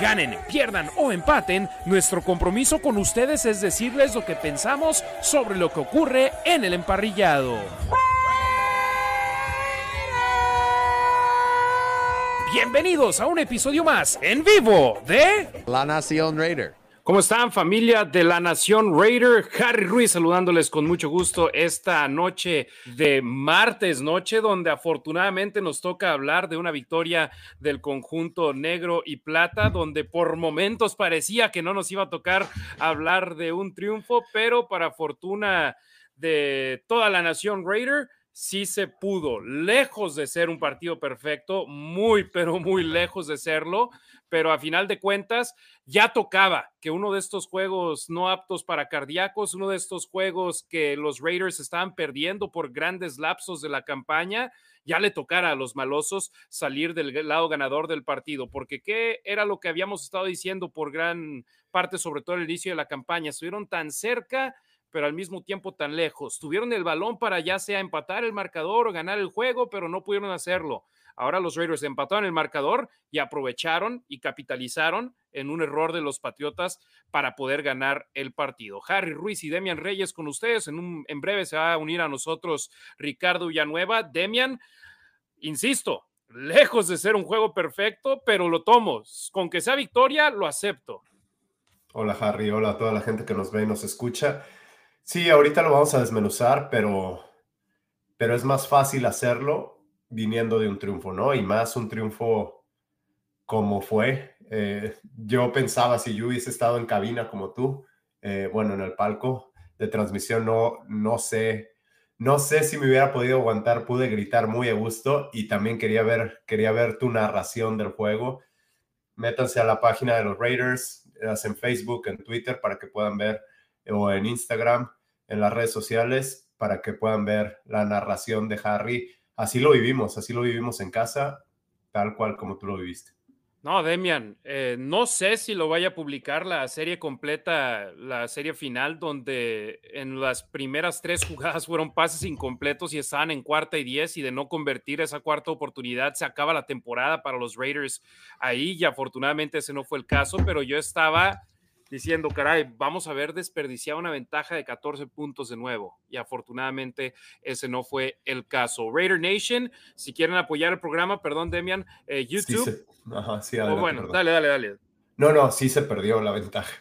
Ganen, pierdan o empaten, nuestro compromiso con ustedes es decirles lo que pensamos sobre lo que ocurre en el emparrillado. Bienvenidos a un episodio más en vivo de La Nación Raider. ¿Cómo están familia de la Nación Raider? Harry Ruiz saludándoles con mucho gusto esta noche de martes, noche donde afortunadamente nos toca hablar de una victoria del conjunto negro y plata, donde por momentos parecía que no nos iba a tocar hablar de un triunfo, pero para fortuna de toda la Nación Raider, sí se pudo, lejos de ser un partido perfecto, muy, pero muy lejos de serlo, pero a final de cuentas ya tocaba que uno de estos juegos no aptos para cardíacos, uno de estos juegos que los Raiders estaban perdiendo por grandes lapsos de la campaña, ya le tocara a los malosos salir del lado ganador del partido, porque qué era lo que habíamos estado diciendo por gran parte, sobre todo el inicio de la campaña, estuvieron tan cerca pero al mismo tiempo tan lejos. Tuvieron el balón para ya sea empatar el marcador o ganar el juego, pero no pudieron hacerlo. Ahora los Raiders empataron el marcador y aprovecharon y capitalizaron en un error de los Patriotas para poder ganar el partido. Harry Ruiz y Demian Reyes con ustedes. En, un, en breve se va a unir a nosotros Ricardo Villanueva. Demian, insisto, lejos de ser un juego perfecto, pero lo tomo. Con que sea victoria, lo acepto. Hola Harry, hola a toda la gente que nos ve y nos escucha. Sí, ahorita lo vamos a desmenuzar, pero, pero es más fácil hacerlo viniendo de un triunfo, ¿no? Y más un triunfo como fue. Eh, yo pensaba si yo hubiese estado en cabina como tú, eh, bueno, en el palco de transmisión, no, no sé, no sé si me hubiera podido aguantar, pude gritar muy a gusto y también quería ver, quería ver tu narración del juego. Métanse a la página de los Raiders, en Facebook, en Twitter, para que puedan ver, o en Instagram, en las redes sociales, para que puedan ver la narración de Harry así lo vivimos, así lo vivimos en casa, tal cual como tú lo viviste. No, Demian, eh, no sé si lo vaya a publicar la serie completa, la serie final, donde en las primeras tres jugadas fueron pases incompletos y estaban en cuarta y diez y de no convertir esa cuarta oportunidad se acaba la temporada para los Raiders ahí y afortunadamente ese no fue el caso, pero yo estaba diciendo, caray, vamos a ver desperdiciado una ventaja de 14 puntos de nuevo. Y afortunadamente ese no fue el caso. Raider Nation, si quieren apoyar el programa, perdón, Demian, eh, YouTube. Sí Ajá, sí, oh, bueno, dale, dale, dale. No, no, sí se perdió la ventaja.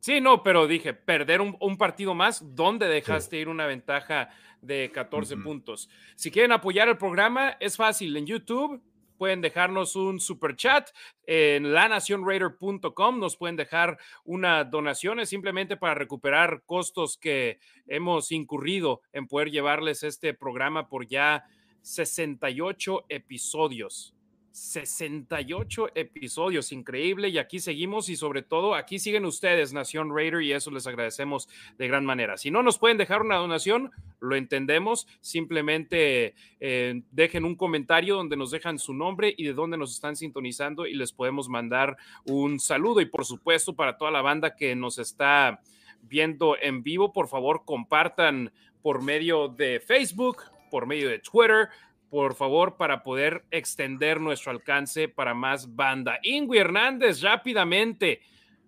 Sí, no, pero dije, perder un, partido más, ¿dónde dejaste ir una ventaja de 14 puntos? Si quieren apoyar el programa, es fácil. En YouTube, pueden dejarnos un super chat en lanacionraider.com, nos pueden dejar una donación, es simplemente para recuperar costos que hemos incurrido en poder llevarles este programa por ya 68 episodios. 68 episodios, increíble. Y aquí seguimos y sobre todo aquí siguen ustedes, Nación Raider, y eso les agradecemos de gran manera. Si no nos pueden dejar una donación, lo entendemos. Simplemente eh, dejen un comentario donde nos dejan su nombre y de dónde nos están sintonizando y les podemos mandar un saludo. Y por supuesto, para toda la banda que nos está viendo en vivo, por favor, compartan por medio de Facebook, por medio de Twitter, por favor, para poder extender nuestro alcance para más banda. Ingui Hernández, rápidamente.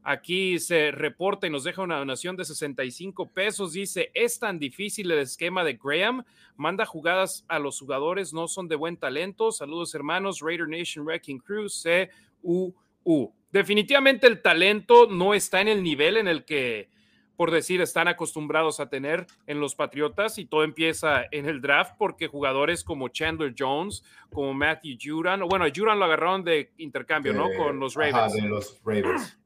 Aquí se reporta y nos deja una donación de 65 pesos. Dice, es tan difícil el esquema de Graham. Manda jugadas a los jugadores, no son de buen talento. Saludos hermanos, Raider Nation Wrecking Crew, C-U-U. Definitivamente el talento no está en el nivel en el que por decir, están acostumbrados a tener en los Patriotas y todo empieza en el draft porque jugadores como Chandler Jones, como Matthew Juran, o bueno, Juran lo agarraron de intercambio, ¿no? Con los Ravens. de los Ravens.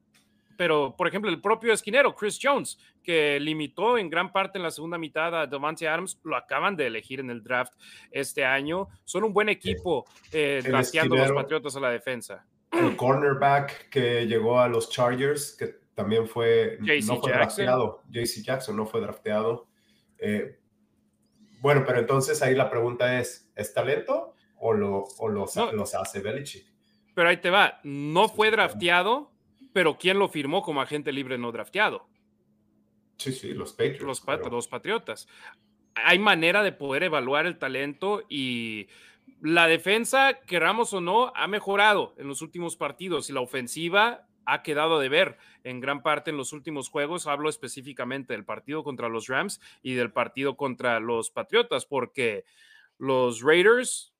Pero, por ejemplo, el propio esquinero, Chris Jones, que limitó en gran parte en la segunda mitad a Devante Adams, lo acaban de elegir en el draft este año. Son un buen equipo eh, drafteando los Patriotas a la defensa. El cornerback que llegó a los Chargers, que también fue, no fue drafteado. JC Jackson no fue drafteado. Eh, Bueno, pero entonces ahí la pregunta es, ¿es talento o, lo, o los, los hace Belichick? Pero ahí te va, no fue drafteado, pero ¿quién lo firmó como agente libre no drafteado? Sí, sí, los Patriots. Los, los Patriotas. Hay manera de poder evaluar el talento y la defensa, queramos o no, ha mejorado en los últimos partidos y la ofensiva ha quedado de ver en gran parte en los últimos juegos. Hablo específicamente del partido contra los Rams y del partido contra los Patriotas, porque los Raiders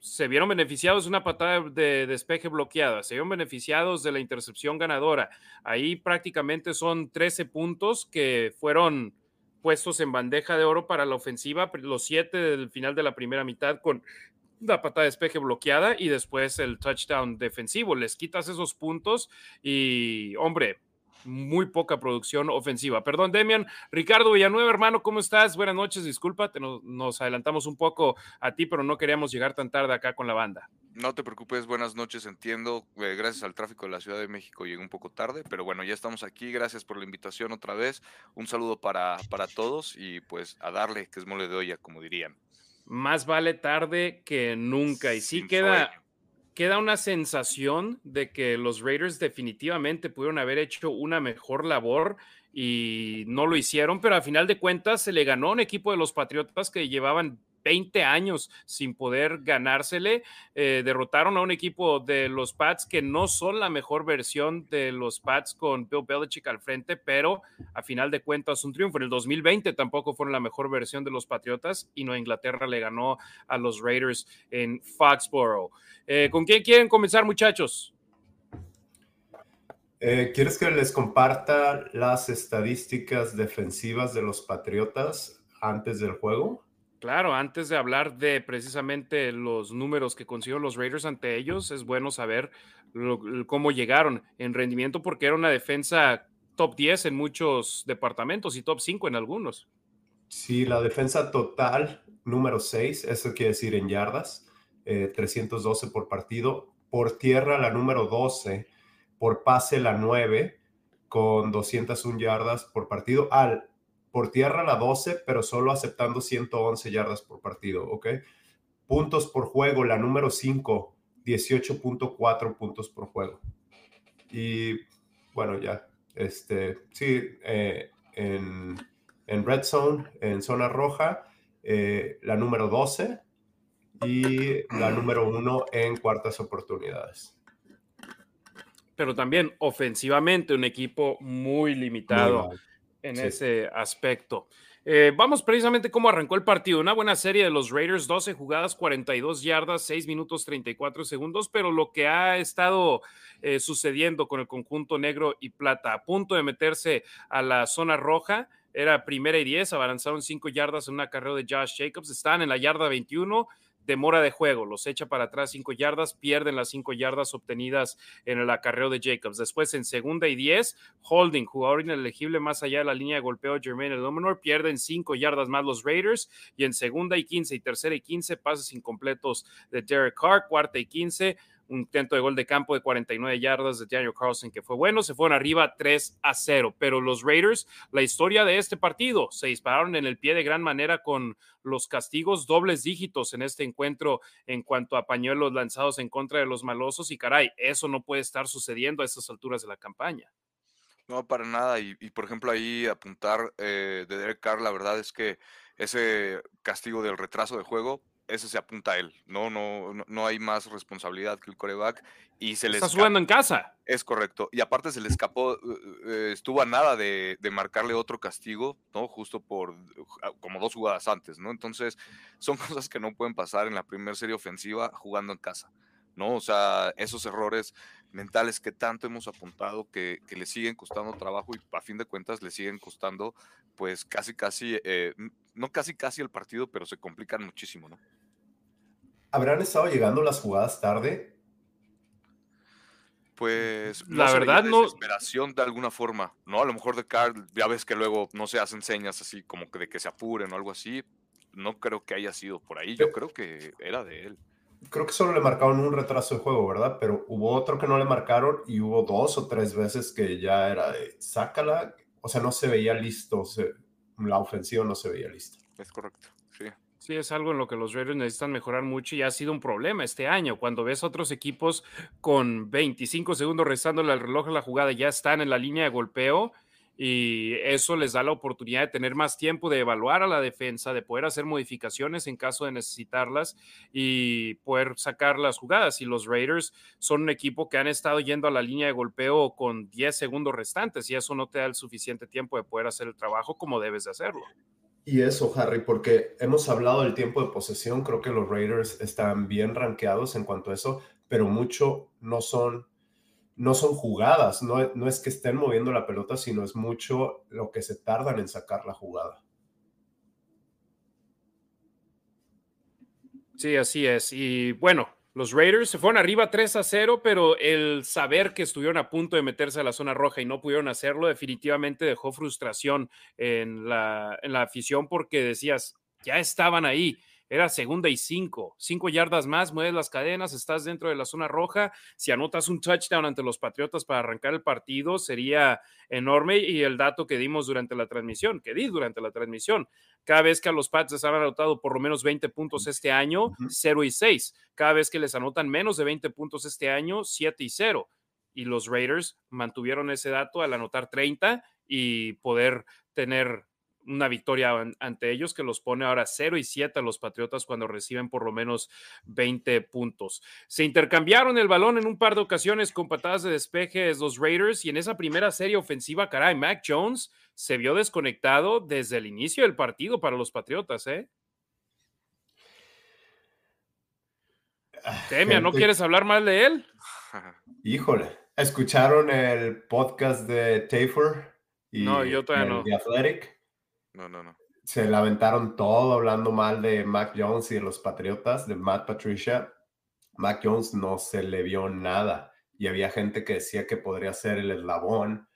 se vieron beneficiados de una patada de despeje bloqueada, se vieron beneficiados de la intercepción ganadora. Ahí prácticamente son 13 puntos que fueron puestos en bandeja de oro para la ofensiva, los siete del final de la primera mitad con la patada de despeje bloqueada y después el touchdown defensivo. Les quitas esos puntos y, hombre, muy poca producción ofensiva. Perdón, Demian. Ricardo Villanueva, hermano, ¿cómo estás? Buenas noches, disculpa, nos, nos, adelantamos un poco a ti, pero no queríamos llegar tan tarde acá con la banda. No te preocupes, buenas noches, entiendo. Eh, gracias al tráfico de la Ciudad de México llegué un poco tarde, pero bueno, ya estamos aquí. Gracias por la invitación otra vez. Un saludo para, para todos y pues a darle, que es mole de olla, como dirían más vale tarde que nunca. Y sí queda, queda una sensación de que los Raiders definitivamente pudieron haber hecho una mejor labor y no lo hicieron, pero a final de cuentas se le ganó un equipo de los Patriotas que llevaban 20 años sin poder ganársele. Eh, derrotaron a un equipo de los Pats que no son la mejor versión de los Pats con Bill Belichick al frente, pero a final de cuentas un triunfo. En el 2020 tampoco fueron la mejor versión de los Patriotas y Nueva Inglaterra le ganó a los Raiders en Foxborough. Eh, ¿Con quién quieren comenzar, muchachos? Eh, ¿Quieres que les comparta las estadísticas defensivas de los Patriotas antes del juego? Claro, antes de hablar de precisamente los números que consiguieron los Raiders ante ellos, es bueno saber cómo llegaron en rendimiento porque era una defensa top 10 en muchos departamentos y top 5 en algunos. Sí, la defensa total número 6, eso quiere decir en yardas, 312 eh, por partido. Por tierra la número 12, por pase la 9, con 201 yardas por partido. Al por tierra la 12, pero solo aceptando 111 yardas por partido, ¿ok? Puntos por juego, la número 5, 18.4 puntos por juego. Y bueno, ya, este, sí, eh, en, red zone, en zona roja, eh, la número 12 y la número 1 en cuartas oportunidades. Pero también ofensivamente un equipo muy limitado en ese aspecto. Eh, vamos precisamente cómo arrancó el partido. Una buena serie de los Raiders, 12 jugadas, 42 yardas, 6 minutos 34 segundos, pero lo que ha estado eh, sucediendo con el conjunto negro y plata, a punto de meterse a la zona roja, era primera y 10, avanzaron 5 yardas en una carrera de Josh Jacobs, están en la yarda 21 demora de juego, los echa para atrás cinco yardas, pierden las cinco yardas obtenidas en el acarreo de Jacobs. Después en segunda y diez, Holding, jugador inelegible más allá de la línea de golpeo Jermaine Illuminor, pierden cinco yardas más los Raiders y en segunda y quince y tercera y quince pases incompletos de Derek Carr, cuarta y quince un intento de gol de campo de 49 yardas de Daniel Carlson que fue bueno, se fueron arriba 3 a 0, pero los Raiders, la historia de este partido, se dispararon en el pie de gran manera con los castigos dobles dígitos en este encuentro en cuanto a pañuelos lanzados en contra de los malosos y caray, eso no puede estar sucediendo a estas alturas de la campaña. No, para nada. Y, por ejemplo, ahí apuntar eh, de Derek Carr, la verdad es que ese castigo del retraso de juego ese se apunta a él. No, no, no, hay más responsabilidad que el coreback. Y se le Está jugando en casa. Es correcto. Y aparte se le escapó, eh, eh, estuvo a nada de, marcarle otro castigo, ¿no? Justo por ah, como dos jugadas antes, ¿no? Entonces, son cosas que no pueden pasar en la primera serie ofensiva jugando en casa. ¿no? O sea, esos errores mentales que tanto hemos apuntado que, le siguen costando trabajo y a fin de cuentas le siguen costando, pues casi, casi, eh, no casi, casi el partido, pero se complican muchísimo, ¿no? ¿Habrán estado llegando las jugadas tarde? Pues la verdad no. Desesperación de alguna forma, ¿no? A lo mejor de Carl, ya ves que luego no se hacen señas así como que de que se apuren o algo así. No creo que haya sido por ahí. Yo creo que era de él creo que solo le marcaron un retraso de juego, ¿verdad? Pero hubo otro que no le marcaron y hubo dos o tres veces que ya era de sácala. O sea, no se veía listo, la ofensiva no se veía lista. Es correcto, sí. Sí, es algo en lo que los Raiders necesitan mejorar mucho y ha sido un problema este año. Cuando ves otros equipos con 25 segundos restándole al reloj a la jugada, ya están en la línea de golpeo y eso les da la oportunidad de tener más tiempo de evaluar a la defensa, de poder hacer modificaciones en caso de necesitarlas y poder sacar las jugadas. Y los Raiders son un equipo que han estado yendo a la línea de golpeo con 10 segundos restantes y eso no te da el suficiente tiempo de poder hacer el trabajo como debes de hacerlo. Y eso, Harry, porque hemos hablado del tiempo de posesión, creo que los Raiders están bien rankeados en cuanto a eso, pero mucho no son, no son jugadas, no, no es que estén moviendo la pelota, sino es mucho lo que se tardan en sacar la jugada. Sí, así es. Y bueno, los Raiders se fueron arriba 3 a 0, pero el saber que estuvieron a punto de meterse a la zona roja y no pudieron hacerlo definitivamente dejó frustración en la, en la afición porque decías, ya estaban ahí era segunda y cinco, cinco yardas más, mueves las cadenas, estás dentro de la zona roja. Si anotas un touchdown ante los Patriotas para arrancar el partido, sería enorme. Y el dato que dimos durante la transmisión, que di durante la transmisión, cada vez que a los Pats les han anotado por lo menos 20 puntos este año, 0 y 6. Cada vez que les anotan menos de 20 puntos este año, 7 y 0. Y los Raiders mantuvieron ese dato al anotar 30 y poder tener una victoria ante ellos que los pone ahora 0 y 7 a los Patriotas cuando reciben por lo menos 20 puntos. Se intercambiaron el balón en un par de ocasiones con patadas de despeje los Raiders y en esa primera serie ofensiva, caray, Mac Jones se vio desconectado desde el inicio del partido para los Patriotas, ¿eh? Temia, ¿no quieres hablar mal de él? Híjole, ¿escucharon el podcast de Tafer? Y no, yo todavía no. Athletic? No, no, no. Se lamentaron todo hablando mal de Mac Jones y de los Patriotas, de Matt Patricia. Mac Jones no se le vio nada y había gente que decía que podría ser el eslabón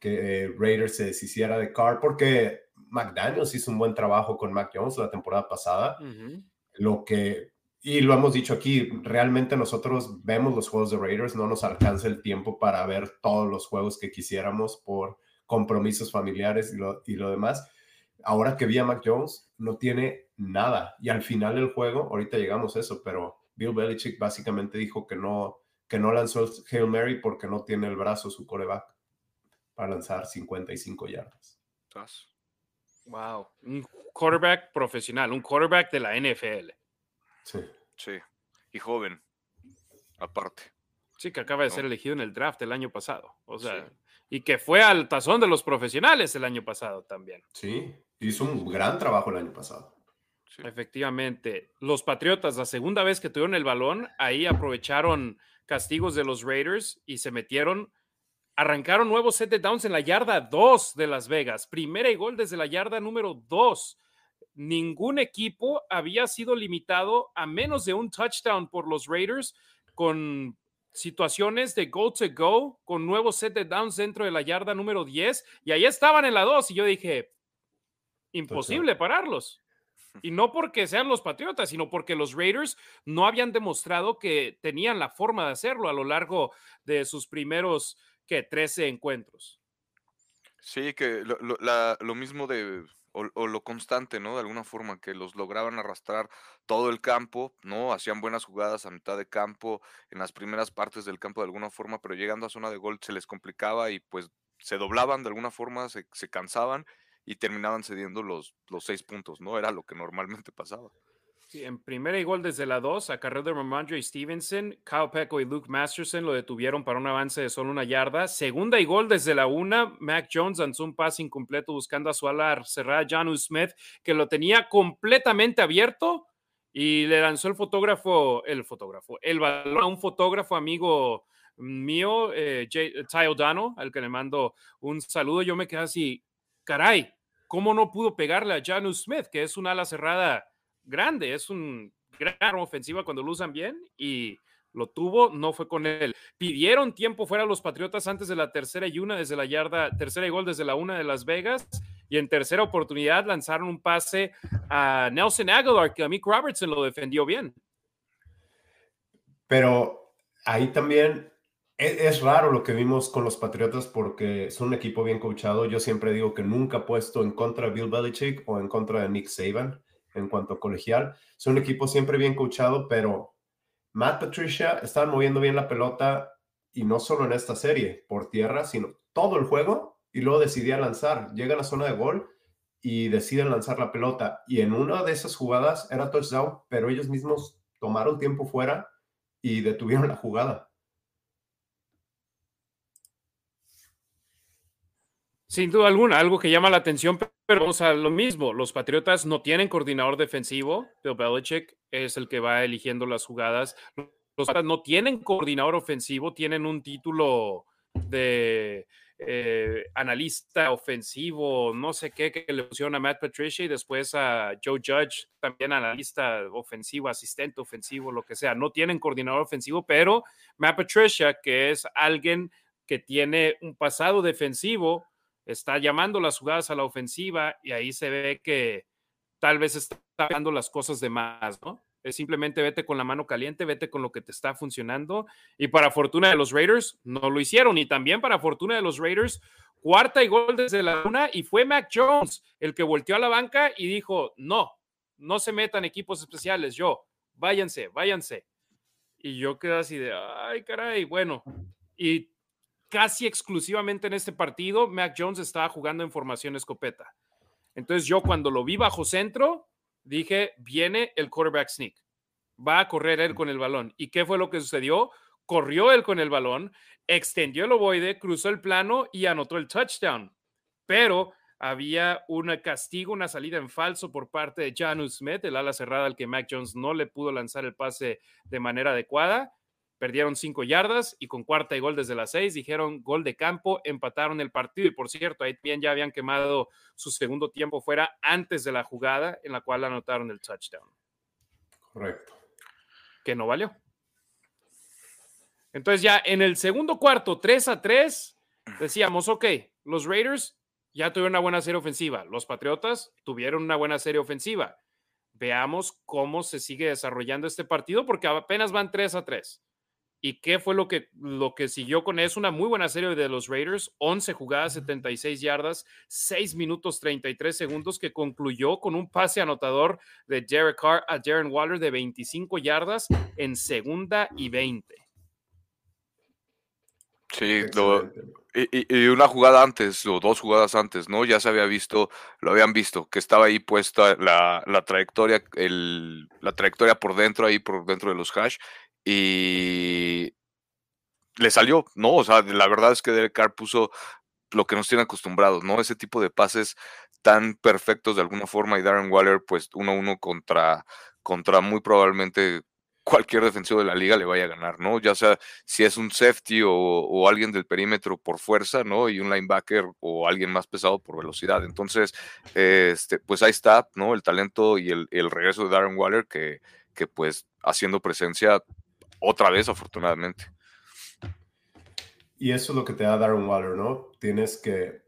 que eh, Raiders se deshiciera de Carr porque McDaniels hizo un buen trabajo con Mac Jones la temporada pasada. Lo que, y lo hemos dicho aquí, realmente nosotros vemos los juegos de Raiders, no nos alcanza el tiempo para ver todos los juegos que quisiéramos por compromisos familiares y lo, y lo demás. Ahora que vi a Mac Jones, no tiene nada. Y al final del juego, ahorita llegamos a eso, pero Bill Belichick básicamente dijo que no, que no lanzó el Hail Mary porque no tiene el brazo su coreback para lanzar 55 yardas. Wow, un quarterback profesional, un quarterback de la NFL. Sí. Sí, y joven, aparte. Sí, que acaba de ser elegido en el draft el año pasado. O sea, y que fue al tazón de los profesionales el año pasado también. Sí, hizo un gran trabajo el año pasado. Efectivamente, los Patriotas, la segunda vez que tuvieron el balón, ahí aprovecharon castigos de los Raiders y se metieron, arrancaron nuevos set de downs en la yarda 2 de Las Vegas, primera y gol desde la yarda número 2. Ningún equipo había sido limitado a menos de un touchdown por los Raiders con situaciones de go to go con nuevos set de downs dentro de la yarda número 10 y ahí estaban en la 2 y yo dije, imposible pararlos. Y no porque sean los Patriotas, sino porque los Raiders no habían demostrado que tenían la forma de hacerlo a lo largo de sus primeros, que 13 encuentros. Sí, que lo mismo de o, lo constante, ¿no? De alguna forma, que los lograban arrastrar todo el campo, ¿no? Hacían buenas jugadas a mitad de campo, en las primeras partes del campo de alguna forma, pero llegando a zona de gol se les complicaba y pues se doblaban de alguna forma, se, se cansaban y terminaban cediendo los, los seis puntos, ¿no? Era lo que normalmente pasaba en primera gol desde la 2, a carrera de Ramondre Stevenson, Kyle Pecco y Luke Masterson lo detuvieron para un avance de solo una yarda. Segunda y gol desde la 1, Mac Jones lanzó un pase incompleto buscando a su ala cerrada, John Smith, que lo tenía completamente abierto y le lanzó el fotógrafo, el fotógrafo, el balón a un fotógrafo amigo mío, eh, Ty O'Donnell, al que le mando un saludo. Yo me quedé así, caray, ¿cómo no pudo pegarle a John Smith, que es un ala cerrada? Grande, es un gran ofensiva cuando lo usan bien y lo tuvo, no fue con él. Pidieron tiempo fuera los Patriotas antes de la tercera y una desde la yarda, tercera y gol desde la una de Las Vegas. Y en tercera oportunidad lanzaron un pase a Nelson Aguilar, que a Mick Robertson lo defendió bien. Pero ahí también es, es, raro lo que vimos con los Patriotas porque son un equipo bien coachado. Yo siempre digo que nunca he puesto en contra de Bill Belichick o en contra de Nick Saban en cuanto a colegial. Es un equipo siempre bien coachado, pero Matt Patricia estaba moviendo bien la pelota y no solo en esta serie, por tierra, sino todo el juego y luego decidía lanzar. Llega a la zona de gol y deciden lanzar la pelota. Y en una de esas jugadas era touchdown, pero ellos mismos tomaron tiempo fuera y detuvieron la jugada. Sin duda alguna, algo que llama la atención, pero vamos a lo mismo. Los Patriotas no tienen coordinador defensivo. Bill Belichick es el que va eligiendo las jugadas. Los Patriotas no tienen coordinador ofensivo, tienen un título de eh, analista ofensivo, no sé qué, que le pusieron a Matt Patricia y después a Joe Judge, también analista ofensivo, asistente ofensivo, lo que sea. No tienen coordinador ofensivo, pero Matt Patricia, que es alguien que tiene un pasado defensivo, está llamando las jugadas a la ofensiva y ahí se ve que tal vez está dando las cosas de más, ¿no? Es simplemente vete con la mano caliente, vete con lo que te está funcionando. Y para fortuna de los Raiders, no lo hicieron. Y también para fortuna de los Raiders, cuarta y gol desde la luna. Y fue Mac Jones el que volteó a la banca y dijo: No, no se metan equipos especiales. Yo, váyanse, váyanse. Y yo quedé así de: Ay, caray, bueno. Y casi exclusivamente en este partido, Mac Jones estaba jugando en formación escopeta. Entonces yo cuando lo vi bajo centro, dije, viene el quarterback sneak. Va a correr él con el balón. ¿Y qué fue lo que sucedió? Corrió él con el balón, extendió el ovoide, cruzó el plano y anotó el touchdown. Pero había un castigo, una salida en falso por parte de Janu Smith, el ala cerrada al que Mac Jones no le pudo lanzar el pase de manera adecuada perdieron cinco yardas y con cuarta y gol desde las seis dijeron gol de campo, empataron el partido y por cierto, ahí también ya habían quemado su segundo tiempo fuera antes de la jugada en la cual anotaron el touchdown. Correcto. Que no valió. Entonces ya en el segundo cuarto, 3 a 3, decíamos, ok, los Raiders ya tuvieron una buena serie ofensiva, los Patriotas tuvieron una buena serie ofensiva. Veamos cómo se sigue desarrollando este partido porque apenas van 3 a 3. ¿Y qué fue lo que, lo que siguió con eso? Una muy buena serie de los Raiders, 11 jugadas, 76 yardas, 6 minutos 33 segundos, que concluyó con un pase anotador de Derek Carr a Darren Waller de 25 yardas en segunda y 20. Sí, y, una jugada antes, o dos jugadas antes, ¿no? Ya se había visto, lo habían visto, que estaba ahí puesta la, la trayectoria, el, la trayectoria por dentro, ahí por dentro de los hash, y le salió, ¿no? O sea, la verdad es que Derek Carr puso lo que nos tiene acostumbrados, ¿no? Ese tipo de pases tan perfectos de alguna forma y Darren Waller, pues uno a uno contra, contra muy probablemente cualquier defensivo de la liga le vaya a ganar, ¿no? Ya sea si es un safety o, alguien del perímetro por fuerza, ¿no? Y un linebacker o alguien más pesado por velocidad. Entonces, este, pues ahí está, ¿no? El talento y el, el regreso de Darren Waller que, que pues haciendo presencia otra vez, afortunadamente. Y eso es lo que te da Darren Waller, ¿no? Tienes que,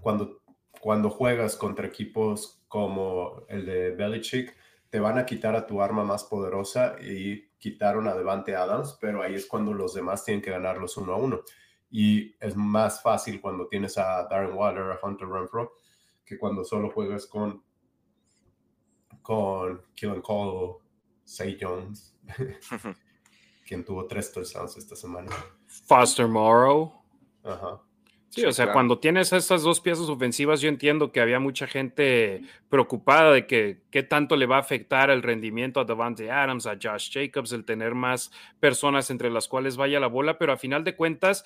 cuando, cuando juegas contra equipos como el de Belichick, te van a quitar a tu arma más poderosa y quitaron a Devante Adams, pero ahí es cuando los demás tienen que ganarlos uno a uno. Y es más fácil cuando tienes a Darren Waller, a Hunter Renfro, que cuando solo juegas con, con Killen Cole, Say Jones. quien tuvo tres touchdowns esta semana. Foster Morrow. Ajá. Sí, o sea, cuando tienes estas dos piezas ofensivas, yo entiendo que había mucha gente preocupada de que qué tanto le va a afectar el rendimiento a Devante Adams, a Josh Jacobs, el tener más personas entre las cuales vaya la bola, pero a final de cuentas,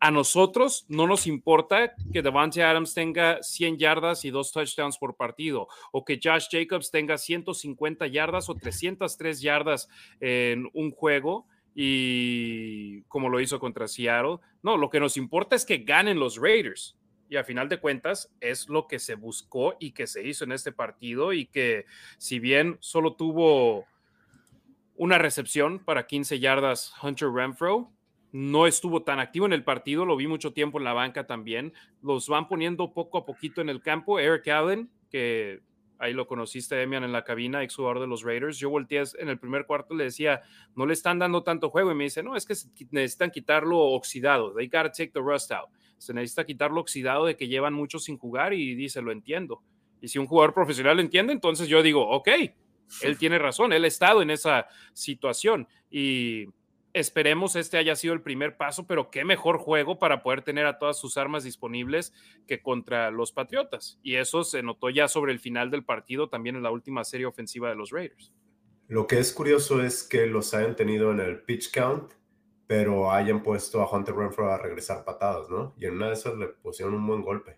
a nosotros no nos importa que Devante Adams tenga 100 yardas y dos touchdowns por partido, o que Josh Jacobs tenga 150 yardas o 303 yardas en un juego y como lo hizo contra Seattle. No, lo que nos importa es que ganen los Raiders. Y a final de cuentas es lo que se buscó y que se hizo en este partido y que si bien solo tuvo una recepción para 15 yardas Hunter Renfro, no estuvo tan activo en el partido, lo vi mucho tiempo en la banca también. Los van poniendo poco a poquito en el campo. Eric Allen, que ahí lo conociste, Demian, en la cabina, ex jugador de los Raiders. Yo volteé en el primer cuarto, le decía, no le están dando tanto juego. Y me dice, no, es que necesitan quitarlo oxidado. They gotta take the rust out. Se necesita quitarlo oxidado de que llevan mucho sin jugar y dice, lo entiendo. Y si un jugador profesional lo entiende, entonces yo digo, ok, él tiene razón, él ha estado en esa situación y esperemos este haya sido el primer paso, pero qué mejor juego para poder tener a todas sus armas disponibles que contra los Patriotas. Y eso se notó ya sobre el final del partido, también en la última serie ofensiva de los Raiders. Lo que es curioso es que los hayan tenido en el pitch count, pero hayan puesto a Hunter Renfro a regresar patadas, ¿no? Y en una de esas le pusieron un buen golpe.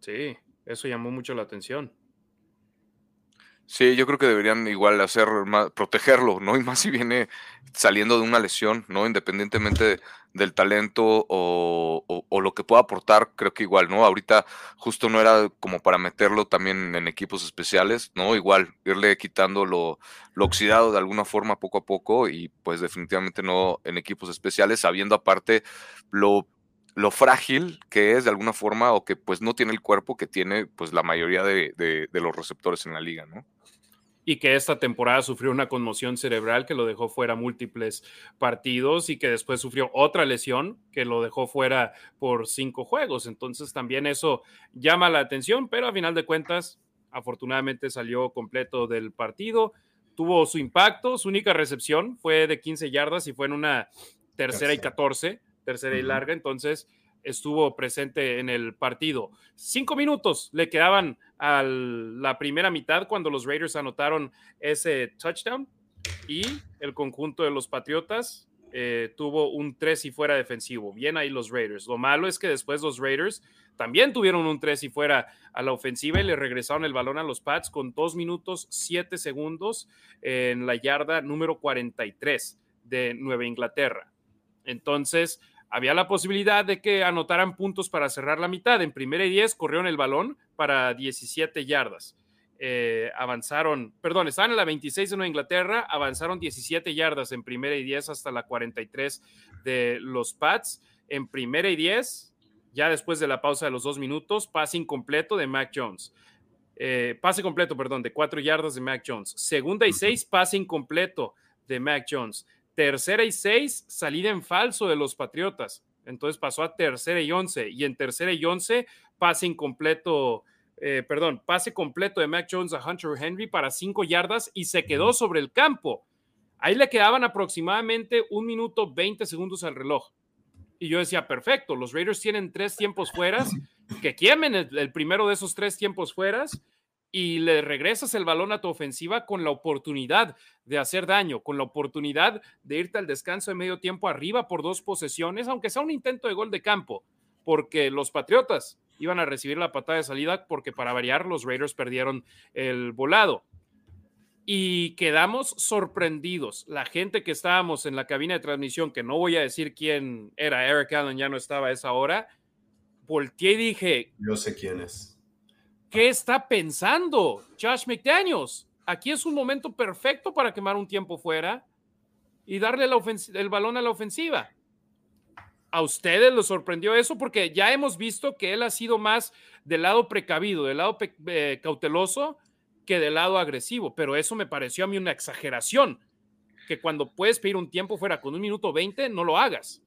Sí, eso llamó mucho la atención. Sí, yo creo que deberían igual hacer más, protegerlo, ¿no? Y más si viene saliendo de una lesión, ¿no? Independientemente del talento o, lo que pueda aportar, creo que igual, ¿no? Ahorita justo no era como para meterlo también en equipos especiales, ¿no? Igual, irle quitando lo, lo oxidado de alguna forma poco a poco y pues definitivamente no en equipos especiales, sabiendo aparte lo frágil que es de alguna forma o que pues no tiene el cuerpo que tiene pues la mayoría de los receptores en la liga, ¿no? Y que esta temporada sufrió una conmoción cerebral que lo dejó fuera múltiples partidos y que después sufrió otra lesión que lo dejó fuera por cinco juegos. Entonces también eso llama la atención, pero a final de cuentas, afortunadamente salió completo del partido, tuvo su impacto, su única recepción fue de 15 yardas y fue en una tercera y 14, tercera y larga, entonces estuvo presente en el partido. Cinco minutos le quedaban a la primera mitad cuando los Raiders anotaron ese touchdown y el conjunto de los Patriotas eh, tuvo un tres y fuera defensivo. Bien ahí los Raiders. Lo malo es que después los Raiders también tuvieron un tres y fuera a la ofensiva y le regresaron el balón a los Pats con dos minutos siete segundos en la yarda número 43 de Nueva Inglaterra. Entonces, había la posibilidad de que anotaran puntos para cerrar la mitad. En primera y diez corrieron el balón para 17 yardas. Eh, avanzaron, perdón, estaban en la 26 de Nueva Inglaterra, avanzaron 17 yardas en primera y 10 hasta la 43 de los Pats. En primera y 10, ya después de la pausa de los dos minutos, pase incompleto de Mac Jones. Eh, pase completo, perdón, de cuatro yardas de Mac Jones. Segunda y seis, pase incompleto de Mac Jones. Tercera y seis, salida en falso de los Patriotas. Entonces pasó a tercera y once. Y en tercera y once, pase incompleto, eh, perdón, pase completo de Mac Jones a Hunter Henry para cinco yardas y se quedó sobre el campo. Ahí le quedaban aproximadamente un minuto 20 segundos al reloj. Y yo decía, perfecto, los Raiders tienen tres tiempos fueras, que quemen el, el primero de esos tres tiempos fueras y le regresas el balón a tu ofensiva con la oportunidad de hacer daño, con la oportunidad de irte al descanso de medio tiempo arriba por dos posesiones, aunque sea un intento de gol de campo, porque los Patriotas iban a recibir la patada de salida porque para variar los Raiders perdieron el volado. Y quedamos sorprendidos. La gente que estábamos en la cabina de transmisión, que no voy a decir quién era, Eric Allen ya no estaba a esa hora, volteé y dije... Yo sé quién es ¿Qué está pensando Josh McDaniels? Aquí es un momento perfecto para quemar un tiempo fuera y darle el balón a la ofensiva. ¿A ustedes les sorprendió eso? Porque ya hemos visto que él ha sido más del lado precavido, del lado eh, cauteloso que del lado agresivo, pero eso me pareció a mí una exageración, que cuando puedes pedir un tiempo fuera con un minuto 20, no lo hagas.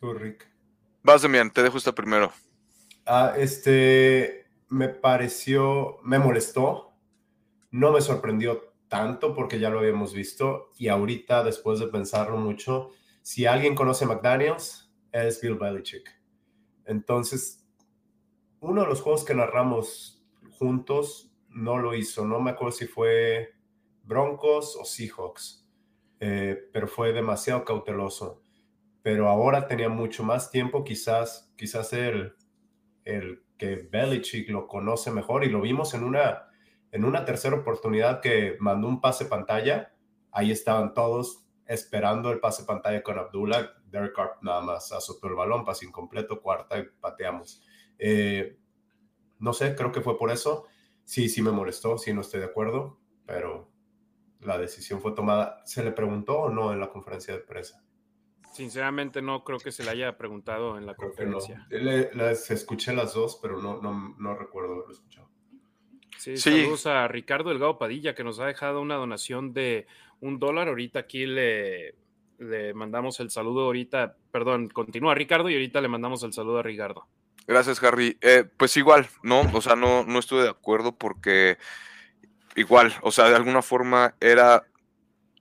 Tú, Rick. Vas, Demian, te dejo esta primero. Ah, este, me pareció, me molestó, no me sorprendió tanto porque ya lo habíamos visto y ahorita, después de pensarlo mucho, si alguien conoce a McDaniels, es Bill Belichick. Entonces, uno de los juegos que narramos juntos no lo hizo, no me acuerdo si fue Broncos o Seahawks, eh, pero fue demasiado cauteloso. Pero ahora tenía mucho más tiempo, quizás, quizás el el que Belichick lo conoce mejor y lo vimos en una, en una tercera oportunidad que mandó un pase pantalla. Ahí estaban todos esperando el pase pantalla con Abdullah. Derek Carp nada más azotó el balón, pase incompleto, cuarta y pateamos. Eh, no sé, creo que fue por eso. Sí, sí me molestó, sí no estoy de acuerdo, pero la decisión fue tomada. ¿Se le preguntó o no en la conferencia de prensa? Sinceramente no creo que se le haya preguntado en la conferencia. escuché las dos, pero no, no, no recuerdo haberlo escuchado. Sí, saludos a Ricardo Delgado Padilla, que nos ha dejado una donación de un dólar. Ahorita aquí le, le mandamos el saludo ahorita, perdón, continúa Ricardo y ahorita le mandamos el saludo a Ricardo. Gracias, Harry. Eh, pues igual, ¿no? O sea, no, no estuve de acuerdo porque igual, o sea, de alguna forma era,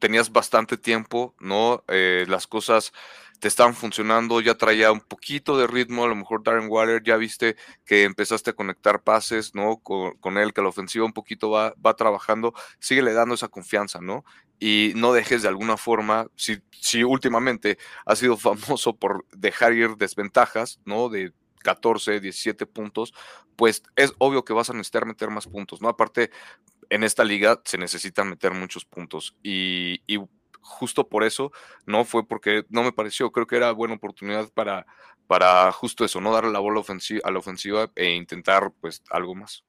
tenías bastante tiempo, ¿no? Eh, las cosas te estaban funcionando, ya traía un poquito de ritmo, a lo mejor Darren Waller, ya viste que empezaste a conectar pases, ¿no? Con, él, que la ofensiva un poquito va, va trabajando, síguele dando esa confianza, ¿no? Y no dejes de alguna forma, si, si últimamente has sido famoso por dejar ir desventajas, ¿no? De 14, 17 puntos, pues es obvio que vas a necesitar meter más puntos, ¿no? Aparte, en esta liga se necesitan meter muchos puntos y, y justo por eso, no fue porque no me pareció, creo que era buena oportunidad para, para justo eso, no darle la bola ofensiva, a la ofensiva e intentar pues algo más.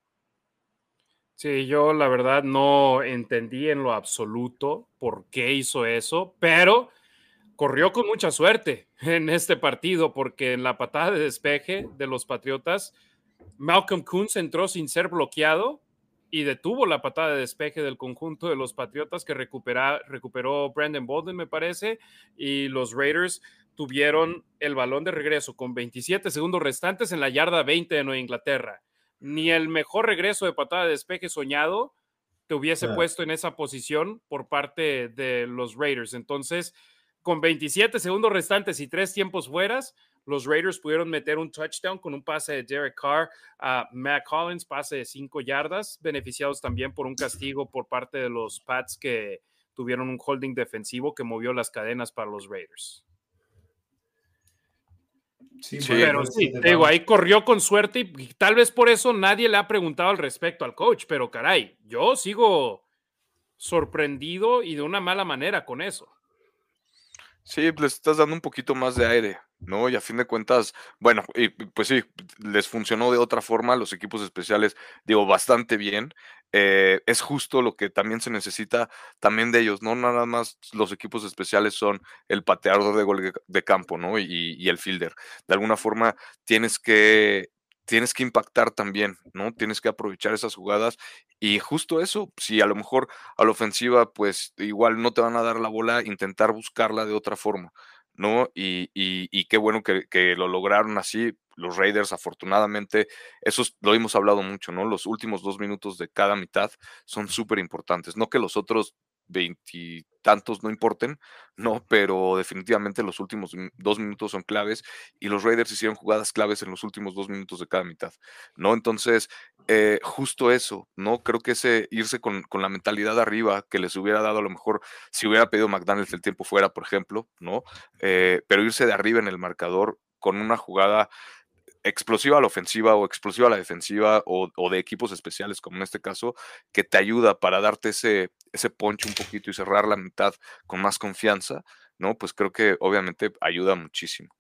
Sí, yo la verdad no entendí en lo absoluto por qué hizo eso, pero corrió con mucha suerte en este partido porque en la patada de despeje de los Patriotas, Malcolm Kuntz entró sin ser bloqueado y detuvo la patada de despeje del conjunto de los Patriotas que recuperó Brandon Bolden, me parece, y los Raiders tuvieron el balón de regreso con 27 segundos restantes en la yarda 20 de Nueva Inglaterra. Ni el mejor regreso de patada de despeje soñado te hubiese puesto en esa posición por parte de los Raiders. Entonces, con 27 segundos restantes y tres tiempos fueras, los Raiders pudieron meter un touchdown con un pase de Derek Carr a Matt Collins, pase de cinco yardas, beneficiados también por un castigo por parte de los Pats que tuvieron un holding defensivo que movió las cadenas para los Raiders. Sí, pero sí, digo, ahí corrió con suerte y tal vez por eso nadie le ha preguntado al respecto al coach, pero caray, yo sigo sorprendido y de una mala manera con eso. Sí, les estás dando un poquito más de aire, ¿no? Y a fin de cuentas, bueno, y pues sí, les funcionó de otra forma, los equipos especiales, digo, bastante bien. Eh, es justo lo que también se necesita también de ellos, no nada más los equipos especiales son el pateador de gol de campo, ¿no? Y, y el fielder. De alguna forma tienes que tienes que impactar también, ¿no? Tienes que aprovechar esas jugadas y justo eso, si a lo mejor a la ofensiva, pues igual no te van a dar la bola, intentar buscarla de otra forma, ¿no? Y, y, qué bueno que, que, lo lograron así. Los Raiders, afortunadamente, eso lo hemos hablado mucho, ¿no? Los últimos dos minutos de cada mitad son súper importantes. No que los otros veintitantos no importen, no, pero definitivamente los últimos dos minutos son claves y los Raiders hicieron jugadas claves en los últimos dos minutos de cada mitad, ¿no? Entonces, eh, justo eso, ¿no? Creo que ese irse con, con, la mentalidad arriba que les hubiera dado a lo mejor si hubiera pedido McDonald's el tiempo fuera, por ejemplo, ¿no? Eh, pero irse de arriba en el marcador con una jugada explosiva a la ofensiva o explosiva a la defensiva o, de equipos especiales, como en este caso, que te ayuda para darte ese, ese poncho un poquito y cerrar la mitad con más confianza, ¿no? Pues creo que obviamente ayuda muchísimo.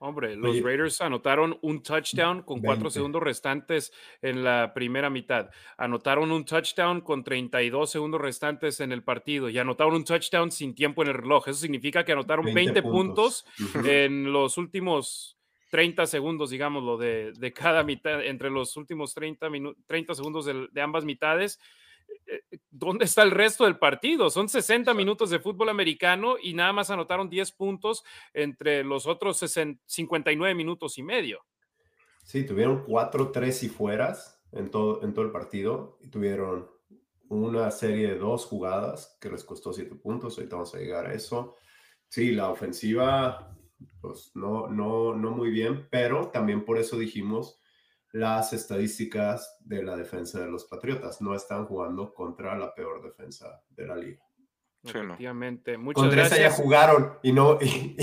Hombre, los Raiders anotaron un touchdown con cuatro segundos restantes en la primera mitad. Anotaron un touchdown con 32 segundos restantes en el partido y anotaron un touchdown sin tiempo en el reloj. Eso significa que anotaron 20, puntos en los últimos 30 segundos, digámoslo, de, de cada mitad, entre los últimos 30, 30 segundos de, ambas mitades. Eh, eh, ¿Dónde está el resto del partido? Son 60 minutos de fútbol americano y nada más anotaron 10 puntos entre los otros 59 minutos y medio. Sí, tuvieron 4, 3 y fueras en todo, en todo el partido y tuvieron una serie de dos jugadas que les costó 7 puntos. Ahorita vamos a llegar a eso. Sí, la ofensiva pues no, no, no muy bien, pero también por eso dijimos las estadísticas de la defensa de los Patriotas. No están jugando contra la peor defensa de la liga. Efectivamente. Muchas Contra esa ya jugaron y no, y,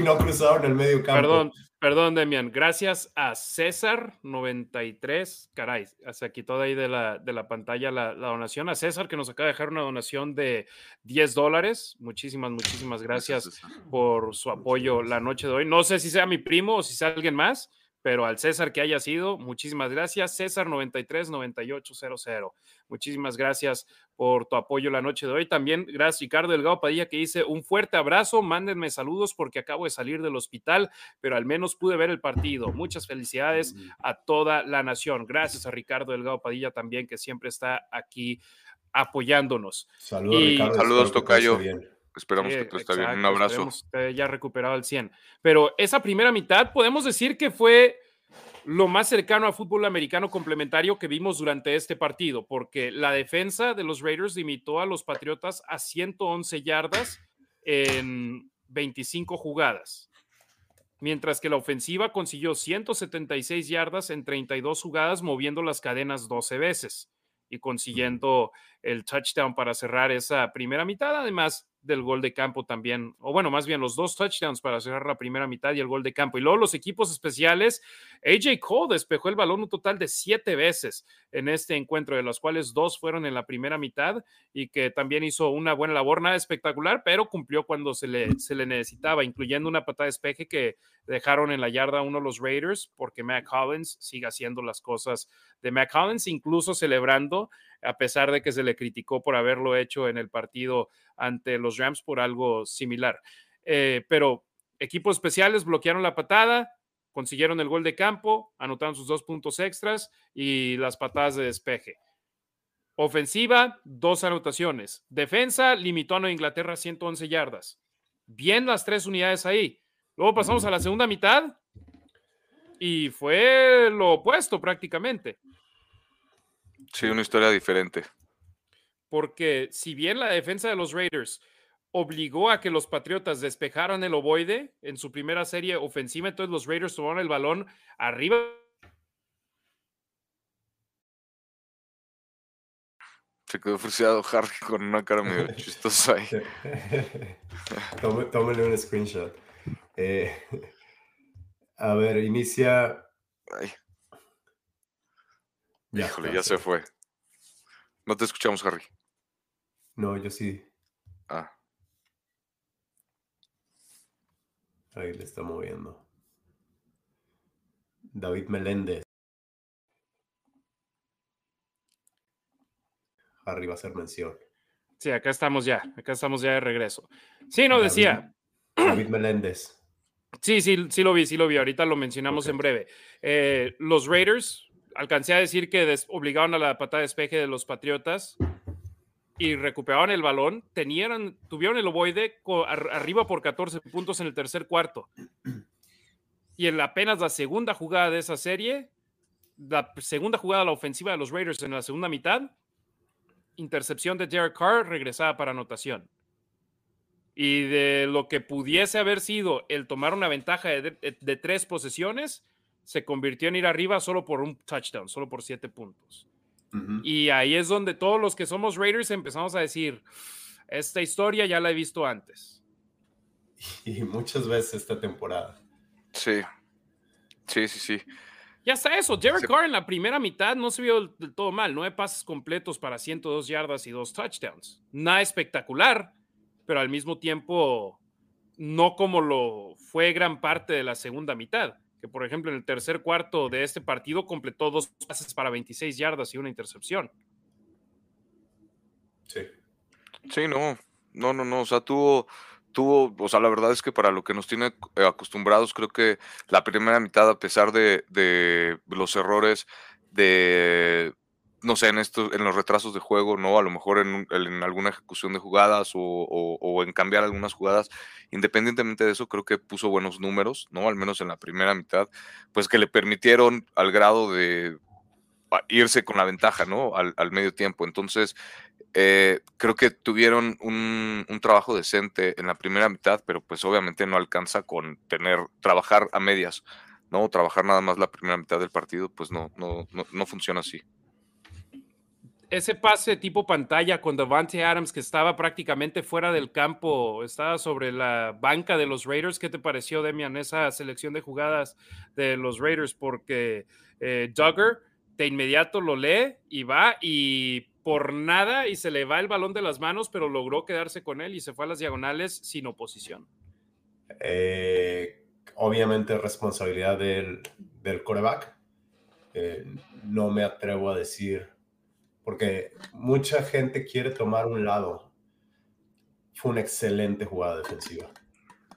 no cruzaron, el medio campo. Perdón, perdón, Demian. Gracias a César93. Caray, se quitó de ahí de la, de la pantalla la, donación. A César, que nos acaba de dejar una donación de 10 dólares. Muchísimas, muchísimas gracias por su apoyo la noche de hoy. No sé si sea mi primo o si sea alguien más pero al César que haya sido, muchísimas gracias. César 939800. Muchísimas gracias por tu apoyo la noche de hoy. También gracias Ricardo Delgado Padilla que dice un fuerte abrazo, mándenme saludos porque acabo de salir del hospital, pero al menos pude ver el partido. Muchas felicidades a toda la nación. Gracias a Ricardo Delgado Padilla también que siempre está aquí apoyándonos. Saludos, Saludos, Tocayo. Esperamos que todo esté bien. Un abrazo. ya recuperado al 100. Pero esa primera mitad podemos decir que fue lo más cercano a fútbol americano complementario que vimos durante este partido, porque la defensa de los Raiders limitó a los Patriotas a 111 yardas en 25 jugadas, mientras que la ofensiva consiguió 176 yardas en 32 jugadas, moviendo las cadenas 12 veces y consiguiendo el touchdown para cerrar esa primera mitad. Además, del gol de campo también, o bueno, más bien los dos touchdowns para cerrar la primera mitad y el gol de campo. Y luego los equipos especiales, AJ Cole despejó el balón un total de siete veces en este encuentro, de los cuales dos fueron en la primera mitad y que también hizo una buena labor, nada espectacular, pero cumplió cuando se le, se le necesitaba, incluyendo una patada de espeje que dejaron en la yarda uno los Raiders, porque Matt Collins sigue haciendo las cosas de Matt Collins, incluso celebrando a pesar de que se le criticó por haberlo hecho en el partido ante los Rams por algo similar. Eh, pero equipos especiales bloquearon la patada, consiguieron el gol de campo, anotaron sus dos puntos extras y las patadas de despeje. Ofensiva, dos anotaciones. Defensa, limitó a Nueva Inglaterra a 111 yardas. Bien las tres unidades ahí. Luego pasamos a la segunda mitad y fue lo opuesto prácticamente. Sí, una historia diferente. Porque si bien la defensa de los Raiders obligó a que los Patriotas despejaran el ovoide en su primera serie ofensiva, entonces los Raiders tomaron el balón arriba. Se quedó frustrado Harry con una cara medio chistosa ahí. Tómale un screenshot. Eh, a ver, inicia. Ya, Híjole, ya se fue. No te escuchamos, Harry. No, yo sí. Ah. Ahí le está moviendo. David Meléndez. Harry va a hacer mención. Sí, acá estamos ya. Acá estamos ya de regreso. Sí, no decía. David Meléndez. Sí, sí, sí lo vi, sí lo vi. Ahorita lo mencionamos en breve. Eh, los Raiders alcancé a decir que obligaron a la patada de despeje de los Patriotas y recuperaron el balón, tenían, tuvieron el ovoide arriba por 14 puntos en el tercer cuarto. Y en apenas la segunda jugada de esa serie, la segunda jugada de la ofensiva de los Raiders en la segunda mitad, intercepción de Derek Carr regresaba para anotación. Y de lo que pudiese haber sido el tomar una ventaja de tres posesiones, se convirtió en ir arriba solo por un touchdown, solo por siete puntos. Y ahí es donde todos los que somos Raiders empezamos a decir, esta historia ya la he visto antes. Y muchas veces esta temporada. Sí, sí, sí, sí. Ya está eso. Derek Carr en la primera mitad no se vio del todo mal. Nueve pases completos para 102 yardas y dos touchdowns. Nada espectacular, pero al mismo tiempo no como lo fue gran parte de la segunda mitad que por ejemplo en el tercer cuarto de este partido completó dos pases para 26 yardas y una intercepción. Sí. Sí, no, no, no, no, o sea, tuvo, tuvo, o sea, la verdad es que para lo que nos tiene eh, acostumbrados, creo que la primera mitad, a pesar de, de los errores de no sé, en, esto, en los retrasos de juego, ¿no? A lo mejor en, alguna ejecución de jugadas o, en cambiar algunas jugadas. Independientemente de eso, creo que puso buenos números, ¿no? Al menos en la primera mitad, pues que le permitieron al grado de irse con la ventaja, ¿no? Al, medio tiempo. Entonces, eh, creo que tuvieron un, trabajo decente en la primera mitad, pero pues obviamente no alcanza con tener, trabajar a medias, ¿no? Trabajar nada más la primera mitad del partido, pues no, no, no funciona así ese pase tipo pantalla con Davante Adams que estaba prácticamente fuera del campo, estaba sobre la banca de los Raiders. ¿Qué te pareció, Demian, esa selección de jugadas de los Raiders? Porque eh, Duggar de inmediato lo lee y va y por nada y se le va el balón de las manos, pero logró quedarse con él y se fue a las diagonales sin oposición. Eh, obviamente responsabilidad del, del coreback. Eh, no me atrevo a decir porque mucha gente quiere tomar un lado. Fue una excelente jugada defensiva.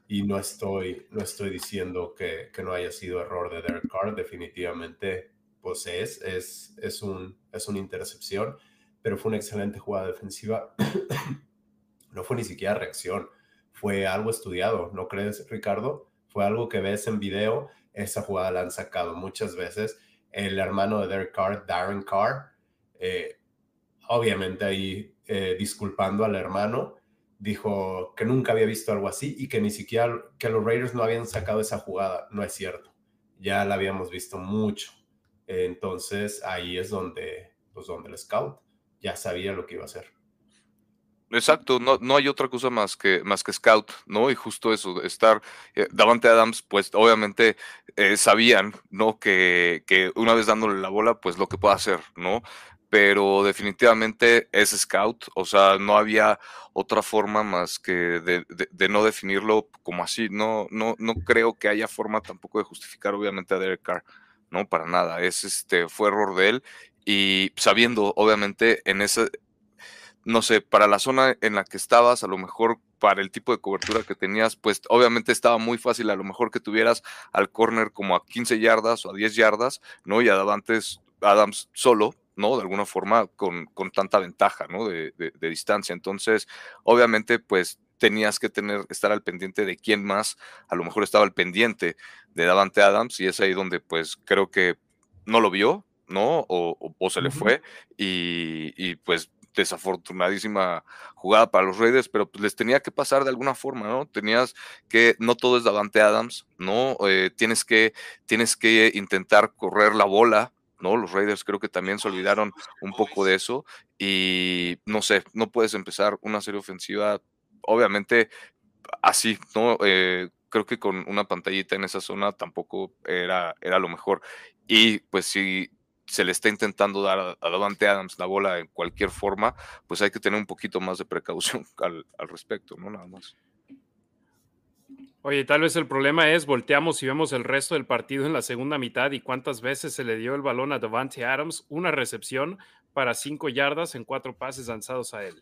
Y no estoy, no estoy diciendo que, que no haya sido error de Derek Carr, definitivamente pues es, es, es, un, es una intercepción, pero fue una excelente jugada defensiva. no fue ni siquiera reacción, fue algo estudiado, ¿no crees, Ricardo? Fue algo que ves en video esa jugada la han sacado muchas veces. El hermano de Derek Carr, Darren Carr, eh, obviamente ahí eh, disculpando al hermano, dijo que nunca había visto algo así y que ni siquiera que los Raiders no habían sacado esa jugada. No es cierto. Ya la habíamos visto mucho. Entonces ahí es donde, pues donde el scout ya sabía lo que iba a hacer. Exacto, no, no hay otra cosa más que, más que scout, ¿no? Y justo eso, estar, eh, Davante Adams, pues obviamente eh, sabían, ¿no? Que, que, una vez dándole la bola, pues lo que puede hacer, ¿no? Pero definitivamente es scout, o sea, no había otra forma más que de, no definirlo como así, no, no, no creo que haya forma tampoco de justificar obviamente a Derek Carr, no, para nada, es este, fue error de él y sabiendo obviamente en ese, no sé, para la zona en la que estabas, a lo mejor para el tipo de cobertura que tenías, pues obviamente estaba muy fácil, a lo mejor que tuvieras al corner como a 15 yardas o a 10 yardas, ¿no? Y Adams, Adams solo, ¿no? De alguna forma con, con tanta ventaja, ¿no? De, de, distancia. Entonces, obviamente, pues tenías que tener, estar al pendiente de quién más, a lo mejor estaba al pendiente de Davante Adams y es ahí donde pues creo que no lo vio, ¿no? O, o, se le fue y, y, pues desafortunadísima jugada para los Raiders, pero pues les tenía que pasar de alguna forma, ¿no? Tenías que, no todo es Davante Adams, ¿no? Eh, tienes, que, tienes que intentar correr la bola, ¿no? Los Raiders creo que también se olvidaron un poco de eso y no sé, no puedes empezar una serie ofensiva, obviamente así, ¿no? Eh, creo que con una pantallita en esa zona tampoco era, era lo mejor. Y pues si se le está intentando dar a, Davante Adams la bola en cualquier forma, pues hay que tener un poquito más de precaución al, respecto, ¿no? Nada más. Oye, tal vez el problema es volteamos y vemos el resto del partido en la segunda mitad y cuántas veces se le dio el balón a Davante Adams, una recepción para cinco yardas en cuatro pases lanzados a él.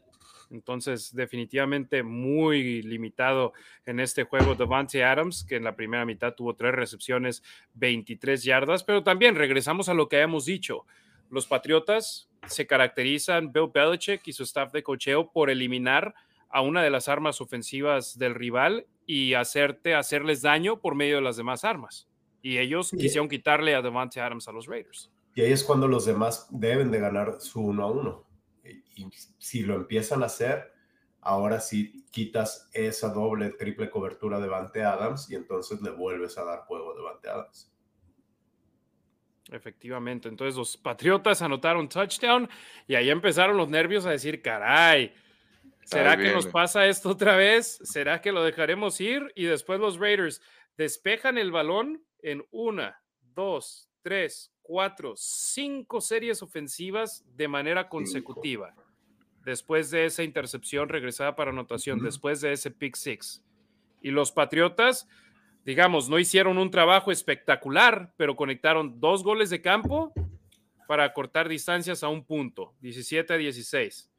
Entonces, definitivamente muy limitado en este juego Devante Adams, que en la primera mitad tuvo tres recepciones, 23 yardas, pero también regresamos a lo que habíamos dicho. Los Patriotas se caracterizan, Bill Belichick y su staff de cocheo, por eliminar a una de las armas ofensivas del rival y hacerte, hacerles daño por medio de las demás armas. Y ellos quisieron quitarle a Devante Adams a los Raiders. Y ahí es cuando los demás deben de ganar su uno a uno y si lo empiezan a hacer, ahora sí quitas esa doble, triple cobertura de Vante Adams y entonces le vuelves a dar juego de Vante Adams. Efectivamente, entonces los Patriotas anotaron touchdown y ahí empezaron los nervios a decir, caray, ¿será que nos pasa esto otra vez? ¿Será que lo dejaremos ir? Y después los Raiders despejan el balón en una, dos, tres, cuatro, cinco series ofensivas de manera consecutiva después de esa intercepción regresada para anotación, después de ese pick six. Y los Patriotas, digamos, no hicieron un trabajo espectacular, pero conectaron dos goles de campo para cortar distancias a un punto, 17 a 16.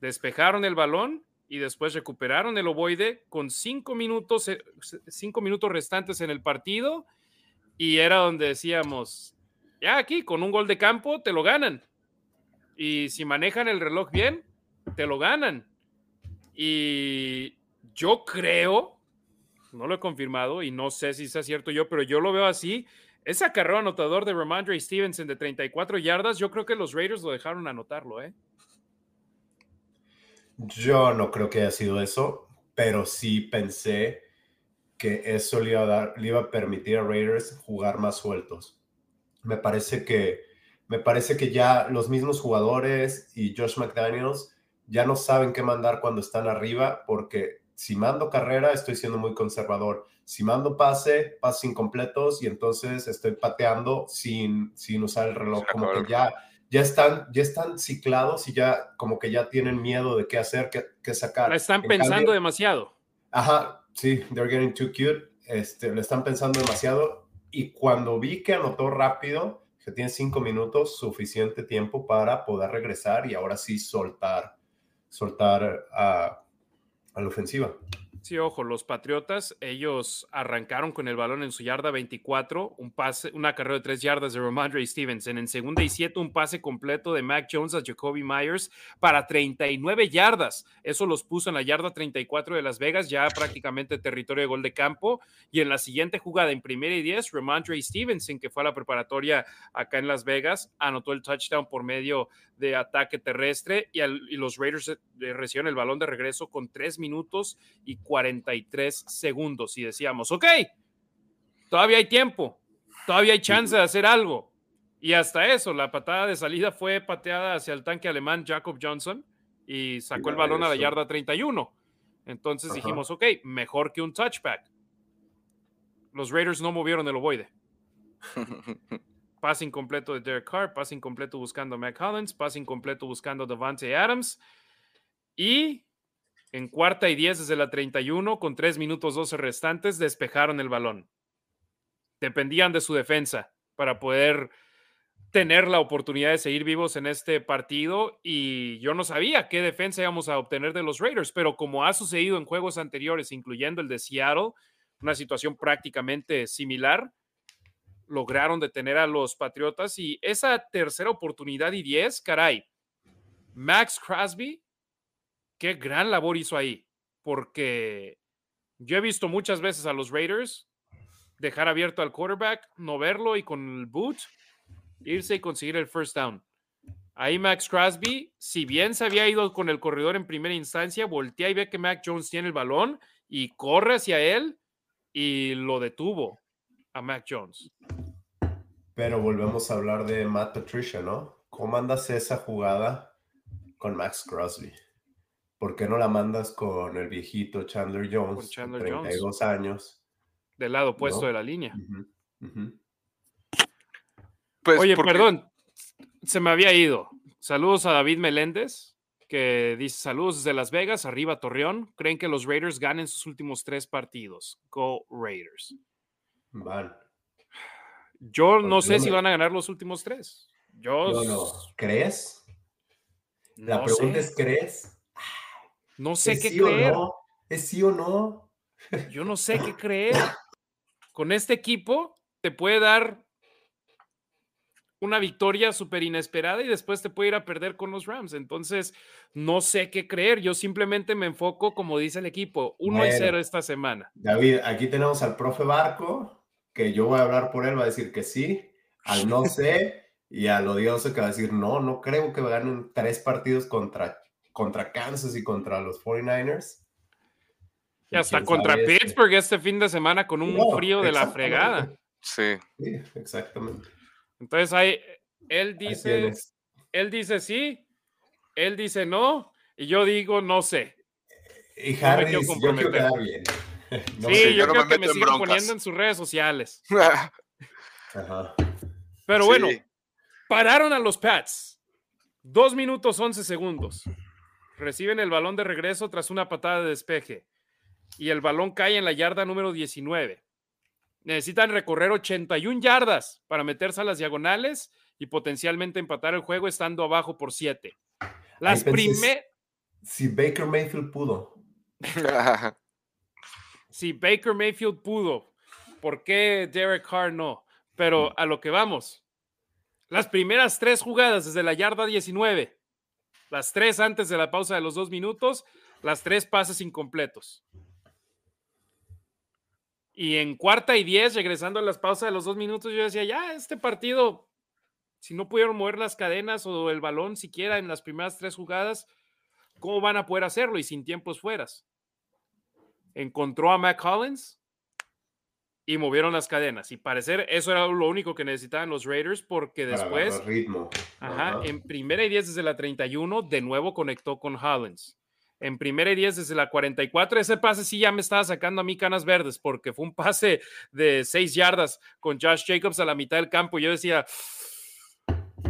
Despejaron el balón y después recuperaron el ovoide con cinco minutos, eh, cinco minutos restantes en el partido y era donde decíamos, ya aquí con un gol de campo te lo ganan. Y si manejan el reloj bien, te lo ganan. Y yo creo, no lo he confirmado y no sé si sea cierto yo, pero yo lo veo así. Ese acarreo anotador de Ramondre Stevenson de 34 yardas, yo creo que los Raiders lo dejaron anotarlo, ¿eh? Yo no creo que haya sido eso, pero sí pensé que eso le iba a, dar, le iba a permitir a Raiders jugar más sueltos. Me parece que, me parece que ya los mismos jugadores y Josh McDaniels ya no saben qué mandar cuando están arriba, porque si mando carrera, estoy siendo muy conservador. Si mando pase, pases incompletos y entonces estoy pateando sin, sin usar el reloj. Como que ya, ya, están, ya están ciclados y ya como que ya tienen miedo de qué hacer, qué, sacar. La están pensando demasiado. Ajá, sí, they're getting too cute. Este, le están pensando demasiado. Y cuando vi que anotó rápido, que tiene cinco minutos, suficiente tiempo para poder regresar y ahora sí soltar soltar a, la ofensiva. Sí, ojo, los Patriotas, ellos arrancaron con el balón en su yarda 24, un pase, una carrera de tres yardas de Romandre Stevenson. En segunda y siete, un pase completo de Mac Jones a Jacoby Myers para 39 yardas. Eso los puso en la yarda 34 de Las Vegas, ya prácticamente territorio de gol de campo. Y en la siguiente jugada, en primera y diez, Romandre Stevenson, que fue a la preparatoria acá en Las Vegas, anotó el touchdown por medio de ataque terrestre y, los Raiders eh, recibieron el balón de regreso con tres minutos y 43 segundos. Y decíamos, ok, todavía hay tiempo, todavía hay chance de hacer algo. Y hasta eso, la patada de salida fue pateada hacia el tanque alemán Jacob Johnson y sacó el balón a la yarda 31. Entonces dijimos, ok, mejor que un touchback. Los Raiders no movieron el ovoide. pase incompleto de Derek Carr, pase incompleto buscando a Mac Hollins, pase incompleto buscando a Devante Adams. Y en cuarta y diez desde la 31, con tres minutos 12 restantes, despejaron el balón. Dependían de su defensa para poder tener la oportunidad de seguir vivos en este partido y yo no sabía qué defensa íbamos a obtener de los Raiders, pero como ha sucedido en juegos anteriores, incluyendo el de Seattle, una situación prácticamente similar, lograron detener a los Patriotas y esa tercera oportunidad y 10, caray, Max Crosby, qué gran labor hizo ahí, porque yo he visto muchas veces a los Raiders dejar abierto al quarterback, no verlo y con el boot irse y conseguir el first down. Ahí Max Crosby, si bien se había ido con el corredor en primera instancia, voltea y ve que Mac Jones tiene el balón y corre hacia él y lo detuvo a Mac Jones. Pero volvemos a hablar de Matt Patricia, ¿no? ¿Cómo mandas esa jugada con Max Crosby? ¿Por qué no la mandas con el viejito Chandler Jones, Chandler 32 años? Del lado opuesto de la línea. Pues, Oye, perdón, se me había ido. Saludos a David Meléndez, que dice saludos desde Las Vegas, arriba Torreón. ¿Creen que los Raiders ganen sus últimos tres partidos? Go Raiders. Van. Yo no sé si van a ganar los últimos tres. Yo no, ¿Crees? La pregunta es, ¿crees? No sé qué creer. ¿Es sí o no? Yo no sé qué creer. Con este equipo te puede dar una victoria súper inesperada y después te puede ir a perder con los Rams. Entonces, no sé qué creer. Yo simplemente me enfoco, como dice el equipo, 1 y 0 esta semana. David, aquí tenemos al profe Barco que yo voy a hablar por él va a decir que sí, al no sé y al odioso que va a decir no, no creo que ganen tres partidos contra, contra Kansas y contra los 49ers. Y hasta contra Pittsburgh este fin de semana con un frío de la fregada. Sí. sí. exactamente. Entonces ahí él dice, él dice sí, él dice no, y yo digo no sé. Y Harry, yo quiero quedar bien. sí, yo, creo que me sigo poniendo en sus redes sociales. Pero bueno, pararon a los Pats. Dos minutos once segundos. Reciben el balón de regreso tras una patada de despeje. Y el balón cae en la yarda número 19. Necesitan recorrer 81 yardas para meterse a las diagonales y potencialmente empatar el juego estando abajo por 7. Las primeras. Si Baker Mayfield pudo. si Baker Mayfield pudo, ¿por qué Derek Carr no? Pero a lo que vamos, las primeras tres jugadas desde la yarda 19, las tres antes de la pausa de los dos minutos, las tres pases incompletos. Y en cuarta y diez, regresando a las pausas de los dos minutos, yo decía, ya, este partido, si no pudieron mover las cadenas o el balón siquiera en las primeras tres jugadas, ¿cómo van a poder hacerlo y sin tiempos fueras? encontró a Mac Collins y movieron las cadenas. Y parecer eso era lo único que necesitaban los Raiders porque después, ritmo. Ajá, en primera y 10 desde la 31, de nuevo conectó con Hollins. En primera y 10 desde la 44, ese pase sí ya me estaba sacando a mí canas verdes porque fue un pase de 6 yardas con Josh Jacobs a la mitad del campo. Yo decía,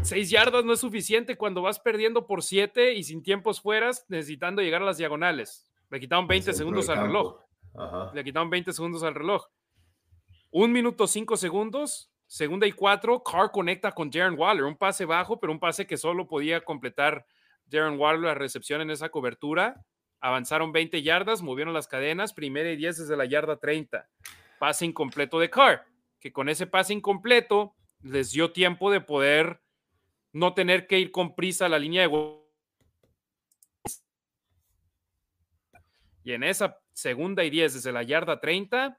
6 yardas no es suficiente cuando vas perdiendo por 7 y sin tiempos fueras, necesitando llegar a las diagonales. Le quitaron 20 segundos al reloj. Le quitaron 20 segundos al reloj. Un minuto 5 segundos, segunda y cuatro, Carr conecta con Darren Waller. Un pase bajo, pero un pase que solo podía completar Darren Waller la recepción en esa cobertura. Avanzaron 20 yardas, movieron las cadenas, primera y 10 desde la yarda 30. Pase incompleto de Carr, que con ese pase incompleto les dio tiempo de poder no tener que ir con prisa a la línea de y en esa segunda y 10 desde la yarda 30,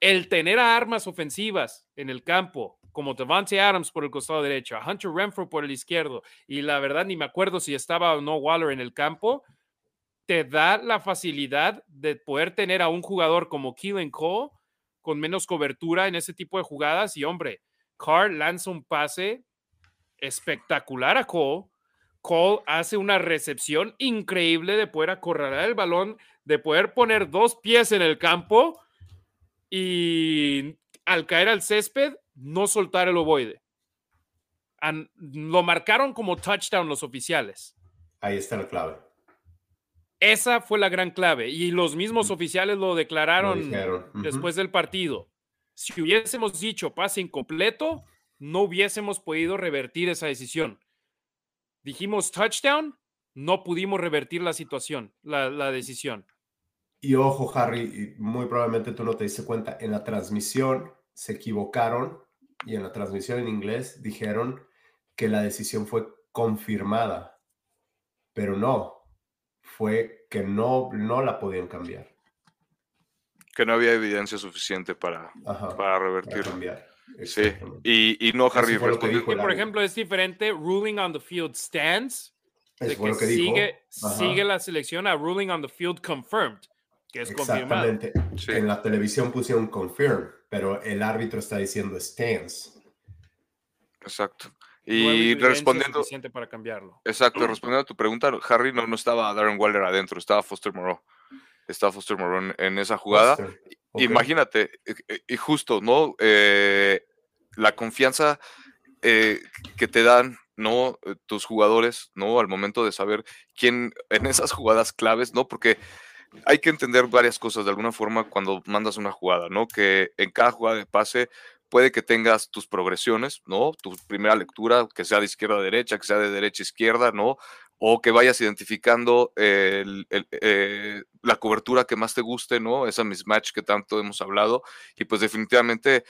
el tener armas ofensivas en el campo, como Devante Adams por el costado derecho, a Hunter Renfro por el izquierdo, y la verdad ni me acuerdo si estaba o no Waller en el campo, te da la facilidad de poder tener a un jugador como Keelan Cole con menos cobertura en ese tipo de jugadas. Y hombre, Carr lanza un pase espectacular a Cole. Cole hace una recepción increíble de poder acorralar el balón, de poder poner dos pies en el campo y al caer al césped, no soltar el ovoide. lo marcaron como touchdown los oficiales. Ahí está la clave. Esa fue la gran clave y los mismos oficiales lo declararon después del partido. Si hubiésemos dicho pase incompleto, no hubiésemos podido revertir esa decisión. Dijimos touchdown, no pudimos revertir la situación, la, la decisión. Y ojo, Harry, muy probablemente tú no te diste cuenta, en la transmisión se equivocaron y en la transmisión en inglés dijeron que la decisión fue confirmada, pero no, fue que no, no la podían cambiar. Que no había evidencia suficiente para, para revertirlo. Sí, y, y, no, Harry. por ejemplo, es diferente ruling on the field stands, de que, sigue, sigue la selección a ruling on the field confirmed, que es Exactamente. En la televisión pusieron confirm, pero el árbitro está diciendo stands. Exacto. Y respondiendo. para cambiarlo. Exacto, respondiendo a tu pregunta, Harry no, no estaba Darren Waller adentro, estaba Foster Moreau. Estaba Foster Moreau en, esa jugada. Imagínate, y justo, ¿no? Eh, la confianza eh, que te dan, ¿no? Eh, tus jugadores, ¿no? Al momento de saber quién en esas jugadas claves, ¿no? Porque hay que entender varias cosas de alguna forma cuando mandas una jugada, ¿no? Que en cada jugada de pase puede que tengas tus progresiones, ¿no? Tu primera lectura, que sea de izquierda a derecha, que sea de derecha a izquierda, ¿no? O que vayas identificando eh, la cobertura que más te guste, ¿no? Esa mismatch que tanto hemos hablado. Y pues definitivamente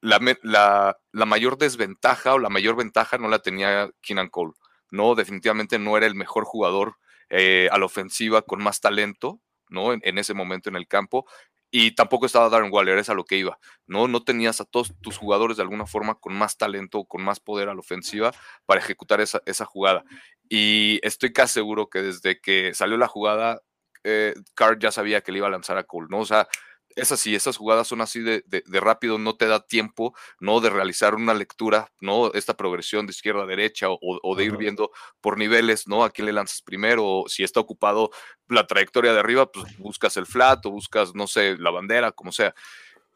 la, mayor desventaja o la mayor ventaja no la tenía Keenan Cole, ¿no? Definitivamente no era el mejor jugador eh, a la ofensiva con más talento, ¿no? en, ese momento en el campo. Y tampoco estaba Darren Waller, es a lo que iba. No, no tenías a todos tus jugadores de alguna forma con más talento, con más poder a la ofensiva para ejecutar esa, jugada. Y estoy casi seguro que desde que salió la jugada, eh, Carr ya sabía que le iba a lanzar a Cole, ¿no? O sea, es así, esas jugadas son así de, rápido, no te da tiempo, ¿no? De realizar una lectura, ¿no? Esta progresión de izquierda a derecha o, de ir viendo por niveles, ¿no? A quién le lanzas primero, o si está ocupado la trayectoria de arriba, pues buscas el flat o buscas, no sé, la bandera, como sea.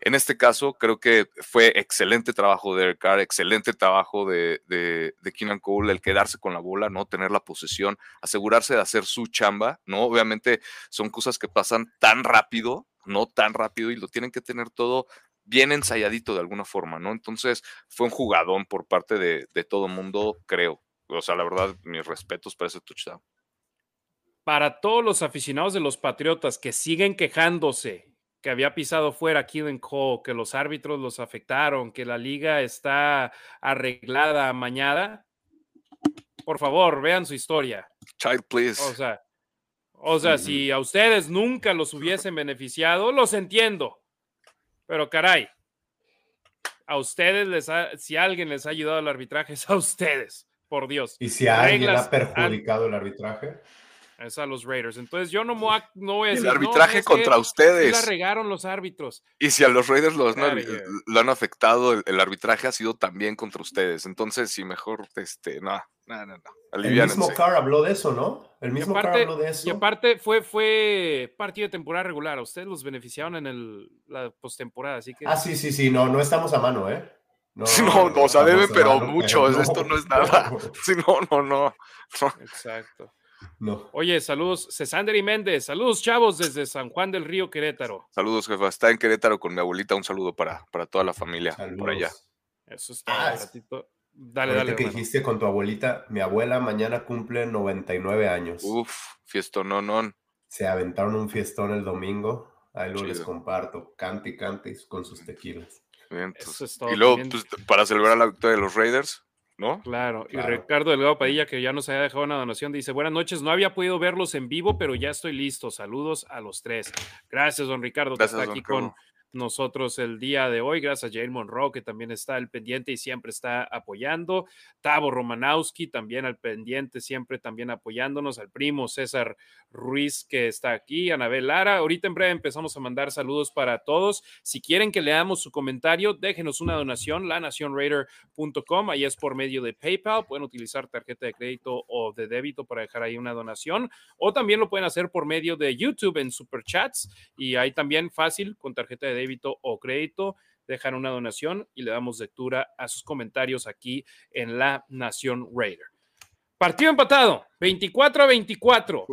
En este caso, creo que fue excelente trabajo de Eric Carr, excelente trabajo de, de, de, Keenan Cole, el quedarse con la bola, ¿no? Tener la posesión, asegurarse de hacer su chamba, ¿no? Obviamente son cosas que pasan tan rápido, no tan rápido y lo tienen que tener todo bien ensayadito de alguna forma, ¿no? Entonces fue un jugadón por parte de, de todo mundo, creo. O sea, la verdad, mis respetos para ese touchdown. Para todos los aficionados de los Patriotas que siguen quejándose que había pisado fuera Keelan Cole, que los árbitros los afectaron, que la liga está arreglada, mañana, por favor, vean su historia. Child, please. O sea, o sea, si a ustedes nunca los hubiesen beneficiado, los entiendo. Pero caray, a ustedes les ha, si alguien les ha ayudado al arbitraje es a ustedes, por Dios. ¿Y si a alguien ha perjudicado el arbitraje? Es a los Raiders. Entonces yo no, voy a, no decir. El arbitraje contra ustedes. la regaron los árbitros. Y si a los Raiders los lo han afectado, el, arbitraje ha sido también contra ustedes. Entonces, si mejor, este, no, no, no, El mismo Carr habló de eso, ¿no? El mismo Carr habló de eso. Y aparte fue, fue partido de temporada regular. ustedes los beneficiaron en el, la postemporada, así que. Ah, sí, sí, sí. No, no estamos a mano, ¿eh? No, no, no, o sea, deben, pero mucho. Esto no es nada. Sí, no, no, no. Exacto. No. Oye, saludos, Cesander y Méndez. Saludos, chavos, desde San Juan del Río, Querétaro. Saludos, jefa. Está en Querétaro con mi abuelita. Un saludo para, para toda la familia por allá. Eso está. Ah, Dale, dale. que dijiste con tu abuelita, mi abuela mañana cumple 99 años. Uf, fiestón, no, no. Se aventaron un fiestón el domingo. Ahí lo les comparto. Cante y cante con sus tequilas. y luego, pues, para celebrar la victoria de los Raiders, ¿no? Claro. Y Ricardo Delgado Padilla, que ya nos había dejado una donación, dice: Buenas noches, no había podido verlos en vivo, pero ya estoy listo. Saludos a los tres. Gracias, don Ricardo, que está aquí con nosotros el día de hoy, gracias a Jane Monroe, que también está al pendiente y siempre está apoyando. Tavo Romanowski también al pendiente, siempre también apoyándonos. Al primo César Ruiz, que está aquí. Anabel Lara. Ahorita en breve empezamos a mandar saludos para todos. Si quieren que leamos su comentario, déjenos una donación, lanacionraider.com. Ahí es por medio de PayPal. Pueden utilizar tarjeta de crédito o de débito para dejar ahí una donación. O también lo pueden hacer por medio de YouTube en Superchats. Y ahí también fácil con tarjeta de débito o crédito, dejan una donación y le damos lectura a sus comentarios aquí en La Nación Raider. Partido empatado, 24 a 24.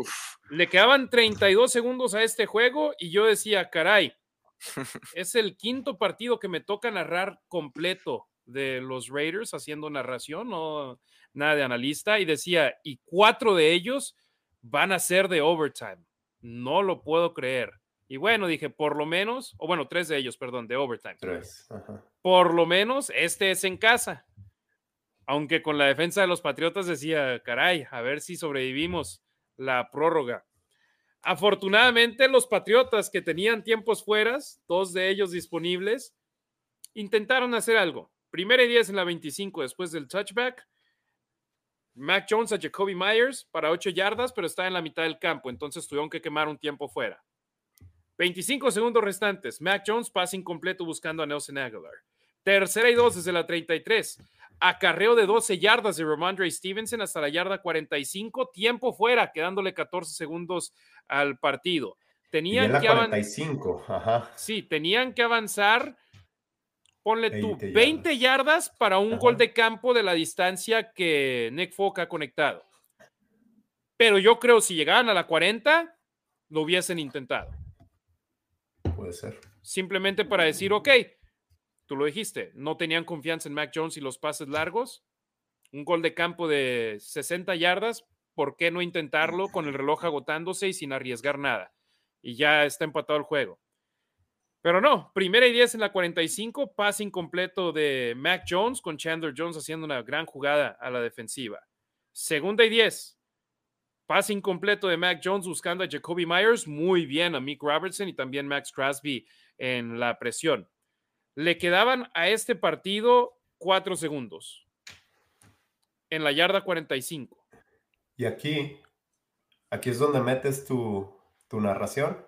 Le quedaban 32 segundos a este juego y yo decía, caray, es el quinto partido que me toca narrar completo de los Raiders haciendo narración, no nada de analista, y decía, y cuatro de ellos van a ser de overtime. No lo puedo creer. Y bueno, dije, por lo menos, o bueno, tres de ellos, perdón, de overtime. Tres. Por lo menos este es en casa. Aunque con la defensa de los Patriotas decía, caray, a ver si sobrevivimos la prórroga. Afortunadamente, los Patriotas que tenían tiempos fueras, dos de ellos disponibles, intentaron hacer algo. Primera y diez en la 25 después del touchback. Mac Jones a Jacoby Myers para ocho yardas, pero está en la mitad del campo, entonces tuvieron que quemar un tiempo fuera. 25 segundos restantes. Mac Jones pasa incompleto buscando a Nelson Aguilar. Tercera y dos desde la 33. Acarreo de 12 yardas de Ramondre Stevenson hasta la yarda 45. Tiempo fuera, quedándole 14 segundos al partido. Tenían que avanzar. Sí, tenían que avanzar. Ponle tú 20 yardas. para un gol de campo de la distancia que Nick Folk ha conectado. Pero yo creo si llegaban a la 40, lo hubiesen intentado ser. Simplemente para decir, ok, tú lo dijiste, no tenían confianza en Mac Jones y los pases largos. Un gol de campo de 60 yardas, ¿por qué no intentarlo con el reloj agotándose y sin arriesgar nada? Y ya está empatado el juego. Pero no, primera y 10 en la 45, pase incompleto de Mac Jones con Chandler Jones haciendo una gran jugada a la defensiva. Segunda y 10, Pase incompleto de Mac Jones buscando a Jacoby Myers. Muy bien a Mick Robertson y también Max Crosby en la presión. Le quedaban a este partido cuatro segundos en la yarda 45. Y aquí, aquí es donde metes tu, tu narración.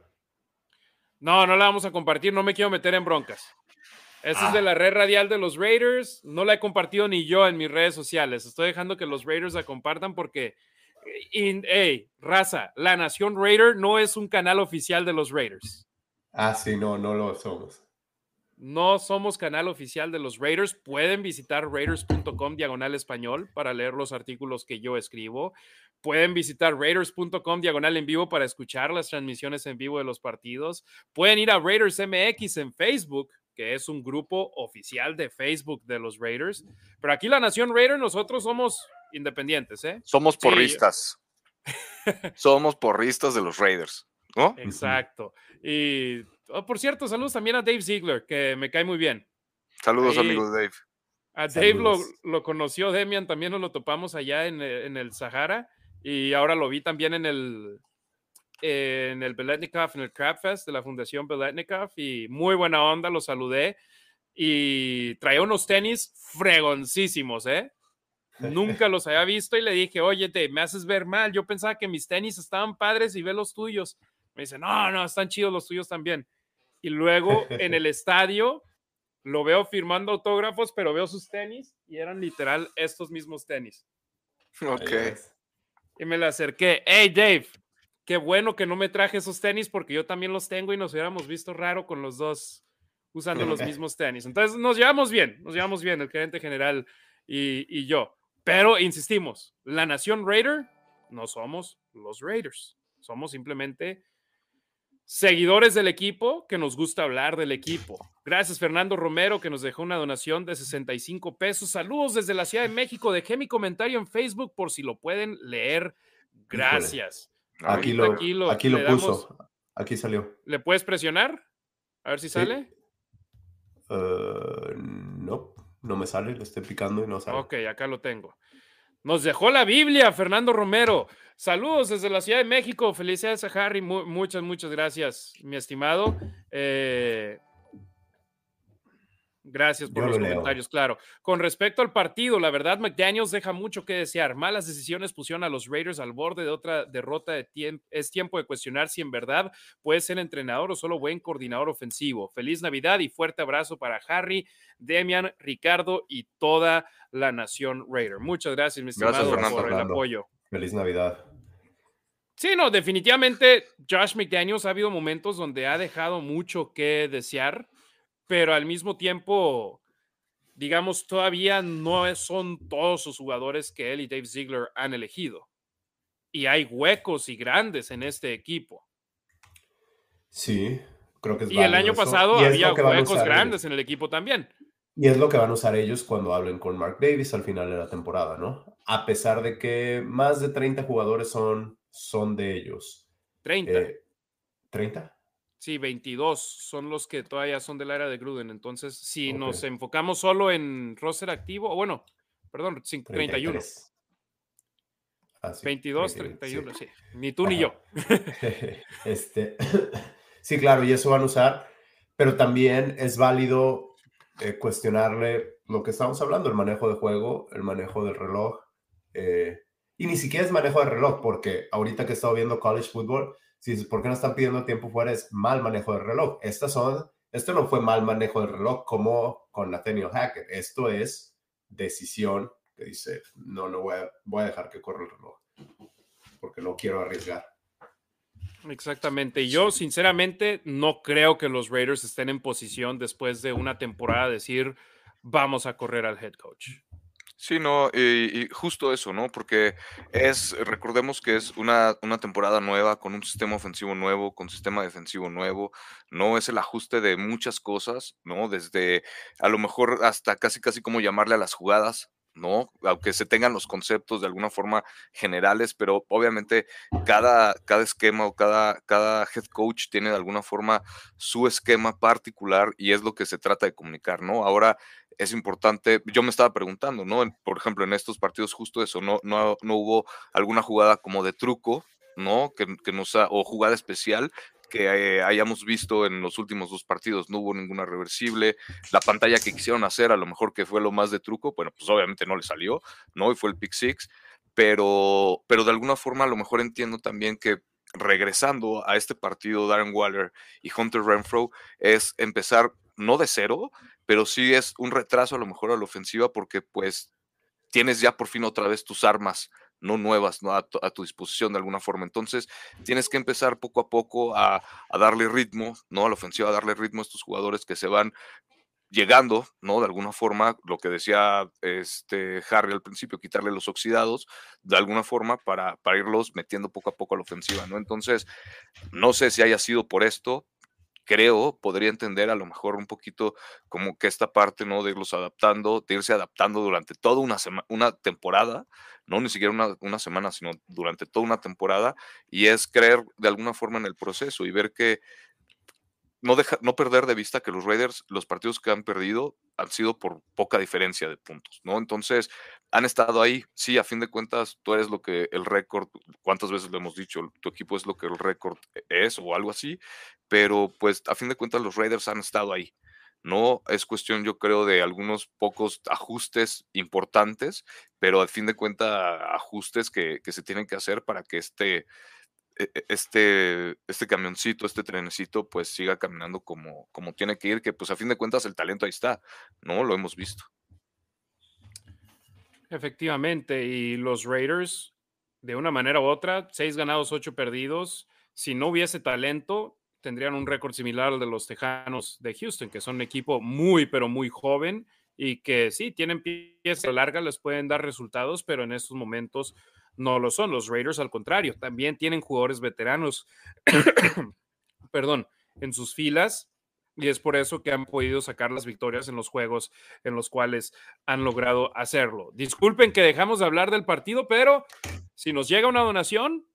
No, no la vamos a compartir, no me quiero meter en broncas. Esa es de ah. la red radial de los Raiders. No la he compartido ni yo en mis redes sociales. Estoy dejando que los Raiders la compartan porque hey, raza, la Nación Raider no es un canal oficial de los Raiders. Ah, sí, no, no lo somos. No somos canal oficial de los Raiders. Pueden visitar raiders.com diagonal español para leer los artículos que yo escribo. Pueden visitar raiders.com diagonal en vivo para escuchar las transmisiones en vivo de los partidos. Pueden ir a Raiders MX en Facebook, que es un grupo oficial de Facebook de los Raiders. Pero aquí la Nación Raider, nosotros somos independientes, ¿eh? Somos porristas. Somos porristas de los Raiders, ¿no? Exacto. Y oh, por cierto, saludos también a Dave Ziegler, que me cae muy bien. Saludos, amigos Dave. A Dave lo, lo, conoció Demian, también nos lo topamos allá en, en, el Sahara y ahora lo vi también en el en el Beletnikov, en el Crab Fest de la Fundación Beletnikov y muy buena onda, lo saludé y traía unos tenis fregoncísimos, ¿eh? Nunca los había visto y le dije, oye, te me haces ver mal. Yo pensaba que mis tenis estaban padres y ve los tuyos. Me dice, no, no, están chidos los tuyos también. Y luego en el estadio lo veo firmando autógrafos, pero veo sus tenis y eran literal estos mismos tenis. Ok. Y me le acerqué, hey Dave, qué bueno que no me traje esos tenis porque yo también los tengo y nos hubiéramos visto raro con los dos usando los mismos tenis. Entonces nos llevamos bien, nos llevamos bien, el gerente general y, y yo. Pero insistimos, la nación Raider no somos los Raiders. Somos simplemente Seguidores del equipo, que nos gusta hablar del equipo. Gracias, Fernando Romero, que nos dejó una donación de 65 pesos. Saludos desde la Ciudad de México. Dejé mi comentario en Facebook por si lo pueden leer. Gracias. Aquí lo, aquí lo, puso. aquí salió. ¿Le puedes presionar? A ver si sale. Uh, no, me sale. Le estoy picando y no sale. Ok, acá lo tengo. Nos dejó la Biblia, Fernando Romero. Saludos desde la Ciudad de México. Felicidades a Harry. muchas, muchas gracias, mi estimado. Eh, gracias por los comentarios, claro. Con respecto al partido, la verdad, McDaniels deja mucho que desear. Malas decisiones pusieron a los Raiders al borde de otra derrota de. Es tiempo de cuestionar si en verdad puede ser entrenador o solo buen coordinador ofensivo. Feliz Navidad y fuerte abrazo para Harry, Demian, Ricardo y toda la nación Raider. Muchas gracias, mi estimado, por el apoyo. Feliz Navidad. Sí, no, definitivamente Josh McDaniels ha habido momentos donde ha dejado mucho que desear, pero al mismo tiempo, digamos, todavía no son todos los jugadores que él y Dave Ziegler han elegido. Y hay huecos y grandes en este equipo. Sí, creo que es Y el año pasado había huecos grandes en el equipo también. Y es lo que van a usar ellos cuando hablen con Mark Davis al final de la temporada, ¿no? A pesar de que más de 30 jugadores son, son de ellos. 30. ¿30? Sí, 22 son los que todavía son del área de Gruden. Entonces, si nos enfocamos solo en roster activo, bueno, perdón, 31. 22, 31, sí. Ni tú ni yo. este, sí, claro, y eso van a usar, pero también es válido eh, cuestionarle lo que estamos hablando, el manejo de juego, el manejo del reloj. Eh, y ni siquiera es manejo de reloj, porque ahorita que he estado viendo college football, si dices, ¿por qué no están pidiendo tiempo fuera? Es mal manejo del reloj. Estas son, esto no fue mal manejo del reloj como con Nathaniel Hackett. Esto es decisión que dice, no, no voy a, voy a dejar que corra el reloj, porque no quiero arriesgar. Exactamente. Yo, sinceramente, no creo que los Raiders estén en posición después de una temporada de decir, vamos a correr al head coach. Sí, no, y, justo eso, ¿no? Porque es, recordemos que es una, una, temporada nueva, con un sistema ofensivo nuevo, con sistema defensivo nuevo, no es el ajuste de muchas cosas, ¿no? Desde a lo mejor hasta casi, casi como llamarle a las jugadas, ¿no? Aunque se tengan los conceptos de alguna forma generales, pero obviamente cada, cada esquema o cada, cada head coach tiene de alguna forma su esquema particular y es lo que se trata de comunicar, ¿no? Ahora es importante, yo me estaba preguntando, ¿no? Por ejemplo, en estos partidos justo eso, no, no, no hubo alguna jugada como de truco, ¿no? Que, que nos o jugada especial que hayamos visto en los últimos dos partidos. No hubo ninguna reversible. La pantalla que quisieron hacer, a lo mejor que fue lo más de truco, bueno, pues obviamente no le salió, ¿no? Y fue el pick six. Pero, pero de alguna forma a lo mejor entiendo también que regresando a este partido, Darren Waller y Hunter Renfro, es empezar no de cero, pero sí es un retraso a lo mejor a la ofensiva porque pues tienes ya por fin otra vez tus armas no nuevas, ¿no? A, tu, disposición de alguna forma. Entonces, tienes que empezar poco a poco a, darle ritmo, ¿no? A la ofensiva, a darle ritmo a estos jugadores que se van llegando, ¿no? De alguna forma, lo que decía este Harry al principio, quitarle los oxidados, de alguna forma, para, para irlos metiendo poco a poco a la ofensiva, ¿no? Entonces, no sé si haya sido por esto, creo, podría entender a lo mejor un poquito como que esta parte, ¿no? De irlos adaptando, de irse adaptando durante toda una, una temporada, no ni siquiera una, una, semana, sino durante toda una temporada, y es creer de alguna forma en el proceso y ver que no, deja, no perder de vista que los Raiders, los partidos que han perdido han sido por poca diferencia de puntos, ¿no? Entonces, han estado ahí, sí, a fin de cuentas, tú eres lo que el récord, cuántas veces lo hemos dicho, tu equipo es lo que el récord es o algo así, pero pues a fin de cuentas los Raiders han estado ahí. No es cuestión, yo creo, de algunos pocos ajustes importantes, pero a fin de cuentas ajustes que, que se tienen que hacer para que este, e, e, este, este camioncito, este trenecito, pues siga caminando como, como tiene que ir, que pues a fin de cuentas el talento ahí está, ¿no? Lo hemos visto. Efectivamente, y los Raiders, de una manera u otra, seis ganados, ocho perdidos. Si no hubiese talento, tendrían un récord similar al de los Tejanos de Houston, que son un equipo muy, pero muy joven y que sí, tienen pieza larga, les pueden dar resultados, pero en estos momentos no lo son. Los Raiders, al contrario, también tienen jugadores veteranos perdón, en sus filas y es por eso que han podido sacar las victorias en los juegos en los cuales han logrado hacerlo. Disculpen que dejamos de hablar del partido, pero si nos llega una donación,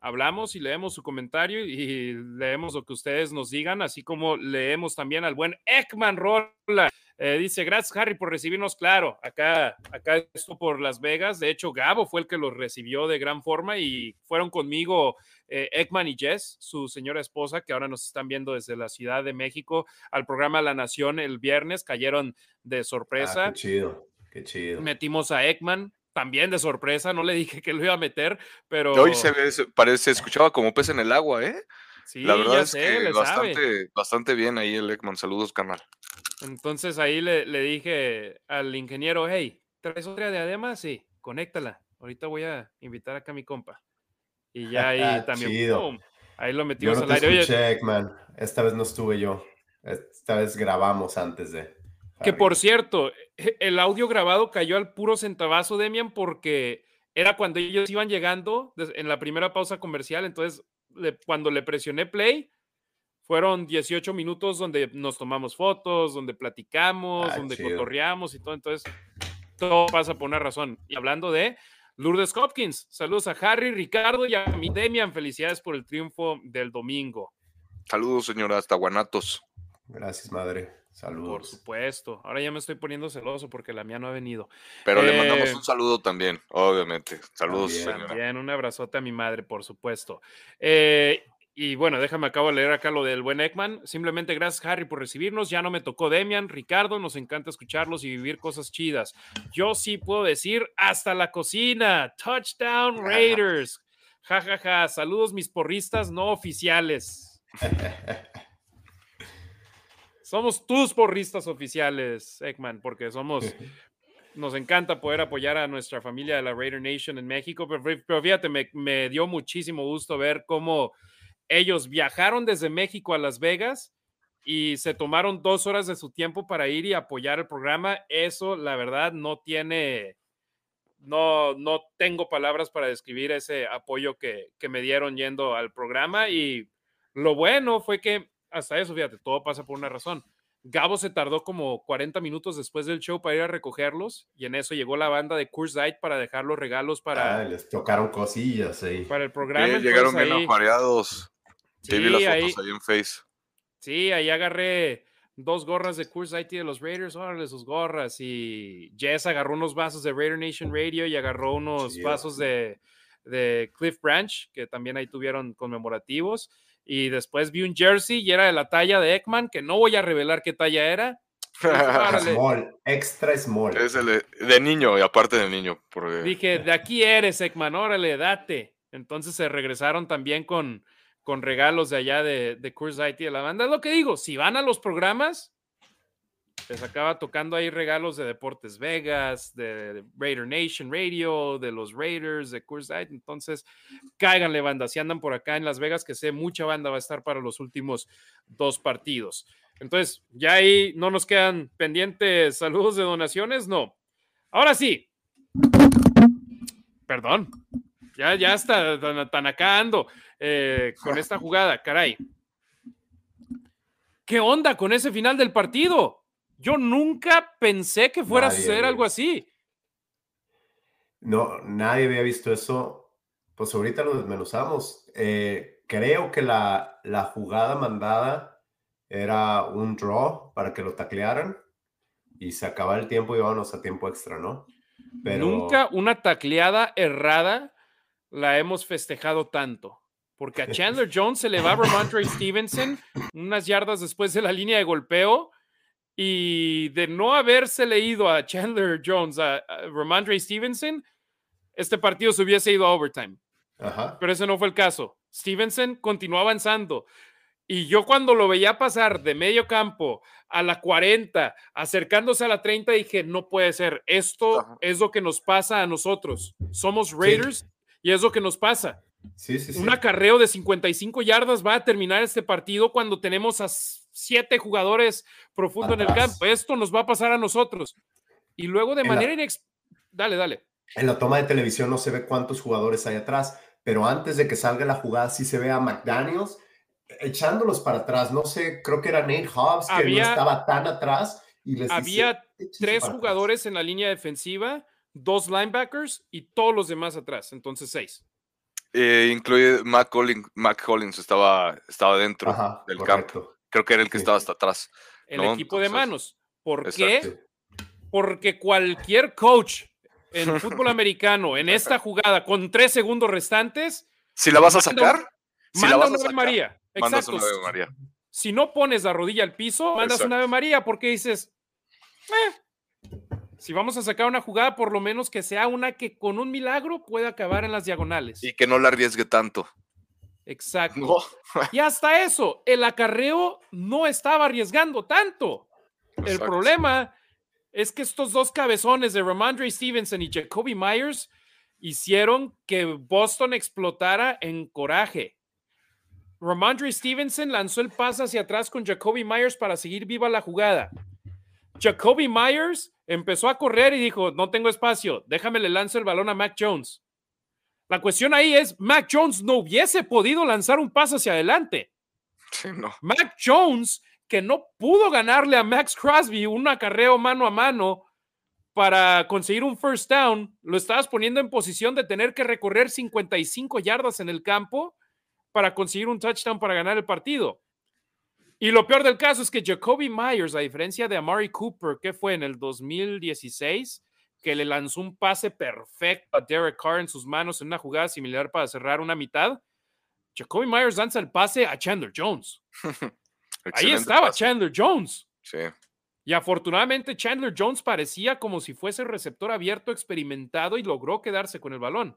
hablamos y leemos su comentario y leemos lo que ustedes nos digan, así como leemos también al buen Ekman Rolla. Eh, dice, gracias Harry por recibirnos, claro, acá, acá esto por Las Vegas, de hecho Gabo fue el que los recibió de gran forma y fueron conmigo eh, Ekman y Jess, su señora esposa, que ahora nos están viendo desde la Ciudad de México, al programa La Nación el viernes, cayeron de Ah, sorpresa. qué chido, qué chido. Metimos a Ekman, también de sorpresa, no le dije que lo iba a meter, pero... Hoy se ve, se- parece, se escuchaba como pez en el agua, ¿eh? Sí, La verdad ya es sé, que le sabe. bastante, bastante bien ahí el Ekman. Saludos, canal. Entonces ahí le, le dije al ingeniero, hey, ¿traes otra diadema? Sí, conéctala. Ahorita voy a invitar acá a mi compa. Y ya ahí también, ahí lo Yo metimos no al te aire. Oye, escuché, Ekman. Esta vez no estuve yo. Esta vez grabamos antes de. que Harry. por cierto, e- el audio grabado cayó al puro centavazo, Demian, porque era cuando ellos iban llegando en la primera pausa comercial. Entonces, le- cuando le presioné play, fueron 18 minutos donde nos tomamos fotos, donde platicamos, Ah, donde chido. cotorreamos y todo. Entonces, todo pasa por una razón. Y hablando de Lourdes Hopkins, saludos a Harry, Ricardo y a mi Demian. Felicidades por el triunfo del domingo. Saludos, señora, hasta Guanatos. Gracias, madre. Por Saludos. supuesto. Ahora ya me estoy poniendo celoso porque la mía no ha venido. Pero le Eh, mandamos un saludo también, obviamente. Saludos, También. señora. También un abrazote a mi madre, por supuesto. Eh, y bueno, déjame acabo de leer acá lo del buen Ekman. Simplemente gracias, Harry, por recibirnos. Ya no me tocó Demian, Ricardo, nos encanta escucharlos y vivir cosas chidas. Yo sí puedo decir hasta la cocina. Touchdown Raiders. Ja, ja, ja. Saludos, mis porristas no oficiales. Somos tus porristas oficiales, Ekman, porque somos nos encanta poder apoyar a nuestra familia de la Raider Nation en México, pero, pero fíjate, me, me dio muchísimo gusto ver cómo ellos viajaron desde México a Las Vegas y se tomaron dos horas de su tiempo para ir y apoyar el programa. Eso, la verdad, no tiene, no, no tengo palabras para describir ese apoyo que, que me dieron yendo al programa y lo bueno fue que hasta eso, fíjate, todo pasa por una razón. Gabo se tardó como 40 minutos después del show para ir a recogerlos y en eso llegó la banda de Kurzite para dejar los regalos para, Ah, les tocaron cosillas ahí. para el programa. Llegaron bien ahí- apareados. Sí, vi Sí, las ahí, fotos ahí en Face. sí, ahí agarré dos gorras de Kurzite de los Raiders, órale sus gorras y Jess agarró unos vasos de Raider Nation Radio y agarró unos vasos de, de Cliff Branch que también ahí tuvieron conmemorativos y después vi un jersey y era de la talla de Ekman que no voy a revelar qué talla era. Small, extra small. es el de, de niño, y aparte de niño. Porque... Dije, de aquí eres, Ekman, órale, date. Entonces se regresaron también con, con regalos de allá de, de Coors Light y de la banda. Es lo que digo, si van a los programas, les acaba tocando ahí regalos de Deportes Vegas, de Raider Nation Radio, de los Raiders, de Light. Entonces, cáiganle, banda. Si andan por acá en Las Vegas, que sé, mucha banda va a estar para los últimos dos partidos. Entonces, ya ahí no nos quedan pendientes saludos de donaciones, no. Ahora sí, perdón, ya, ya está tan, tan acá ando eh, con esta jugada, caray. ¿Qué onda con ese final del partido? Yo nunca pensé que fuera a suceder algo así. No, nadie había visto eso. Pues ahorita lo desmenuzamos. Eh, creo que la, la jugada mandada era un draw para que lo taclearan y se acababa el tiempo y íbamos a tiempo extra, ¿no? Pero Nunca una tacleada errada la hemos festejado tanto. Porque a Chandler Jones se le va a Ramondre Stevenson unas yardas después de la línea de golpeo. Y de no haberse leído a Chandler Jones, a, a Ramondre Stevenson, este partido se hubiese ido a overtime. Ajá. Pero ese no fue el caso. Stevenson continuó avanzando. Y yo cuando lo veía pasar de medio campo a la 40, acercándose a la 30, dije, no puede ser. Esto Ajá. es lo que nos pasa a nosotros. Somos Raiders y es lo que nos pasa. Sí, sí. Un acarreo de 55 yardas va a terminar este partido cuando tenemos a siete jugadores profundo en el Atrás. campo. Esto nos va a pasar a nosotros. Y luego de En la- manera inex... Dale, dale. En la toma de televisión no se ve cuántos jugadores hay atrás, pero antes de que salga la jugada sí se ve a McDaniels echándolos para atrás. No sé, creo que era Nate Hobbs que no estaba tan atrás y les Había tres jugadores en la línea defensiva, dos linebackers y todos los demás atrás, entonces seis. Eh, incluye Mac Collins, Mac Collins estaba, estaba dentro del campo. Creo que era el que estaba hasta atrás. El equipo de manos. ¿Por qué? Porque cualquier coach en fútbol americano en esta jugada con tres segundos restantes. Si la vas a sacar, manda una Ave María. Exacto. María. Si no pones la rodilla al piso, mandas una Ave María porque dices, eh, si vamos a sacar una jugada, por lo menos que sea una que con un milagro pueda acabar en las diagonales. Y que no la arriesgue tanto. Exacto. y hasta eso, el acarreo no estaba arriesgando tanto. El problema es que estos dos cabezones de Ramondre Stevenson y Jacoby Myers hicieron que Boston explotara en coraje. Ramondre Stevenson lanzó el pase hacia atrás con Jacoby Myers para seguir viva la jugada. Jacoby Myers empezó a correr y dijo, no tengo espacio, déjame le lanzo el balón a Mac Jones. La cuestión ahí es, Mac Jones no hubiese podido lanzar un paso hacia adelante. Mac Jones, que no pudo ganarle a Max Crosby un acarreo mano a mano para conseguir un first down, lo estabas poniendo en posición de tener que recorrer 55 yardas en el campo para conseguir un touchdown para ganar el partido. Y lo peor del caso es que Jacoby Myers, a diferencia de Amari Cooper, que fue en el 2016, que le lanzó un pase perfecto a Derek Carr en sus manos en una jugada similar para cerrar una mitad, Jacoby Myers lanza el pase a Chandler Jones. Ahí estaba Chandler Jones. Sí. Y afortunadamente Chandler Jones parecía como si fuese receptor abierto experimentado y logró quedarse con el balón.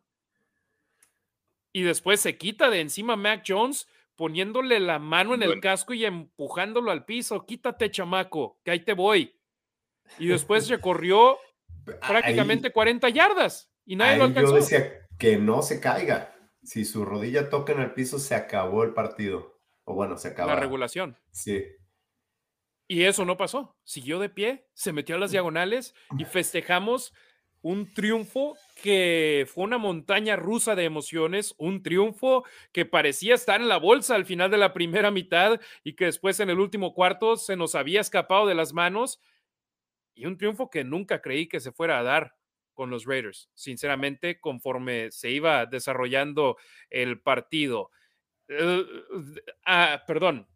Y después se quita de encima Mac Jones poniéndole la mano en el casco y empujándolo al piso. Quítate, chamaco, que ahí te voy. Y después recorrió prácticamente 40 yardas y nadie lo alcanzó. Yo decía que no se caiga. Si su rodilla toca en el piso, se acabó el partido. O bueno, se acabó. La regulación. Sí. Y eso no pasó. Siguió de pie, se metió a las diagonales y festejamos un triunfo que fue una montaña rusa de emociones, un triunfo que parecía estar en la bolsa al final de la primera mitad y que después en el último cuarto se nos había escapado de las manos y un triunfo que nunca creí que se fuera a dar con los Raiders, sinceramente, conforme se iba desarrollando el partido. Eh, ah, perdón,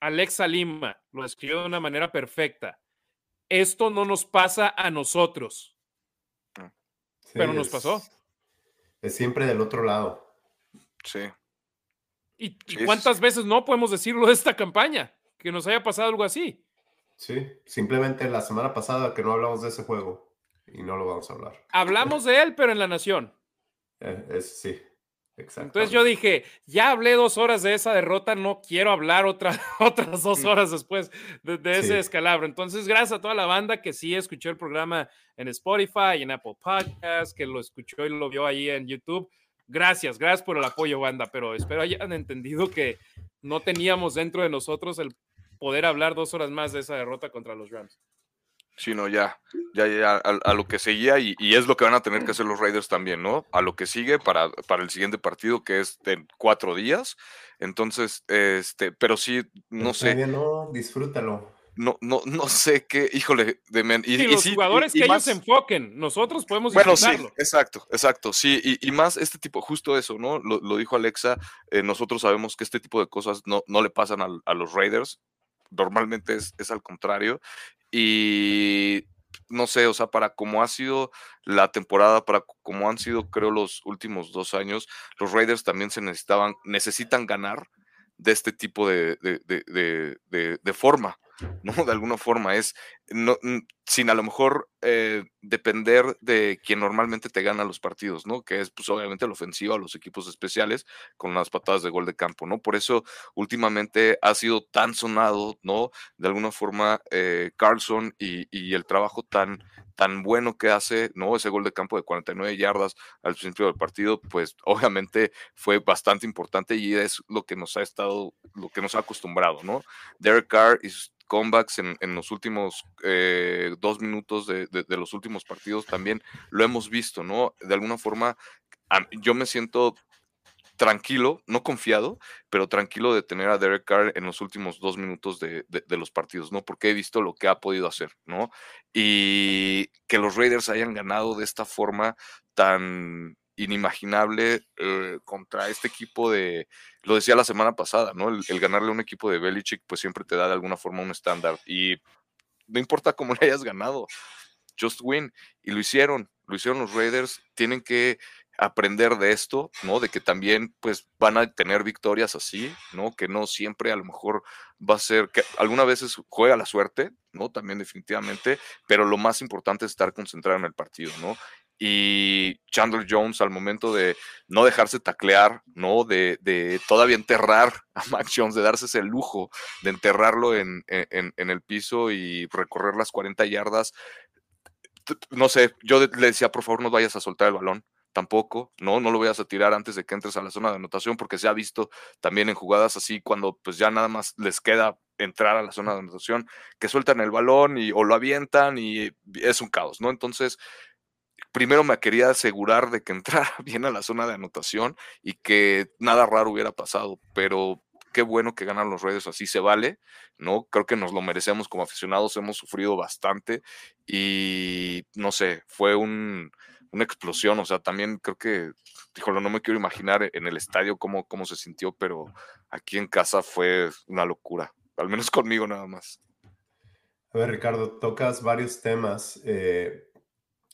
Alexa Lima lo escribió de una manera perfecta. Esto no nos pasa a nosotros pero nos pasó. Es siempre del otro lado. Sí. ¿Y, cuántas veces no podemos decirlo de esta campaña? Que nos haya pasado algo así. Sí, simplemente la semana pasada que no hablamos de ese juego y no lo vamos a hablar. Hablamos de él, pero en la nación. Eh, sí, exacto. Entonces yo dije, ya hablé dos horas de esa derrota, no quiero hablar otra, otras dos horas después de, ese descalabro. Entonces, gracias a toda la banda que sí escuchó el programa en Spotify, en Apple Podcasts, que lo escuchó y lo vio ahí en YouTube. Gracias, gracias por el apoyo, banda, pero espero hayan entendido que no teníamos dentro de nosotros el poder hablar dos horas más de esa derrota contra los Rams. Sí, no, ya, ya, ya a, lo que seguía y, es lo que van a tener que hacer los Raiders también, ¿no? A lo que sigue para, para el siguiente partido que es en cuatro días. Entonces, este, pero sí, no sé. No, disfrútalo no, no, no sé qué, híjole, de y, los jugadores que ellos se enfoquen, nosotros podemos Bueno, sí, exacto, exacto, sí, y, más este tipo, justo eso, ¿no? Lo, dijo Alexa, eh, nosotros sabemos que este tipo de cosas no, no le pasan a, los Raiders, normalmente es, es, al contrario, y no sé, o sea, para cómo ha sido la temporada, para cómo han sido, creo, los últimos dos años, los Raiders también se necesitaban, necesitan ganar de este tipo de, de, de, de forma. ¿no? De alguna forma, es no, sin a lo mejor eh, depender de quien normalmente te gana los partidos, ¿no? Que es pues obviamente la ofensiva, los equipos especiales con las patadas de gol de campo, ¿no? Por eso últimamente ha sido tan sonado, ¿no? De alguna forma eh, Carlson y, el trabajo tan, tan bueno que hace, ¿no? Ese gol de campo de 49 yardas al principio del partido, pues obviamente fue bastante importante y es lo que nos ha estado, lo que nos ha acostumbrado, ¿no? Derek Carr y comebacks en, en los últimos eh, dos minutos de, los últimos partidos también lo hemos visto, ¿no? De alguna forma, yo me siento tranquilo, no confiado, pero tranquilo de tener a Derek Carr en los últimos dos minutos de, los partidos, ¿no? Porque he visto lo que ha podido hacer, ¿no? Y que los Raiders hayan ganado de esta forma tan inimaginable eh, contra este equipo de, lo decía la semana pasada, ¿no? El, ganarle a un equipo de Belichick, pues siempre te da de alguna forma un estándar. Y no importa cómo le hayas ganado, just win. Y lo hicieron, lo hicieron los Raiders. Tienen que aprender de esto, ¿no? De que también pues van a tener victorias así, ¿no? Que no siempre a lo mejor va a ser que algunas veces juega la suerte, ¿no? También definitivamente, pero lo más importante es estar concentrado en el partido, ¿no? Y Chandler Jones al momento de no dejarse taclear, ¿no? De, de todavía enterrar a Mac Jones, de darse ese lujo de enterrarlo en, en, en el piso y recorrer las 40 yardas. No sé, yo le decía, por favor, no vayas a soltar el balón tampoco, ¿no? No lo vayas a tirar antes de que entres a la zona de anotación, porque se ha visto también en jugadas así cuando pues ya nada más les queda entrar a la zona de anotación, que sueltan el balón y o lo avientan y es un caos, ¿no? Entonces, primero me quería asegurar de que entrara bien a la zona de anotación y que nada raro hubiera pasado, pero qué bueno que ganan los Raiders, así se vale, ¿no? Creo que nos lo merecemos como aficionados, hemos sufrido bastante y no sé, fue un, una explosión, o sea, también creo que, híjole, no me quiero imaginar en el estadio cómo, cómo se sintió, pero aquí en casa fue una locura, al menos conmigo nada más. A ver, Ricardo, tocas varios temas. Eh,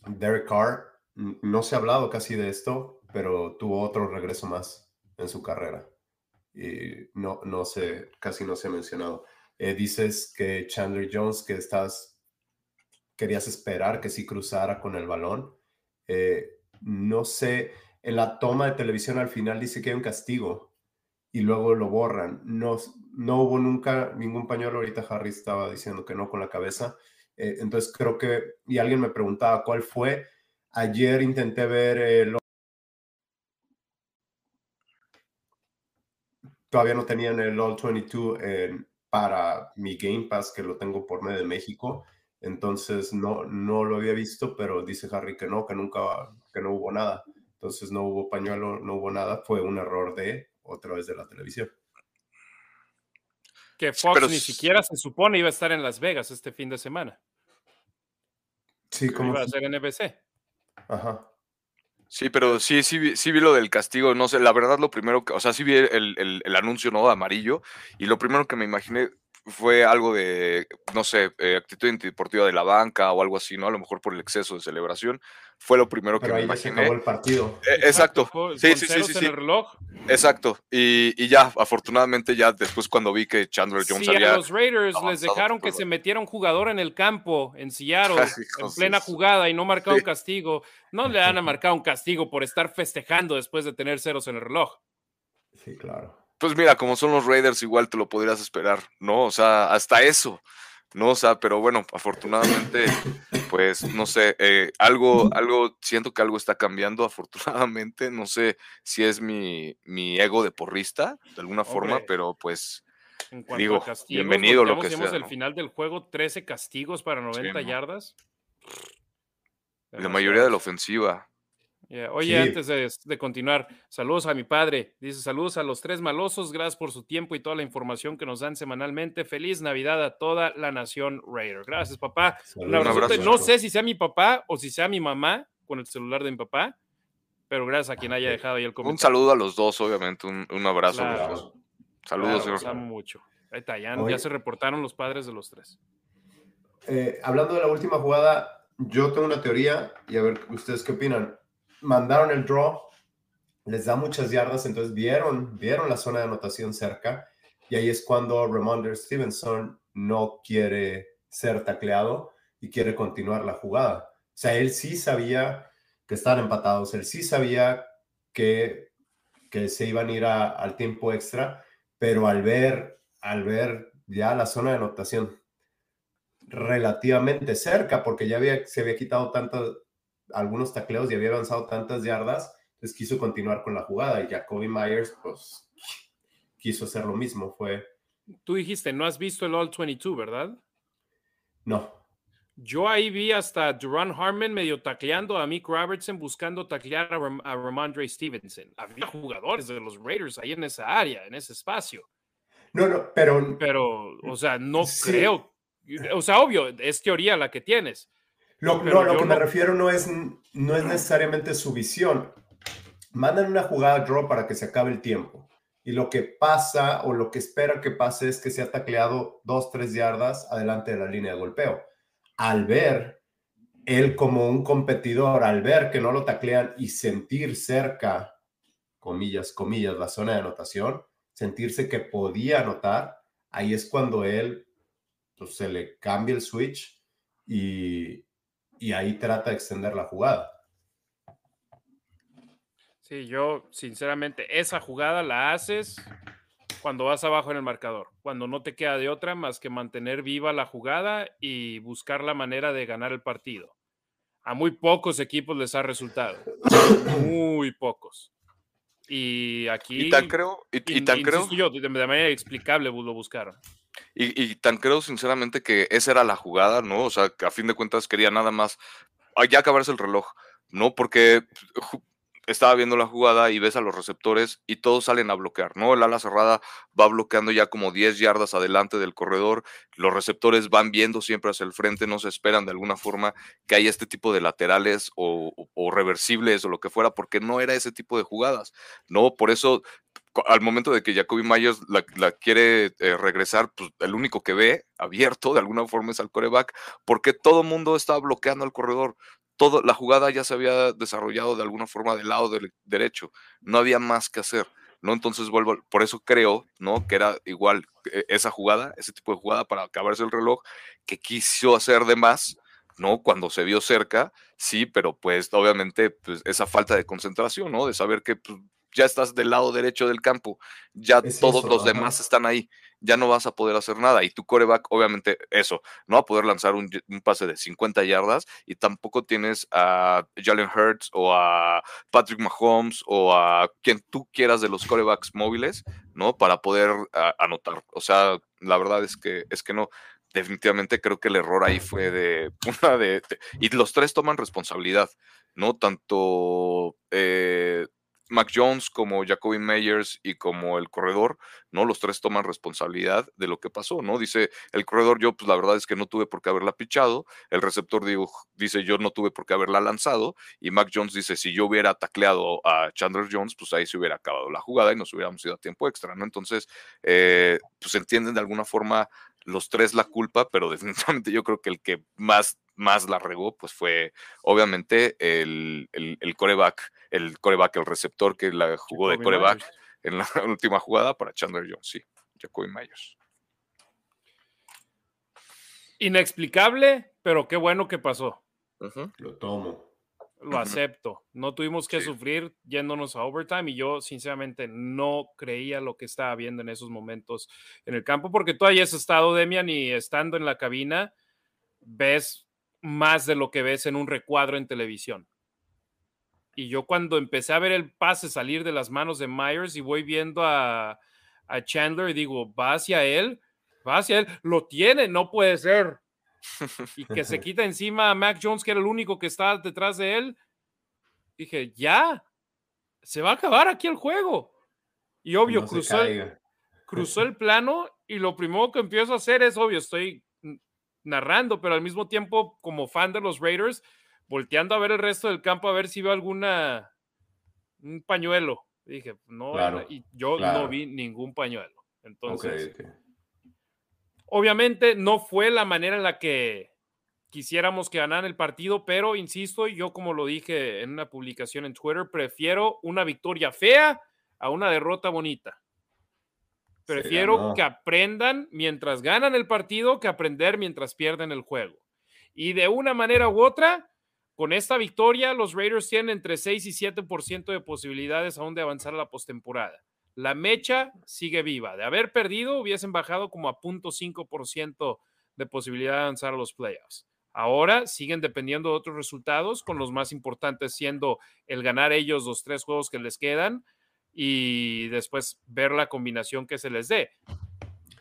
Derek Carr, no se ha hablado casi de esto, pero tuvo otro regreso más en su carrera. Y no, no sé, casi no se ha mencionado. Eh, dices que Chandler Jones, que estás, querías esperar que sí cruzara con el balón. Eh, no sé, en la toma de televisión al final dice que hay un castigo y luego lo borran. No, no hubo nunca ningún pañuelo, ahorita Harry estaba diciendo que no con la cabeza. Eh, entonces creo que, y alguien me preguntaba cuál fue. Ayer intenté ver el... Todavía no tenían el All 22 para mi Game Pass, que lo tengo por medio de México. Entonces no, no lo había visto, pero dice Harry que no, que nunca, que no hubo nada. Entonces no hubo pañuelo, no hubo nada. Fue un error de otra vez de la televisión. Que Fox ni siquiera se supone iba a estar en Las Vegas este fin de semana. Sí, como iba a ser NBC. Ajá. Sí, pero sí, sí, sí vi lo del castigo, no sé, la verdad lo primero que, o sea, sí vi el, el, el anuncio, ¿no? Amarillo, y lo primero que me imaginé fue algo de, no sé, eh, actitud deportiva de la banca o algo así, ¿no? A lo mejor por el exceso de celebración. Fue lo primero que me imaginé. el partido. Eh, exacto. Sí, sí, sí, sí, Exacto. Y, ya, afortunadamente, ya después cuando vi que Chandler Jones sí, a los Raiders les dejaron que se metiera un jugador en el campo, en Seattle, en plena jugada y no marcaron castigo. No le van a marcar un castigo por estar festejando después de tener ceros en el reloj. Sí, claro. Pues mira, como son los Raiders, igual te lo podrías esperar, ¿no? O sea, hasta eso, ¿no? O sea, pero bueno, afortunadamente, pues no sé, eh, algo, algo, siento que algo está cambiando, afortunadamente, no sé si es mi, mi ego de porrista, de alguna forma, pero pues digo, bienvenido lo que sea. el final del juego 13 castigos para 90 yardas. La mayoría de la ofensiva. Oye, antes de, continuar, saludos a mi padre. Dice saludos a los tres malosos. Gracias por su tiempo y toda la información que nos dan semanalmente. Feliz Navidad a toda la nación Raider. Gracias, papá. Un abrazo. No sé si sea mi papá o si sea mi mamá con el celular de mi papá, pero gracias a quien haya dejado ahí el comentario. Un saludo a los dos, obviamente. Un, abrazo. a los dos. Saludos, Los amo mucho. Ahí está, ya, se reportaron los padres de los tres. Eh, hablando de la última jugada, yo tengo una teoría y a ver ustedes qué opinan mandaron el draw, les da muchas yardas, entonces vieron, vieron la zona de anotación cerca y ahí es cuando Ramondre Stevenson no quiere ser tacleado y quiere continuar la jugada. O sea, él sí sabía que estaban empatados, él sí sabía que, que se iban a ir al tiempo extra, pero al ver, al ver ya la zona de anotación relativamente cerca, porque ya había, se había quitado tanto, algunos tacleos y había avanzado tantas yardas, entonces quiso continuar con la jugada y Jacoby Myers pues quiso hacer lo mismo, fue... Tú dijiste, no has visto el All 22, ¿verdad? No. Yo ahí vi hasta Duran Harmon medio tacleando a Mick Robertson buscando taclear a, Ramondre Stevenson. Había jugadores de los Raiders ahí en esa área, en ese espacio. No, no, pero. Pero, o sea, no creo. O sea, obvio, es teoría la que tienes. Lo, no, lo que me refiero no es, no es necesariamente su visión. Mandan una jugada draw para que se acabe el tiempo. Y lo que pasa o lo que espera que pase es que se ha tacleado dos, tres yardas adelante de la línea de golpeo al ver él como un competidor, al ver que no lo taclean y sentir cerca, comillas, comillas, la zona de anotación, sentirse que podía anotar, ahí es cuando él pues, se le cambia el switch y, y ahí trata de extender la jugada. Sí, yo sinceramente, esa jugada la haces cuando vas abajo en el marcador, cuando no te queda de otra más que mantener viva la jugada y buscar la manera de ganar el partido. A muy pocos equipos les ha resultado. Muy pocos. Y aquí. Y tan creo. Y, tan creo. Yo, de, manera explicable lo buscaron. Y, y, tan creo, sinceramente, que esa era la jugada, ¿no? O sea, que a fin de cuentas quería nada más. Ya acabarse el reloj, ¿no? Porque estaba viendo la jugada y ves a los receptores y todos salen a bloquear, ¿no? El ala cerrada va bloqueando ya como 10 yardas adelante del corredor, los receptores van viendo siempre hacia el frente, no se esperan de alguna forma que haya este tipo de laterales o, reversibles o lo que fuera, porque no era ese tipo de jugadas, ¿no? Por eso al momento de que Jacoby Myers la, quiere eh, regresar, pues el único que ve abierto de alguna forma es al coreback, porque todo el mundo está bloqueando al corredor todo, la jugada ya se había desarrollado de alguna forma del lado derecho, no había más que hacer, ¿no? Entonces vuelvo, por eso creo, ¿no? Que era igual e, esa jugada, ese tipo de jugada para acabarse el reloj, que quiso hacer de más, ¿no? Cuando se vio cerca, sí, pero pues obviamente pues, esa falta de concentración, ¿no? De saber que pues, ya estás del lado derecho del campo, ya todos los demás están ahí, ya no vas a poder hacer nada. Y tu coreback, obviamente, eso, no va a poder lanzar un, pase de 50 yardas y tampoco tienes a Jalen Hurts o a Patrick Mahomes o a quien tú quieras de los corebacks móviles, ¿no? Para poder anotar. O sea, la verdad es que, es que no definitivamente creo que el error ahí fue de una de, y los tres toman responsabilidad, ¿no? Tanto eh, Mac Jones, como Jacoby Meyers y como el corredor, ¿no? Los tres toman responsabilidad de lo que pasó, ¿no? Dice el corredor, yo pues la verdad es que no tuve por qué haberla pichado, el receptor digo, dice yo no tuve por qué haberla lanzado y Mac Jones dice si yo hubiera tacleado a Chandler Jones, pues ahí se hubiera acabado la jugada y nos hubiéramos ido a tiempo extra, ¿no? Entonces, eh, pues entienden de alguna forma los tres la culpa, pero definitivamente yo creo que el que más, más la regó, pues fue obviamente el, el, el coreback el coreback, el receptor que la jugó de coreback en la última jugada para Chandler Jones, sí, Jacoby Myers. Inexplicable, pero qué bueno que pasó. Lo tomo. Lo acepto. No tuvimos que sufrir yéndonos a overtime y yo sinceramente no creía lo que estaba viendo en esos momentos en el campo porque tú hayas estado, Demian, y estando en la cabina, ves más de lo que ves en un recuadro en televisión. Y yo cuando empecé a ver el pase salir de las manos de Myers y voy viendo a, Chandler y digo, va hacia él, va hacia él, lo tiene, no puede ser. Y que se quita encima a Mac Jones, que era el único que estaba detrás de él. Dije, ya, se va a acabar aquí el juego. Y obvio, cruzó, el, cruzó el plano y lo primero que empiezo a hacer es, obvio, estoy narrando, pero al mismo tiempo, como fan de los Raiders, volteando a ver el resto del campo a ver si veo alguna un pañuelo. Dije, no, y yo no vi ningún pañuelo. Entonces, obviamente no fue la manera en la que quisiéramos que ganaran el partido, pero insisto, yo como lo dije en una publicación en Twitter, prefiero una victoria fea a una derrota bonita. Prefiero que aprendan mientras ganan el partido que aprender mientras pierden el juego. Y de una manera u otra, con esta victoria, los Raiders tienen entre 6 y 7% de posibilidades aún de avanzar a la postemporada. La mecha sigue viva. De haber perdido, hubiesen bajado como a 0.5% de posibilidad de avanzar a los playoffs. Ahora siguen dependiendo de otros resultados, con los más importantes siendo el ganar ellos los tres juegos que les quedan y después ver la combinación que se les dé.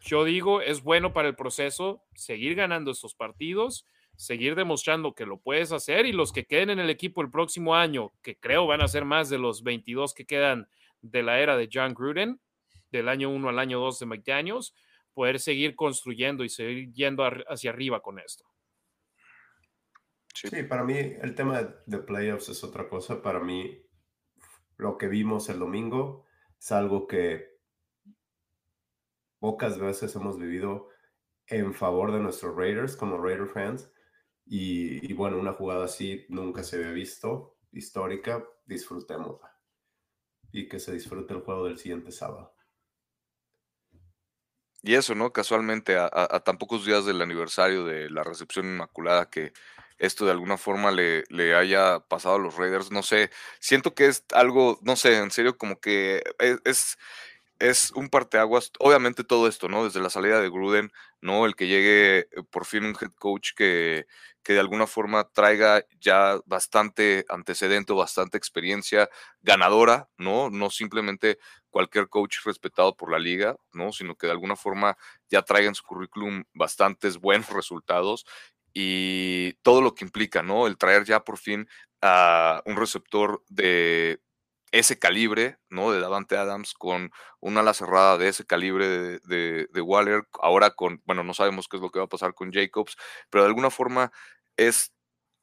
Yo digo, es bueno para el proceso seguir ganando estos partidos seguir demostrando que lo puedes hacer y los que queden en el equipo el próximo año, que creo van a ser más de los 22 que quedan de la era de John Gruden, del año 1 al año 2 de McDaniels, poder seguir construyendo y seguir yendo hacia arriba con esto. Sí, para mí el tema de playoffs es otra cosa. Para mí, lo que vimos el domingo es algo que pocas veces hemos vivido en favor de nuestros Raiders como Raider fans. Y, bueno, una jugada así nunca se había visto, histórica, disfrutémosla. Y que se disfrute el juego del siguiente sábado. Y eso, ¿no? Casualmente, a, tan pocos días del aniversario de la recepción inmaculada, que esto de alguna forma le, le, haya pasado a los Raiders, no sé, siento que es algo, no sé, en serio, como que e, es, es un parteaguas, obviamente todo esto, ¿no? Desde la salida de Gruden, ¿no? El que llegue eh, por fin un head coach que, que de alguna forma traiga ya bastante antecedente o bastante experiencia ganadora, ¿no? No simplemente cualquier coach respetado por la liga, ¿no? Sino que de alguna forma ya traiga en su currículum bastantes buenos resultados y todo lo que implica, ¿no? El traer ya por fin a un receptor de ese calibre, ¿no? De Davante Adams con una ala cerrada de ese calibre de, de, Waller, ahora con, bueno, no sabemos qué es lo que va a pasar con Jacobs, pero de alguna forma es,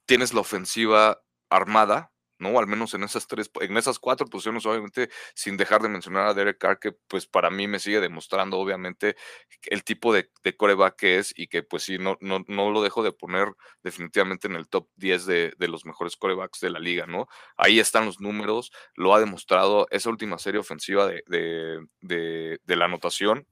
tienes la ofensiva armada, ¿no? Al menos en esas tres, en esas cuatro posiciones, obviamente, sin dejar de mencionar a Derek Carr, que pues para mí me sigue demostrando, obviamente, el tipo de, de coreback que es y que pues sí, no, no, no lo dejo de poner definitivamente en el top 10 de, de, los mejores corebacks de la liga, ¿no? Ahí están los números, lo ha demostrado esa última serie ofensiva de, de, de la anotación,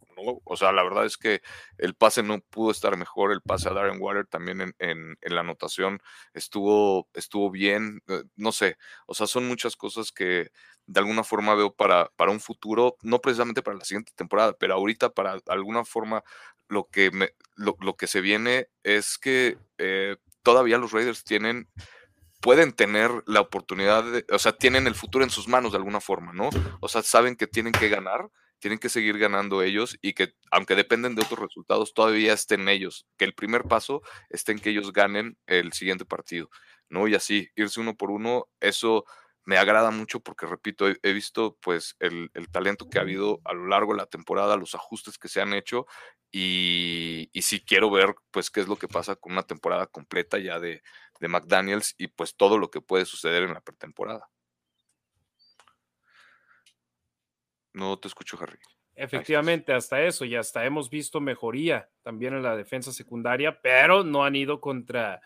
O sea, la verdad es que el pase no pudo estar mejor, el pase a Darren Water también en, la anotación estuvo, estuvo bien, eh, no sé, o sea, son muchas cosas que de alguna forma veo para, para un futuro, no precisamente para la siguiente temporada, pero ahorita para alguna forma lo que, me, lo, que se viene es que eh, todavía los Raiders tienen pueden tener la oportunidad o sea, tienen el futuro en sus manos de alguna forma, ¿no? O sea, saben que tienen que ganar, tienen que seguir ganando ellos y que aunque dependen de otros resultados, todavía estén ellos, que el primer paso esté en que ellos ganen el siguiente partido. ¿no? Y así, irse uno por uno, eso me agrada mucho porque, repito, he, visto pues el, talento que ha habido a lo largo de la temporada, los ajustes que se han hecho y, y sí quiero ver pues qué es lo que pasa con una temporada completa ya de, de McDaniels y pues todo lo que puede suceder en la pretemporada. No te escucho, Harry. Efectivamente, hasta eso, y hasta hemos visto mejoría también en la defensa secundaria, pero no han ido contra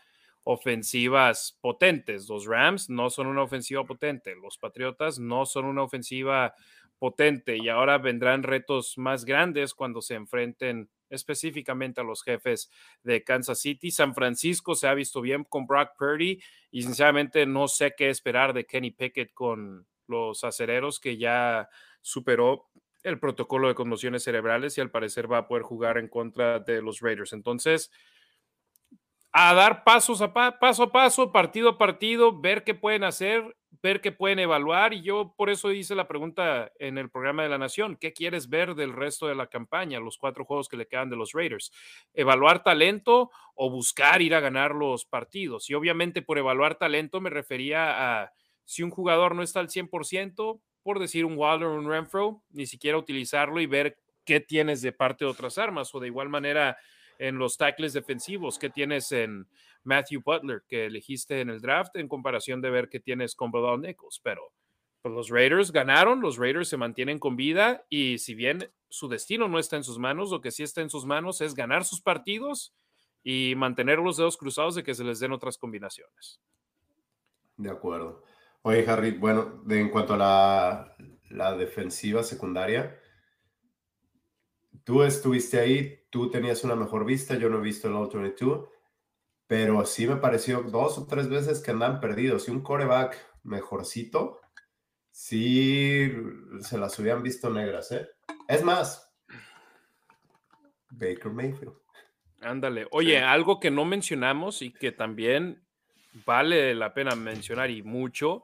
ofensivas potentes. Los Rams no son una ofensiva potente, los Patriotas no son una ofensiva potente y ahora vendrán retos más grandes cuando se enfrenten específicamente a los jefes de Kansas City. San Francisco se ha visto bien con Brock Purdy y sinceramente no sé qué esperar de Kenny Pickett con los acereros que ya superó el protocolo de conmociones cerebrales y al parecer va a poder jugar en contra de los Raiders. Entonces, a dar pasos a paso a paso, partido a partido, ver qué pueden hacer, ver qué pueden evaluar. Y yo por eso hice la pregunta en el programa de la Nación, ¿qué quieres ver del resto de la campaña, los cuatro juegos que le quedan de los Raiders? ¿Evaluar talento o buscar ir a ganar los partidos? Y obviamente por evaluar talento me refería a si un jugador no está al 100%, por decir un Wilder o un Renfro, ni siquiera utilizarlo y ver qué tienes de parte de otras armas o de igual manera en los tackles defensivos que tienes en Matthew Butler, que elegiste en el draft, en comparación de ver qué tienes con Bilal Nichols. Pero pues, los Raiders ganaron, los Raiders se mantienen con vida y si bien su destino no está en sus manos, lo que sí está en sus manos es ganar sus partidos y mantener los dedos cruzados de que se les den otras combinaciones. De acuerdo. Oye, Harry, bueno, de, en cuanto a la, la defensiva secundaria, tú estuviste ahí, tú tenías una mejor vista, yo no he visto el All 22, pero sí me pareció dos o tres veces que andan perdidos. Y un coreback mejorcito, sí se las hubieran visto negras, ¿eh? Es más, Baker Mayfield. Ándale. Oye, algo que no mencionamos y que también vale la pena mencionar y mucho,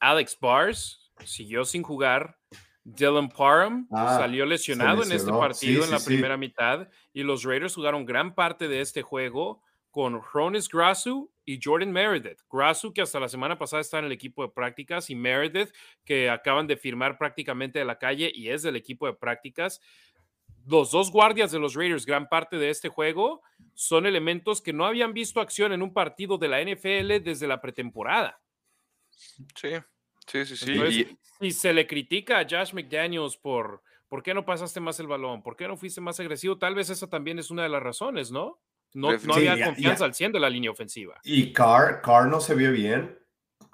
Alex Bars siguió sin jugar Dylan Parham ah, salió lesionado en este partido en la primera mitad y los Raiders jugaron gran parte de este juego con Hronis Grasu y Jordan Meredith. Grasu, que hasta la semana pasada está en el equipo de prácticas, y Meredith, que acaban de firmar prácticamente de la calle y es del equipo de prácticas. Los dos guardias de los Raiders, gran parte de este juego, son elementos que no habían visto acción en un partido de la NFL desde la pretemporada. Sí, sí, sí, sí. y... se le critica a Josh McDaniels por ¿por qué no pasaste más el balón? ¿Por qué no fuiste más agresivo? Tal vez esa también es una de las razones, ¿no? No, había confianza al 100 de la línea ofensiva. Y Carr, Carr no se vio bien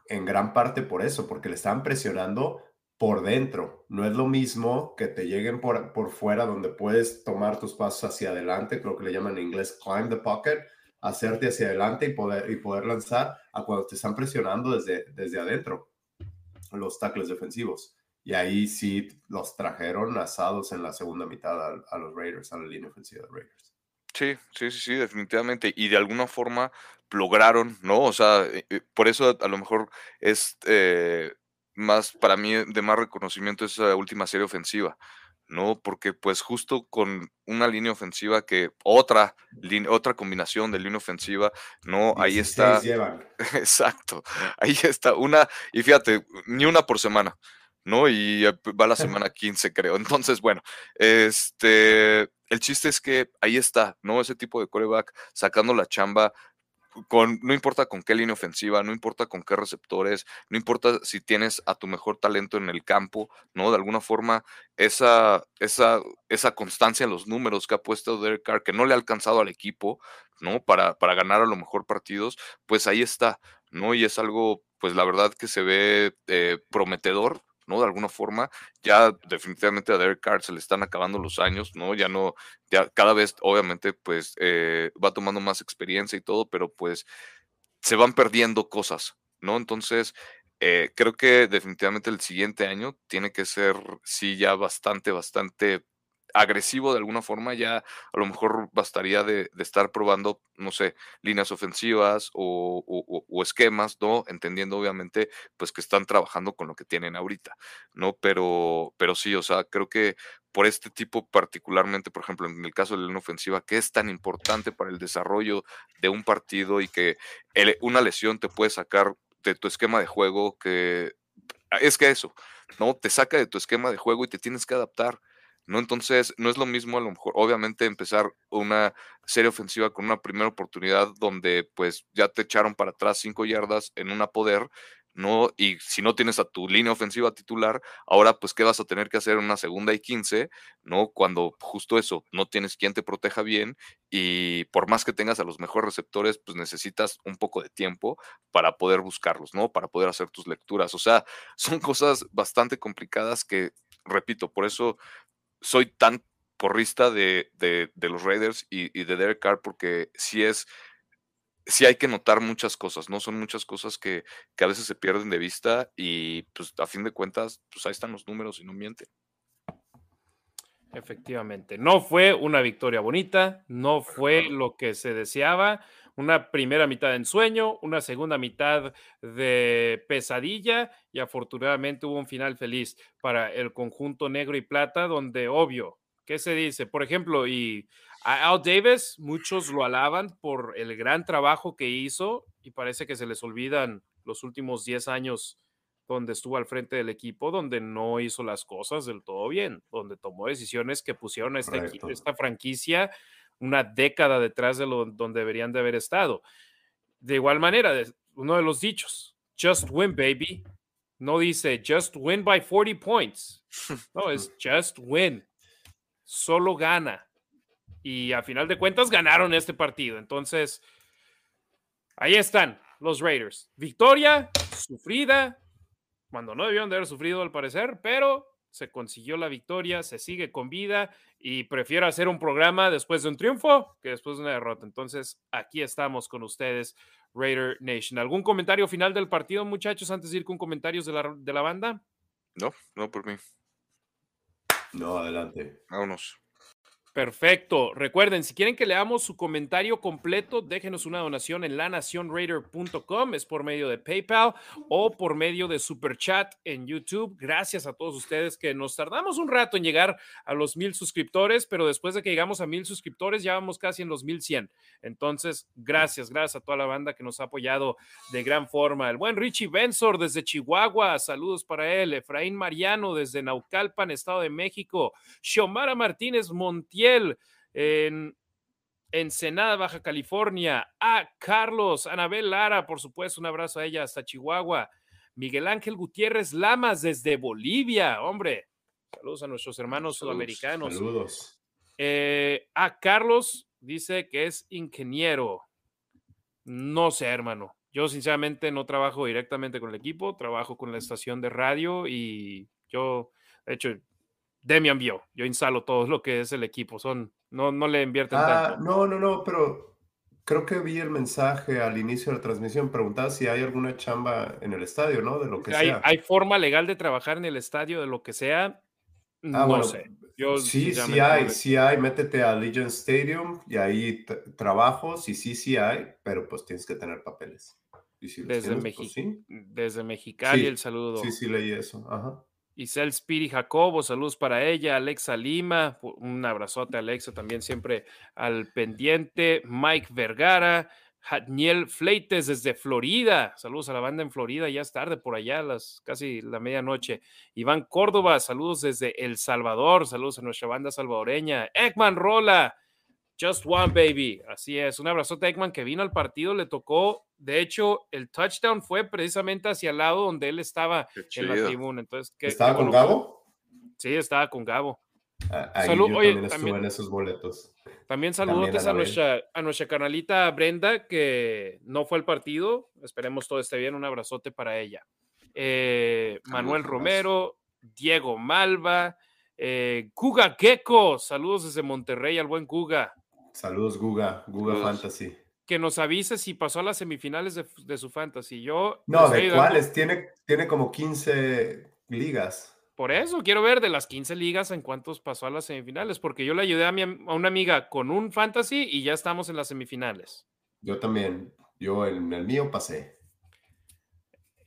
en gran parte por eso, porque le estaban presionando por dentro. No es lo mismo que te lleguen por, por fuera donde puedes tomar tus pasos hacia adelante, creo que le llaman en inglés climb the pocket, hacerte hacia adelante y poder, y poder lanzar a cuando te están presionando desde, desde adentro los tackles defensivos. Y ahí sí los trajeron asados en la segunda mitad a, los Raiders, a la línea ofensiva de Raiders. Sí, sí, sí, sí, definitivamente. Y de alguna forma lograron, ¿no? O sea, eh, eh, por eso a lo mejor es eh, más, para mí, de más reconocimiento esa última serie ofensiva, ¿no? Porque pues justo con una línea ofensiva que otra, otra combinación de línea ofensiva, ¿no? Ahí está. Exacto, ahí está una, y fíjate, ni una por semana. ¿no? Y va la semana 15, creo. Entonces, bueno, este, el chiste es que ahí está, ¿no? Ese tipo de coreback sacando la chamba. No importa con qué línea ofensiva, no importa con qué receptores, no importa si tienes a tu mejor talento en el campo, ¿no? De alguna forma, esa, esa, esa constancia en los números que ha puesto Derek Carr, que no le ha alcanzado al equipo, ¿no? Para, para ganar a lo mejor partidos, pues ahí está, ¿no? Y es algo, pues la verdad que se ve eh, prometedor, ¿no? De alguna forma, ya definitivamente a Derek Carr se le están acabando los años, ¿no? Ya no, ya cada vez, obviamente, pues eh, va tomando más experiencia y todo, pero pues se van perdiendo cosas, ¿no? Entonces, eh, creo que definitivamente el siguiente año tiene que ser, sí, ya bastante, bastante agresivo de alguna forma, ya a lo mejor bastaría de, estar probando, no sé, líneas ofensivas o, esquemas, ¿no? Entendiendo obviamente, pues que están trabajando con lo que tienen ahorita, ¿no? Pero, pero sí, o sea, creo que por este tipo particularmente, por ejemplo, en el caso de la línea ofensiva, que es tan importante para el desarrollo de un partido y que una lesión te puede sacar de tu esquema de juego, que es que eso, ¿no? Te saca de tu esquema de juego y te tienes que adaptar. ¿No? Entonces, no es lo mismo a lo mejor, obviamente, empezar una serie ofensiva con una primera oportunidad donde pues ya te echaron para atrás cinco yardas en una poder, ¿no? Y si no tienes a tu línea ofensiva titular, ahora pues, ¿qué vas a tener que hacer en una segunda y quince, ¿no? Cuando justo eso, no tienes quien te proteja bien y por más que tengas a los mejores receptores, pues necesitas un poco de tiempo para poder buscarlos, ¿no? Para poder hacer tus lecturas. O sea, son cosas bastante complicadas que, repito, por eso soy tan porrista de, de, los Raiders y, de Derek Carr porque sí es, sí hay que notar muchas cosas, ¿no? Son muchas cosas que, que, a veces se pierden de vista y pues a fin de cuentas, pues ahí están los números y no mienten. Efectivamente, no fue una victoria bonita, no fue lo que se deseaba, una primera mitad de ensueño, una segunda mitad de pesadilla y afortunadamente hubo un final feliz para el conjunto negro y plata donde obvio, ¿qué se dice? Por ejemplo, y a Al Davis, muchos lo alaban por el gran trabajo que hizo y parece que se les olvidan los últimos 10 años donde estuvo al frente del equipo, donde no hizo las cosas del todo bien, donde tomó decisiones que pusieron a esta, esta franquicia una década detrás de lo donde deberían de haber estado. De igual manera, uno de los dichos, just win, baby. No dice just win by 40 points. No, es just win. Solo gana. Y a final de cuentas ganaron este partido. Entonces, ahí están los Raiders. Victoria sufrida, cuando no debieron de haber sufrido al parecer, pero se consiguió la victoria, se sigue con vida y prefiero hacer un programa después de un triunfo que después de una derrota. Entonces, aquí estamos con ustedes, Raider Nation. ¿Algún comentario final del partido, muchachos, antes de ir con comentarios de la, de la banda? No, no por mí. No, adelante. Vámonos. Perfecto. Recuerden, si quieren que leamos su comentario completo, déjenos una donación en lanacionraider.com. Es por medio de PayPal o por medio de Super Chat en YouTube. Gracias a todos ustedes que nos tardamos un rato en llegar a los mil suscriptores, pero después de que llegamos a mil suscriptores ya vamos casi en los mil cien. Entonces, gracias, gracias a toda la banda que nos ha apoyado de gran forma. El buen Richie Bensor desde Chihuahua, saludos para él. Efraín Mariano desde Naucalpan, Estado de México. Xiomara Martínez Montiel en Ensenada, Baja California. A Carlos, Anabel Lara, por supuesto, un abrazo a ella hasta Chihuahua. Miguel Ángel Gutiérrez Lamas desde Bolivia, hombre. Saludos a nuestros hermanos sudamericanos. Saludos. Eh, a Carlos dice que es ingeniero. No sé, hermano. Yo sinceramente no trabajo directamente con el equipo, trabajo con la estación de radio y yo, de hecho, Demian vio. Yo instalo todo lo que es el equipo. Son, no, no le invierten ah, tanto. No, no, no, pero creo que vi el mensaje al inicio de la transmisión. Preguntaba si hay alguna chamba en el estadio, ¿no? De lo que hay, sea. ¿Hay forma legal de trabajar en el estadio de lo que sea? Ah, no sé. Yo, sí, sí hay, sí hay. Métete a Legion Stadium y ahí trabajos y sí, sí hay, pero pues tienes que tener papeles. desde, pues ¿sí? desde Mexicali el saludo. Sí, sí leí eso. Ajá. Isel Spiri Jacobo, saludos para ella, Alexa Lima, un abrazote Alexa también siempre al pendiente, Mike Vergara, Daniel Fleites desde Florida, saludos a la banda en Florida, ya es tarde por allá, las casi la medianoche, Iván Córdoba, saludos desde El Salvador, saludos a nuestra banda salvadoreña, Ekman Rola, Just One Baby, así es, un abrazote a Ekman que vino al partido, le tocó de hecho, el touchdown fue precisamente hacia el lado donde él estaba en la tribuna. Entonces, ¿Estaba con Gabo? Sí, estaba con Gabo. Ah, Salud, oye, también estuve en esos boletos. También saludos a, nuestra, a nuestra canalita Brenda, que no fue al partido. Esperemos todo esté bien. Un abrazote para ella. Eh, Manuel Romero, Diego Malva, eh, Guga Gecko. Saludos desde Monterrey al buen Guga. Saludos, Guga. Guga Fantasy que nos avise si pasó a las semifinales de, su fantasy. Yo. No, ¿de cuáles? Tiene, tiene como 15 ligas. Por eso quiero ver de las 15 ligas en cuántos pasó a las semifinales, porque yo le ayudé a, mi, a una amiga con un fantasy y ya estamos en las semifinales. Yo también. Yo en el mío pasé.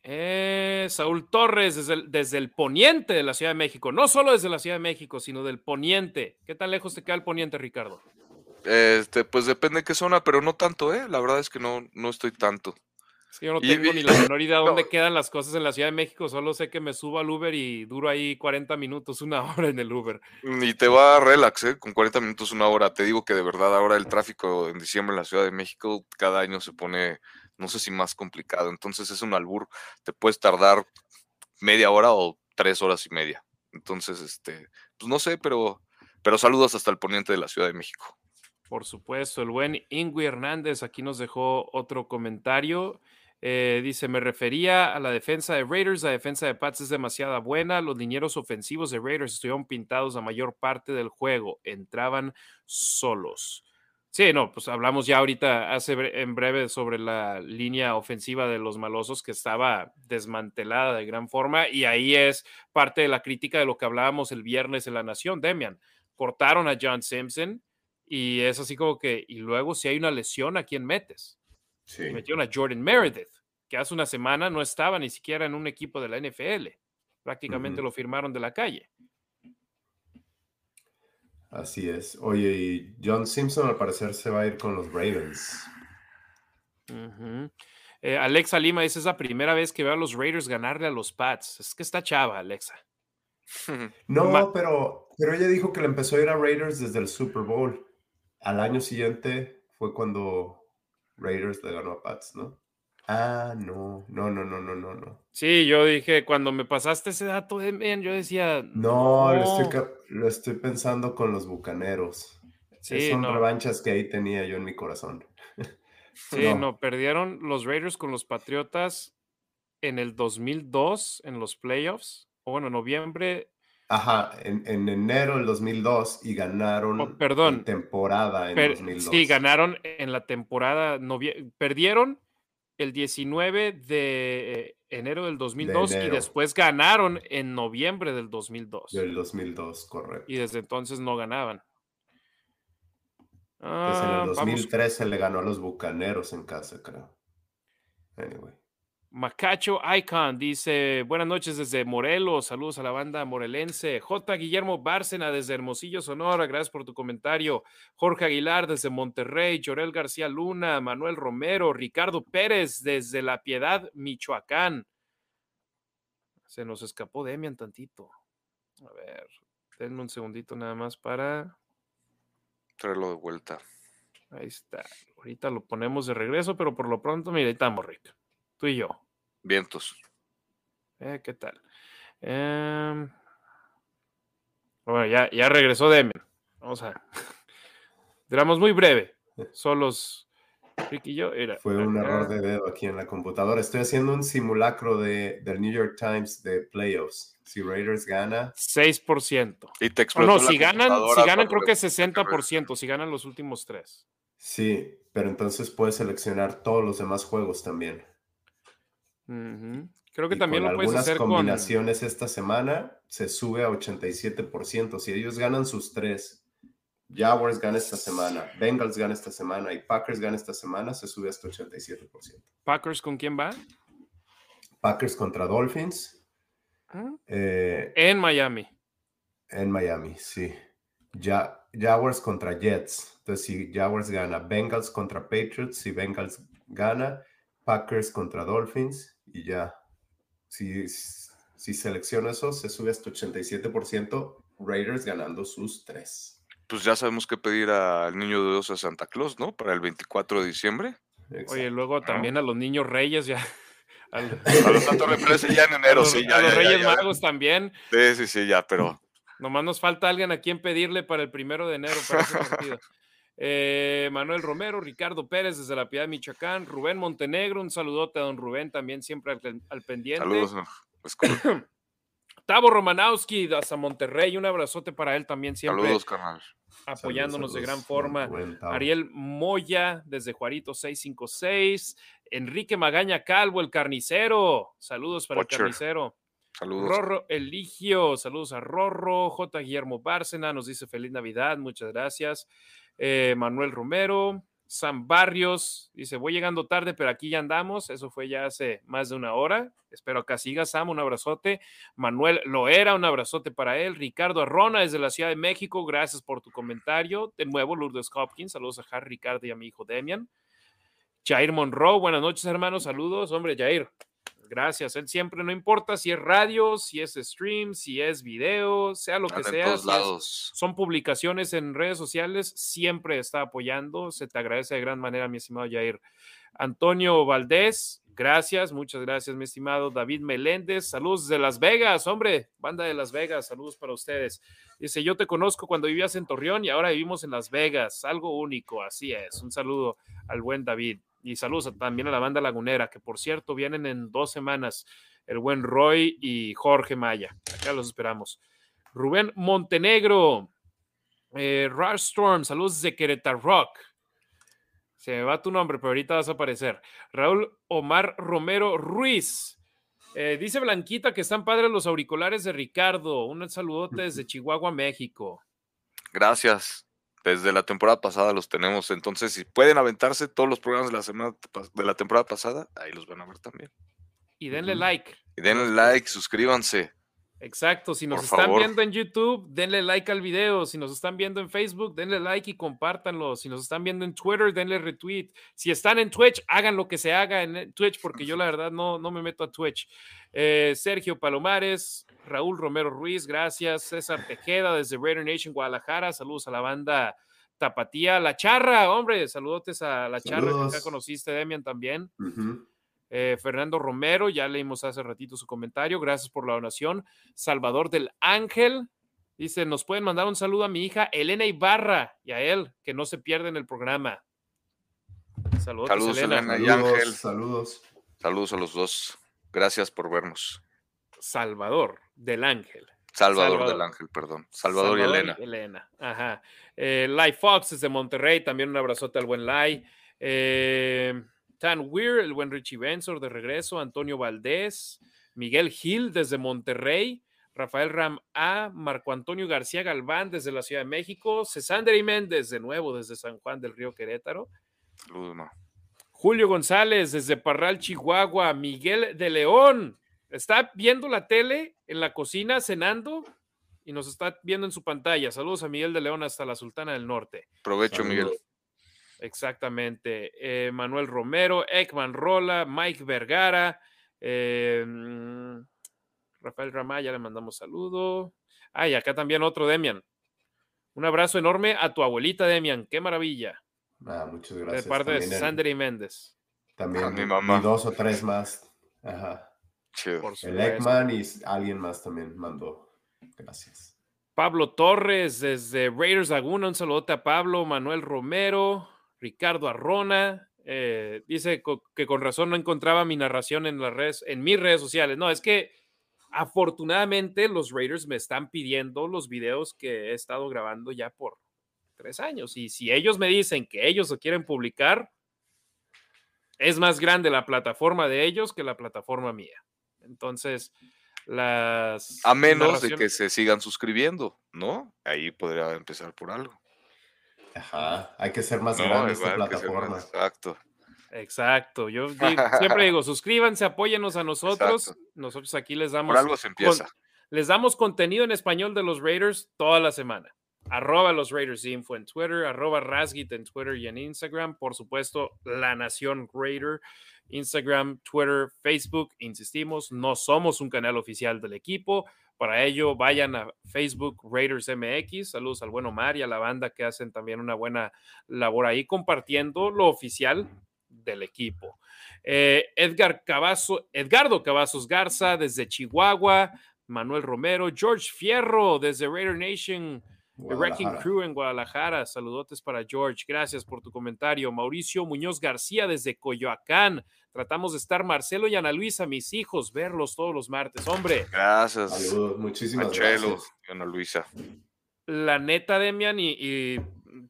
Eh, Saúl Torres, desde desde el, poniente de la Ciudad de México. No solo desde la Ciudad de México, sino del poniente. ¿Qué tan lejos te queda el poniente, Ricardo? Este, pues depende de qué zona, pero no tanto, ¿eh? La verdad es que no, no estoy tanto. yo no tengo ni la menor idea dónde quedan las cosas en la Ciudad de México, solo sé que me subo al Uber y duro ahí 40 minutos, una hora en el Uber. Y te va a relax, ¿eh? Con 40 minutos, una hora. Te digo que de verdad ahora el tráfico en diciembre en la Ciudad de México cada año se pone, no sé si más complicado. Entonces es un albur, te puedes tardar media hora o tres horas y media. Entonces, este, pues no sé, pero, pero saludos hasta el poniente de la Ciudad de México. Por supuesto, el buen Ingui Hernández aquí nos dejó otro comentario. Eh, dice, me refería a la defensa de Raiders, la defensa de Pats es demasiado buena, los linieros ofensivos de Raiders estuvieron pintados la mayor parte del juego, entraban solos. Sí, no, pues hablamos ya ahorita, hace en breve sobre la línea ofensiva de los malosos que estaba desmantelada de gran forma y ahí es parte de la crítica de lo que hablábamos el viernes en La Nación, Demian. Cortaron a John Simpson, y es así como que, y luego si hay una lesión, ¿a quién metes? Sí. Metieron a Jordan Meredith, que hace una semana no estaba ni siquiera en un equipo de la NFL. Prácticamente lo firmaron de la calle. Así es. Oye, y John Simpson al parecer se va a ir con los Ravens. Eh, Alexa Lima dice, es la primera vez que veo a los Raiders ganarle a los Pats. Es que está chava, Alexa. no, pero, pero ella dijo que le empezó a ir a Raiders desde el Super Bowl al año siguiente fue cuando Raiders le ganó a Pats, ¿no? Ah, no, no, no, no, no, no, no. Sí, yo dije, cuando me pasaste ese dato, yo decía. No, Lo, estoy, pensando con los bucaneros. Sí, Son revanchas que ahí tenía yo en mi corazón. Sí, no. perdieron los Raiders con los Patriotas en el 2002 en los playoffs. O bueno, noviembre Ajá, en, enero del 2002 y ganaron oh, perdón, temporada en 2002. Sí, ganaron en la temporada, perdieron el 19 de enero del 2002 y después ganaron en noviembre del 2002. Del 2002, correcto. Y desde entonces no ganaban. Pues en el 2013 le ganó a los Bucaneros en casa, creo. Anyway. Macacho Icon dice: Buenas noches desde Morelos. Saludos a la banda morelense. J. Guillermo Bárcena desde Hermosillo, Sonora. Gracias por tu comentario. Jorge Aguilar desde Monterrey. Llorel García Luna. Manuel Romero. Ricardo Pérez desde La Piedad, Michoacán. Se nos escapó Demian tantito. A ver, denme un segundito nada más para traerlo de vuelta. Ahí está. Ahorita lo ponemos de regreso, pero por lo pronto, mira, ahí estamos, Rick. Tú y yo. Vientos. Eh, ¿Qué tal? Em, bueno, ya, ya regresó Demian. Vamos a. Duramos muy breve. Solos Rick y yo. Era, Fue un error de dedo aquí en la computadora. Estoy haciendo un simulacro de, del New York Times de playoffs. Si Raiders gana. 6%. Y te o no, si ganan, si ganan creo que 60%, si ganan los últimos tres. Sí, pero entonces puedes seleccionar todos los demás juegos también. Creo que también lo puedes hacer con... combinaciones esta semana se sube a 87%. Si ellos ganan sus tres, Jaguars gana esta semana, Bengals gana esta semana y Packers gana esta semana, se sube hasta 87%. ¿Packers con quién va? Packers contra Dolphins, eh, en Miami. En Miami, sí. Ya, Jaguars contra Jets. Entonces, si Jaguars gana, Bengals contra Patriots, si Bengals gana, Packers contra Dolphins y ya. Si, si selecciona eso, se sube hasta 87%, Raiders ganando sus tres. Pues ya sabemos qué pedir al niño de Dios a Santa Claus, ¿no? Para el 24 de diciembre. Oye, luego también a los niños reyes ya. a los Santos Represes ya en enero, sí. a los Reyes Magos también. Sí, sí, sí, ya, pero. Nomás nos falta alguien a quien pedirle para el primero de enero para ese partido. Eh, Manuel Romero, Ricardo Pérez desde la Piedad Michoacán, Rubén Montenegro, un saludote a don Rubén también siempre al, pendiente. Saludos. Pues, Tavo Romanowski hasta Monterrey, un abrazote para él también siempre. Saludos, carnal. Apoyándonos de gran forma. Ariel Moya desde Juarito 656. Enrique Magaña Calvo, el carnicero. Saludos para el carnicero. Saludos. Rorro Eligio, saludos a Rorro. J. Guillermo Bárcena nos dice feliz Navidad, muchas gracias. Eh, Manuel Romero, Sam Barrios dice: Voy llegando tarde, pero aquí ya andamos. Eso fue ya hace más de una hora. Espero acá siga Sam, un abrazote. Manuel Loera, un abrazote para él. Ricardo Arrona desde la Ciudad de México, gracias por tu comentario. De nuevo, Lourdes Hopkins, saludos a Harry Ricardo y a mi hijo Demian. Jair Monroe, buenas noches, hermanos, saludos. Hombre, Jair, gracias. Él siempre, no importa si es radio, si es stream, si es video, sea lo que sea. son publicaciones en redes sociales, siempre está apoyando. Se te agradece de gran manera, mi estimado Jair. Antonio Valdés, gracias, muchas gracias, mi estimado David Meléndez. Saludos de Las Vegas, hombre, banda de Las Vegas, saludos para ustedes. Dice, yo te conozco cuando vivías en Torreón y ahora vivimos en Las Vegas, algo único, así es. Un saludo al buen David. Y saludos también a la banda lagunera, que por cierto vienen en dos semanas, el buen Roy y Jorge Maya. Acá los esperamos. Rubén Montenegro, eh, Rush saludos de Querétaro. Se me va tu nombre, pero ahorita vas a aparecer. Raúl Omar Romero Ruiz. Eh, dice Blanquita que están padres los auriculares de Ricardo. Un saludote desde Chihuahua, México. Gracias desde la temporada pasada los tenemos. Entonces, si pueden aventarse todos los programas de la semana de la temporada pasada, ahí los van a ver también. Y denle like. Y denle like, suscríbanse. Exacto, si nos están viendo en YouTube, denle like al video. Si nos están viendo en Facebook, denle like y compártanlo. Si nos están viendo en Twitter, denle retweet. Si están en Twitch, hagan lo que se haga en Twitch, porque yo la verdad no, no me meto a Twitch. Eh, Sergio Palomares, Raúl Romero Ruiz, gracias. César Tejeda desde Raider Nation Guadalajara, saludos a la banda Tapatía, La Charra, hombre, saludotes a La Charra, que acá conociste, Demian, también. Eh, Fernando Romero, ya leímos hace ratito su comentario, gracias por la donación. Salvador del Ángel, dice, nos pueden mandar un saludo a mi hija Elena Ibarra y a él, que no se pierden el programa. Saludos, saludos Elena. y Ángel. Saludos. Saludos a los dos. Gracias por vernos. Salvador del Ángel. Salvador, del Ángel, perdón. Salvador, y Elena. Elena, ajá. Eh, Lai Fox desde Monterrey, también un abrazote al buen Lai. Eh, Tan Weir, el buen Richie Bensor de regreso, Antonio Valdés, Miguel Gil desde Monterrey, Rafael Ram A, Marco Antonio García Galván desde la Ciudad de México, Cesandre Méndez de nuevo desde San Juan del Río Querétaro. Saludos, Julio González desde Parral, Chihuahua, Miguel de León. Está viendo la tele en la cocina cenando y nos está viendo en su pantalla. Saludos a Miguel de León hasta la Sultana del Norte. Provecho, Miguel. Exactamente. Eh, Manuel Romero, Ekman Rola, Mike Vergara, eh, mm, Rafael Ramaya, le mandamos saludo. Ay, acá también otro Demian. Un abrazo enorme a tu abuelita Demian, qué maravilla. Ah, muchas gracias. De parte de Sandra y Méndez. También mi mamá. Y dos o tres más. Ajá. El Ekman y alguien más también mandó. Gracias. Pablo Torres desde Raiders Laguna, un saludote a Pablo, Manuel Romero, Ricardo Arrona, eh, dice que con razón no encontraba mi narración en las redes, en mis redes sociales. No, es que afortunadamente los Raiders me están pidiendo los videos que he estado grabando ya por tres años. Y si ellos me dicen que ellos lo quieren publicar, es más grande la plataforma de ellos que la plataforma mía. Entonces, las... A menos de que se sigan suscribiendo, ¿no? Ahí podría empezar por algo. Ajá, hay que ser más grande esta plataforma. exacto. Exacto. Yo siempre digo, suscríbanse, apóyenos a nosotros. Nosotros aquí les damos. Por algo se empieza. les damos contenido en español de los Raiders toda la semana. Arroba los Raiders Info en Twitter, arroba Rasgit en Twitter y en Instagram. Por supuesto, La Nación Raider, Instagram, Twitter, Facebook. Insistimos, no somos un canal oficial del equipo. Para ello, vayan a Facebook Raiders MX. Saludos al buen Omar y a la banda que hacen también una buena labor ahí compartiendo lo oficial del equipo. Eh, Edgar Cavazo, Edgardo Cavazos Garza desde Chihuahua, Manuel Romero, George Fierro desde Raider Nation, The Wrecking Crew en Guadalajara. Saludotes para George. Gracias por tu comentario. Mauricio Muñoz García desde Coyoacán. Tratamos de estar Marcelo y Ana Luisa, mis hijos, verlos todos los martes. Hombre. Gracias. Saludos, muchísimas gracias. Y Ana Luisa. La neta, Demian, y,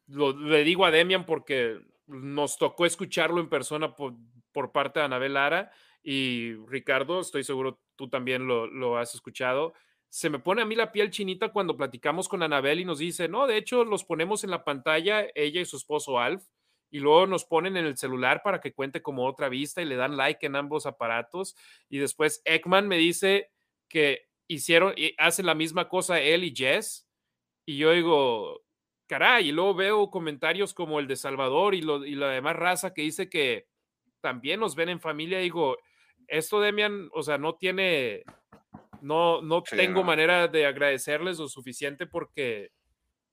le digo a Demian porque nos tocó escucharlo en persona por, por parte de Anabel Lara y Ricardo, estoy seguro tú también lo, lo has escuchado se me pone a mí la piel chinita cuando platicamos con Anabel y nos dice, no, de hecho los ponemos en la pantalla, ella y su esposo Alf, y luego nos ponen en el celular para que cuente como otra vista y le dan like en ambos aparatos. Y después Ekman me dice que hicieron, y hacen la misma cosa él y Jess. Y yo digo, caray, y luego veo comentarios como el de Salvador y, lo, y la demás raza que dice que también nos ven en familia. Digo, esto Demian, o sea, no tiene, no, no tengo manera de agradecerles lo suficiente porque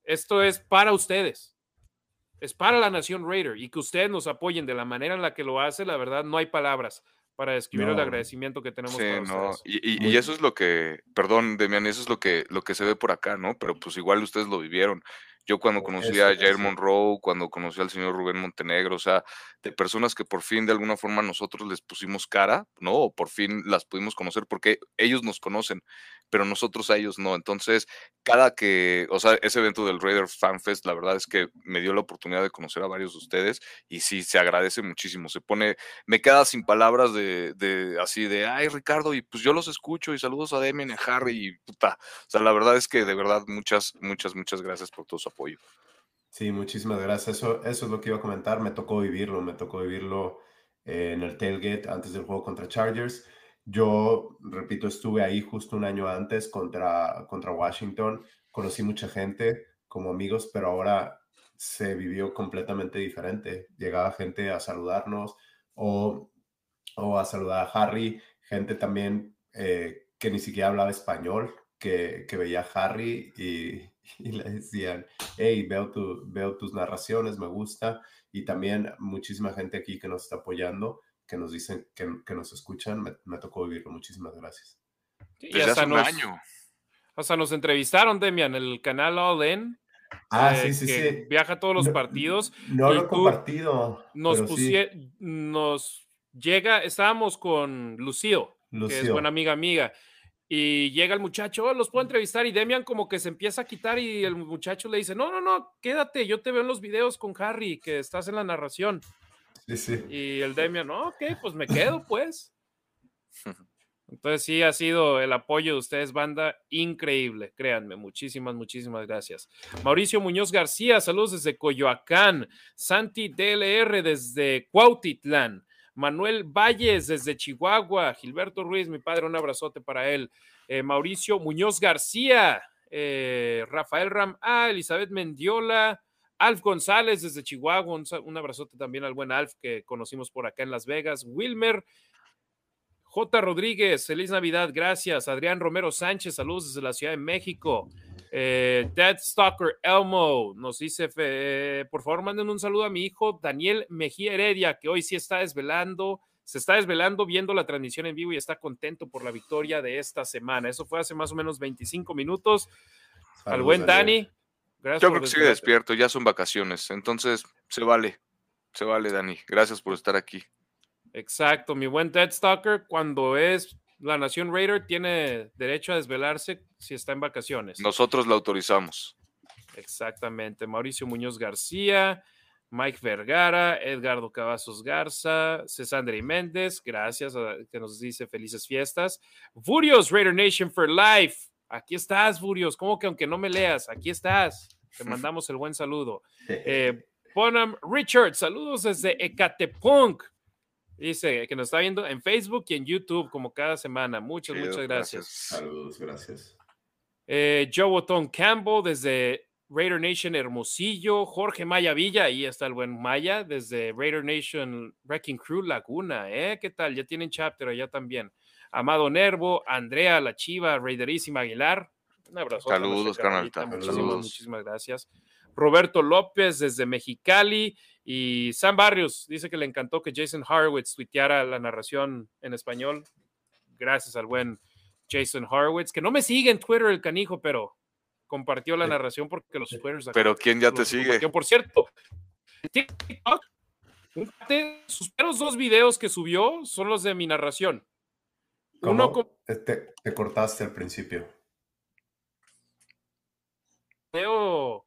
esto es para ustedes es para la nación Raider y que ustedes nos apoyen de la manera en la que lo hace, la verdad no hay palabras para describir el agradecimiento que tenemos. Sí, no. Y, y, eso es lo que, perdón, Demian, eso es lo que, lo que se ve por acá, ¿no? Pero pues igual ustedes lo vivieron. Yo cuando conocí a Jair Monroe, cuando conocí al señor Rubén Montenegro, o sea, de personas que por fin de alguna forma nosotros les pusimos cara, ¿no? O por fin las pudimos conocer porque ellos nos conocen, pero nosotros a ellos no. Entonces, cada que, o sea, ese evento del Raider Fan Fest, la verdad es que me dio la oportunidad de conocer a varios de ustedes y sí, se agradece muchísimo. Se pone, me queda sin palabras de, de así de, ay, Ricardo, y pues yo los escucho y saludos a Demian y a Harry y puta. O sea, la verdad es que de verdad muchas, muchas, muchas gracias por todo su apoyo. Sí, muchísimas gracias. Eso, es lo que iba a comentar. Me tocó vivirlo, me tocó vivirlo eh, en el tailgate antes del juego contra Chargers. Yo, repito, estuve ahí justo un año antes contra, contra Washington. Conocí mucha gente como amigos, pero ahora se vivió completamente diferente. Llegaba gente a saludarnos o, o a saludar a Harry, gente también eh, que ni siquiera hablaba español, que, que veía a Harry y, y le decían, hey, veo, tu, veo tus narraciones, me gusta. Y también muchísima gente aquí que nos está apoyando, que nos dicen que, que nos escuchan, me, tocó vivirlo. Muchísimas gracias. y hasta nos, año. Hasta nos entrevistaron, Demian, el canal All In. Ah, eh, sí, sí, sí. Viaja todos los partidos. No lo he compartido. Nos, nos llega, estábamos con Lucio, que es buena amiga amiga y llega el muchacho, oh, los puedo entrevistar y Demian como que se empieza a quitar y el muchacho le dice, no, no, no, quédate, yo te veo en los videos con Harry, que estás en la narración. Sí, sí. Y el Demian, no, ok, pues me quedo pues. Entonces sí ha sido el apoyo de ustedes, banda, increíble, créanme, muchísimas, muchísimas gracias. Mauricio Muñoz García, saludos desde Coyoacán, Santi DLR desde Cuautitlán, Manuel Valles desde Chihuahua, Gilberto Ruiz, mi padre, un abrazote para él, eh, Mauricio Muñoz García, eh, Rafael Ram, ah, Elizabeth Mendiola, Alf González desde Chihuahua, un, un, abrazote también al buen Alf que conocimos por acá en Las Vegas, Wilmer J. Rodríguez, feliz Navidad, gracias. Adrián Romero Sánchez, saludos desde la Ciudad de México. Eh, Dead Stalker Elmo nos dice, por favor, manden un saludo a mi hijo Daniel Mejía Heredia, que hoy sí está desvelando, se está desvelando viendo la transmisión en vivo y está contento por la victoria de esta semana. Eso fue hace más o menos 25 minutos. Al buen Dani. Gracias Yo creo que sigue despierto, ya son vacaciones, entonces se vale, se vale, Dani. Gracias por estar aquí. Exacto, mi buen Ted Stalker, cuando es la Nación Raider, tiene derecho a desvelarse si está en vacaciones. Nosotros lo autorizamos. Exactamente. Mauricio Muñoz García, Mike Vergara, Edgardo Cavazos Garza, Cesandre Méndez, gracias, a, que nos dice felices fiestas. Furios Raider Nation for Life. Aquí estás, Furios. ¿Cómo que aunque no me leas? Aquí estás. Te mandamos el buen saludo. Eh, Bonham Richard, saludos desde Ecatepunk. Dice que nos está viendo en Facebook y en YouTube como cada semana. Muchas, muchas gracias. Saludos, gracias. Eh, Joe Otón Campbell desde Raider Nation Hermosillo. Jorge Maya Villa, ahí está el buen Maya, desde Raider Nation Wrecking Crew Laguna. ¿eh? ¿Qué tal? Ya tienen chapter allá también. Amado Nervo, Andrea La Chiva, Raiderísima Aguilar. Un abrazo. Saludos, canal. Muchísimas, muchísimas gracias. Roberto López desde Mexicali y Sam Barrios dice que le encantó que Jason Horowitz tuiteara la narración en español. Gracias al buen Jason Horowitz, que no me sigue en Twitter el canijo, pero compartió la narración porque los Twitters. Pero ¿quién ya te sigue? Por cierto, TikTok, sus primeros dos videos que subió son los de mi narración. Uno te, cortaste al principio. Veo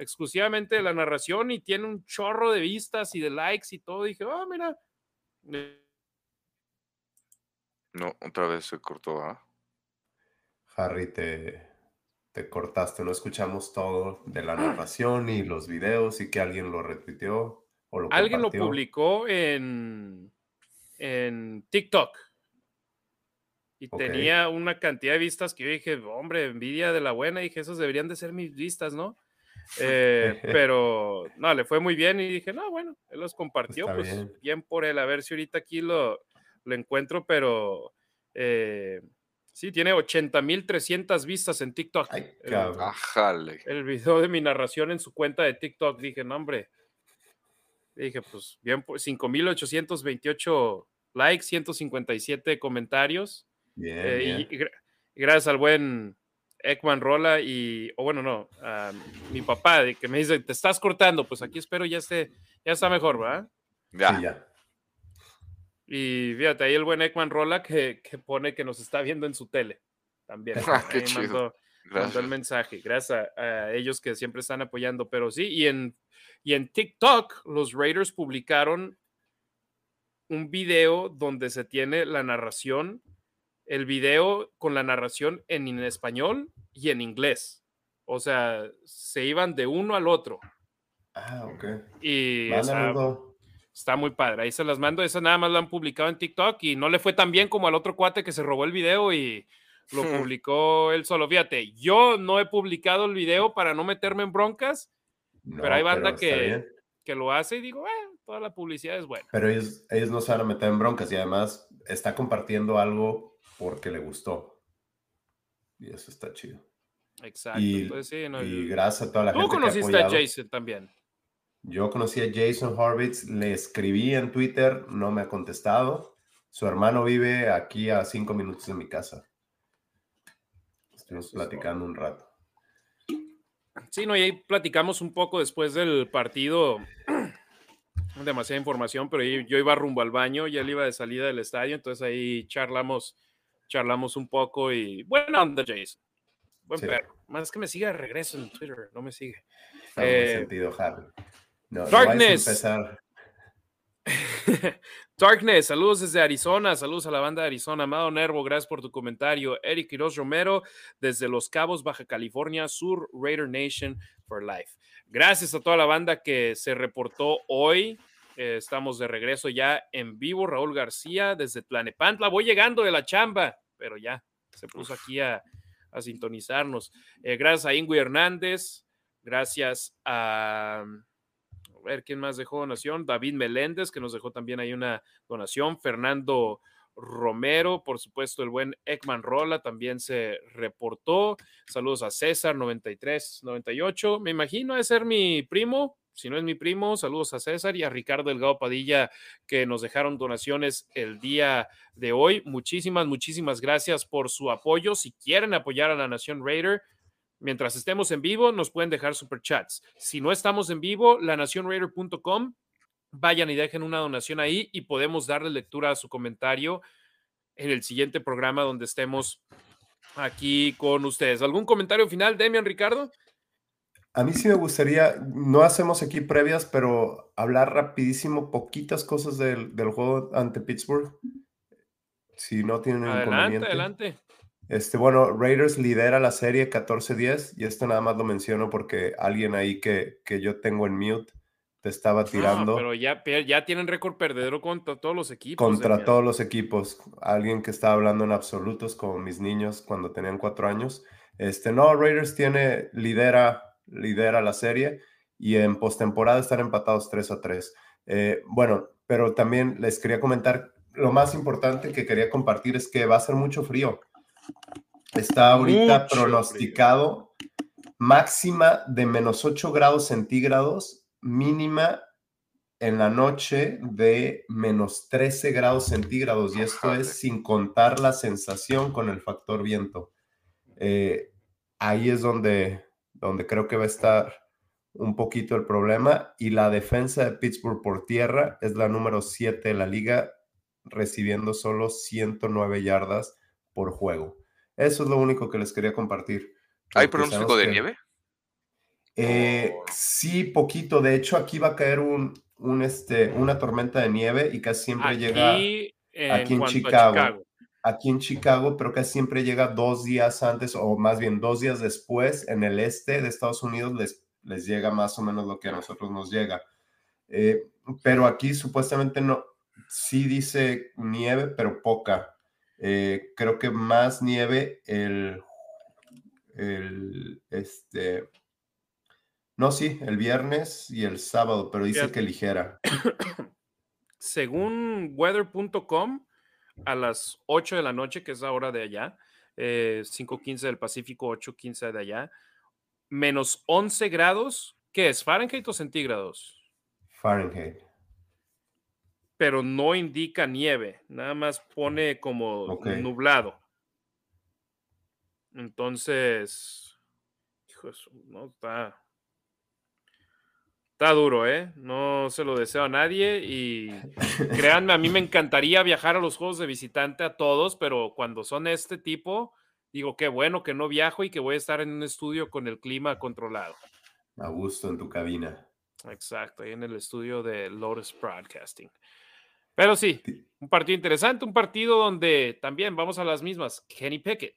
exclusivamente la narración y tiene un chorro de vistas y de likes y todo. dije, oh, mira. No, otra vez se cortó, ¿ah? Harry, te, te cortaste, no escuchamos todo de la narración y los videos y que alguien lo repitió o lo Alguien lo publicó en, en TikTok y tenía una cantidad de vistas que yo dije, hombre, envidia de la buena, y dije, esos deberían de ser mis vistas, ¿no? Eh, pero no, le fue muy bien y dije, no, bueno, él los compartió, pues bien. por él, a ver si ahorita aquí lo, lo encuentro, pero eh, sí, tiene 80.300 vistas en TikTok. Ay, el, el, video de mi narración en su cuenta de TikTok, dije, no, hombre, dije, pues bien, 5.828 likes, 157 comentarios. Bien, eh, Y, gracias al buen Ekman Rola y, o bueno, no, mi papá, de que me dice, te estás cortando, pues aquí espero ya esté, ya está mejor, ¿verdad? Ya. ya. Y fíjate, ahí el buen Ekman Rola que, que, pone que nos está viendo en su tele también. Ah, qué chido. Mandó, el mensaje. Gracias a, ellos que siempre están apoyando. Pero sí, y en, y en TikTok los Raiders publicaron un video donde se tiene la narración el video con la narración en, español y en inglés. O sea, se iban de uno al otro. Ah, ok. Y está muy padre. Ahí se las mando. Esa nada más la han publicado en TikTok y no le fue tan bien como al otro cuate que se robó el video y lo publicó él solo. Fíjate, yo no he publicado el video para no meterme en broncas, pero hay banda que, que lo hace y digo, eh, toda la publicidad es buena. Pero ellos, ellos no se van a meter en broncas y además está compartiendo algo porque le gustó. Y eso está chido. Exacto. Y, gracias a toda la gente. Tú conociste a Jason también. Yo conocí a Jason Horvitz, le escribí en Twitter, no me ha contestado. Su hermano vive aquí a cinco minutos de mi casa. Estuvimos platicando un rato. Sí, no, y ahí platicamos un poco después del partido. Demasiada información, pero yo iba rumbo al baño, ya él iba de salida del estadio, entonces ahí charlamos charlamos un poco y buena onda, Jason. Buen perro. Más que me siga de regreso en Twitter, no me sigue. Está eh, sentido, Harry. Darkness. Darkness, saludos desde Arizona, saludos a la banda de Arizona. Amado Nervo, gracias por tu comentario. Eric Quiroz Romero, desde Los Cabos, Baja California, Sur Raider Nation for Life. Gracias a toda la banda que se reportó hoy. Eh, estamos de regreso ya en vivo. Raúl García, desde Tlanepantla. Voy llegando de la chamba, pero ya se puso aquí a, sintonizarnos. Eh, gracias a Ingui Hernández, gracias a a ver quién más dejó donación. David Meléndez, que nos dejó también ahí una donación. Fernando Romero, por supuesto, el buen Ekman Rola también se reportó. Saludos a César 9398. Me imagino de ser mi primo. Si no es mi primo, saludos a César y a Ricardo Delgado Padilla que nos dejaron donaciones el día de hoy. Muchísimas, muchísimas gracias por su apoyo. Si quieren apoyar a la Nación Raider, Mientras estemos en vivo, nos pueden dejar superchats. Si no estamos en vivo, lanacionraider.com, vayan y dejen una donación ahí y podemos darle lectura a su comentario en el siguiente programa donde estemos aquí con ustedes. ¿Algún comentario final, Demian Ricardo? A mí sí me gustaría, no hacemos aquí previas, pero hablar rapidísimo, poquitas cosas del, juego ante Pittsburgh. Si no tienen adelante, Adelante. Este, bueno, Raiders lidera la serie 14-10 y esto nada más lo menciono porque alguien ahí que, que yo tengo en mute te estaba tirando. pero ya, ya tienen récord perdedero contra todos los equipos. Contra todos los equipos. Alguien que estaba hablando en absolutos como mis niños cuando tenían cuatro años. Este, no, Raiders tiene, lidera, lidera la serie y en postemporada están empatados 3 a 3. Eh, bueno, pero también les quería comentar, lo más importante que quería compartir es que va a ser mucho frío Está ahorita pronosticado máxima de menos 8 grados centígrados, mínima en la noche de menos 13 grados centígrados. Y esto es sin contar la sensación con el factor viento. Eh, ahí es donde, donde creo que va a estar un poquito el problema. Y la defensa de Pittsburgh por tierra es la número 7 de la liga, recibiendo solo 109 yardas por juego. Eso es lo único que les quería compartir. ¿Hay pronóstico de nieve? Eh, sí, poquito. De hecho, aquí va a caer un, un este, una tormenta de nieve y casi siempre llega aquí en Chicago, Aquí en Chicago, pero casi siempre llega dos días antes o más bien dos días después en el este de Estados Unidos les, les llega más o menos lo que a nosotros nos llega. Eh, pero aquí supuestamente no, sí dice nieve, pero poca. Eh, creo que más nieve el, el, este, no, sí, el viernes y el sábado, pero dice que ligera. Según weather.com, a las 8 de la noche, que es la hora de allá, eh, 5.15 del Pacífico, 8.15 de allá, menos 11 grados, ¿qué es? ¿Fahrenheit o centígrados? Fahrenheit pero no indica nieve, nada más pone como nublado. Entonces, hijo, no está. Está duro, ¿eh? No se lo deseo a nadie y créanme, a mí me encantaría viajar a los juegos de visitante a todos, pero cuando son este tipo, digo, qué bueno que no viajo y que voy a estar en un estudio con el clima controlado. A gusto en tu cabina. Exacto, ahí en el estudio de Lotus Broadcasting. Pero sí, un partido interesante, un partido donde también vamos a las mismas. Kenny Pickett,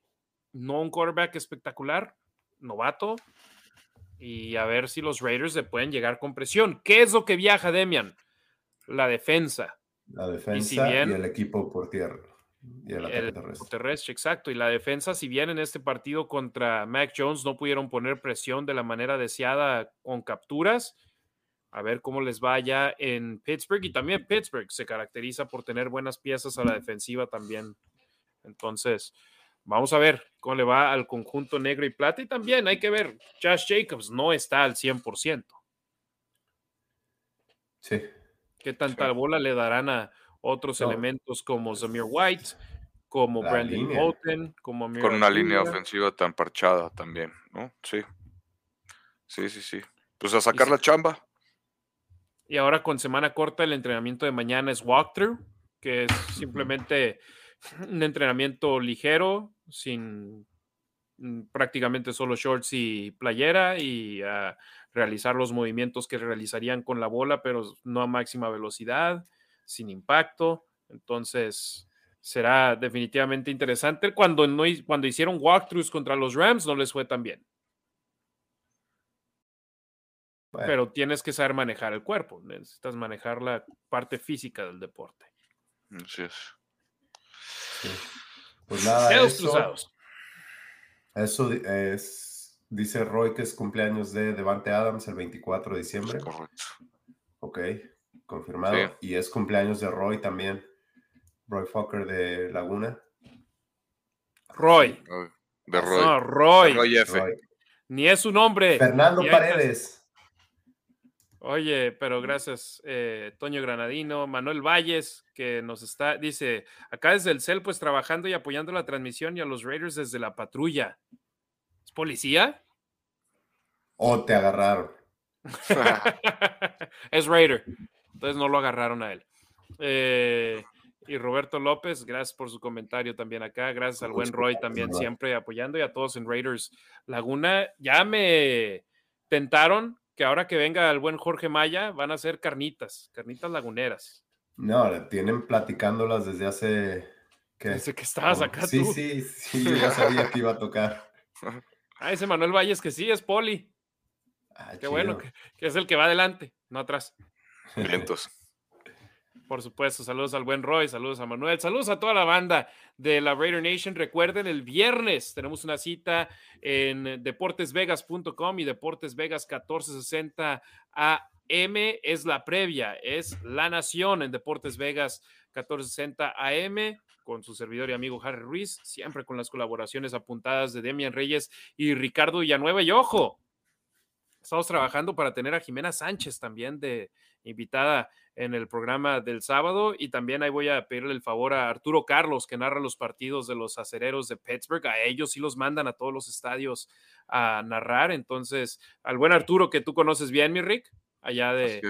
no un quarterback espectacular, novato, y a ver si los Raiders le pueden llegar con presión. ¿Qué es lo que viaja Demian? La defensa. La defensa y, el equipo por tierra. Y el, el terrestre. exacto. Y la defensa, si bien en este partido contra Mac Jones no pudieron poner presión de la manera deseada con capturas, a ver cómo les vaya en Pittsburgh. Y también Pittsburgh se caracteriza por tener buenas piezas a la defensiva también. Entonces, vamos a ver cómo le va al conjunto negro y plata. Y también hay que ver, Josh Jacobs no está al 100%. Sí. ¿Qué tanta bola le darán a otros elementos como Zamir White, como Brandon Bolton, como Con una línea ofensiva tan parchada también, ¿no? Sí. Sí, sí, sí. Pues a sacar la chamba. Y ahora con semana corta, el entrenamiento de mañana es walkthrough, que es simplemente un entrenamiento ligero, sin mm, prácticamente solo shorts y playera y realizar los movimientos que realizarían con la bola, pero no a máxima velocidad. sin impacto. Entonces, será definitivamente interesante. Cuando, no, cuando hicieron walkthroughs contra los Rams, no les fue tan bien. Pero tienes que saber manejar el cuerpo, necesitas manejar la parte física del deporte. Así es. Pues nada, eso, eso es, dice Roy que es cumpleaños de Devante Adams el 24 de diciembre. correcto. Ok, confirmado. Y es cumpleaños de Roy también. Roy Fokker de Laguna. Roy. De Roy. No, Roy. Roy F. Ni es su nombre. Fernando Paredes. Oye, pero gracias, eh, Toño Granadino, Manuel Valles, que nos está, dice, acá desde el CEL, pues trabajando y apoyando la transmisión y a los Raiders desde la patrulla. ¿Es policía? O te agarraron. es Raider. Entonces no lo agarraron a él. Eh, y Roberto López, gracias por su comentario también acá. Gracias al buen Roy también siempre apoyando y a todos en Raiders Laguna. Ya me tentaron que ahora que venga el buen Jorge Maya van a ser carnitas, carnitas laguneras. No, tienen platicándolas desde hace... ¿qué? Desde que estabas acá sí, Sí, sí, yo ya sabía que iba a tocar. Ah, ese Manuel Valles que sí, es poli. Ah, Qué bueno, que, es el que va adelante, no atrás. Lentos. Por supuesto, saludos al buen Roy, saludos a Manuel, saludos a toda la banda de la Raider Nation. Recuerden, el viernes tenemos una cita en deportesvegas.com y Deportes 1460 AM es la previa, es La Nación en Deportes Vegas 1460 AM con su servidor y amigo Harry Ruiz, siempre con las colaboraciones apuntadas de Demian Reyes y Ricardo Villanueva. Y ojo, estamos trabajando para tener a Jimena Sánchez también de invitada en el programa del sábado y también ahí voy a pedirle el favor a Arturo Carlos que narra los partidos de los acereros de Pittsburgh. A ellos sí los mandan a todos los estadios a narrar. Entonces, al buen Arturo que tú conoces bien, mi Rick, allá de,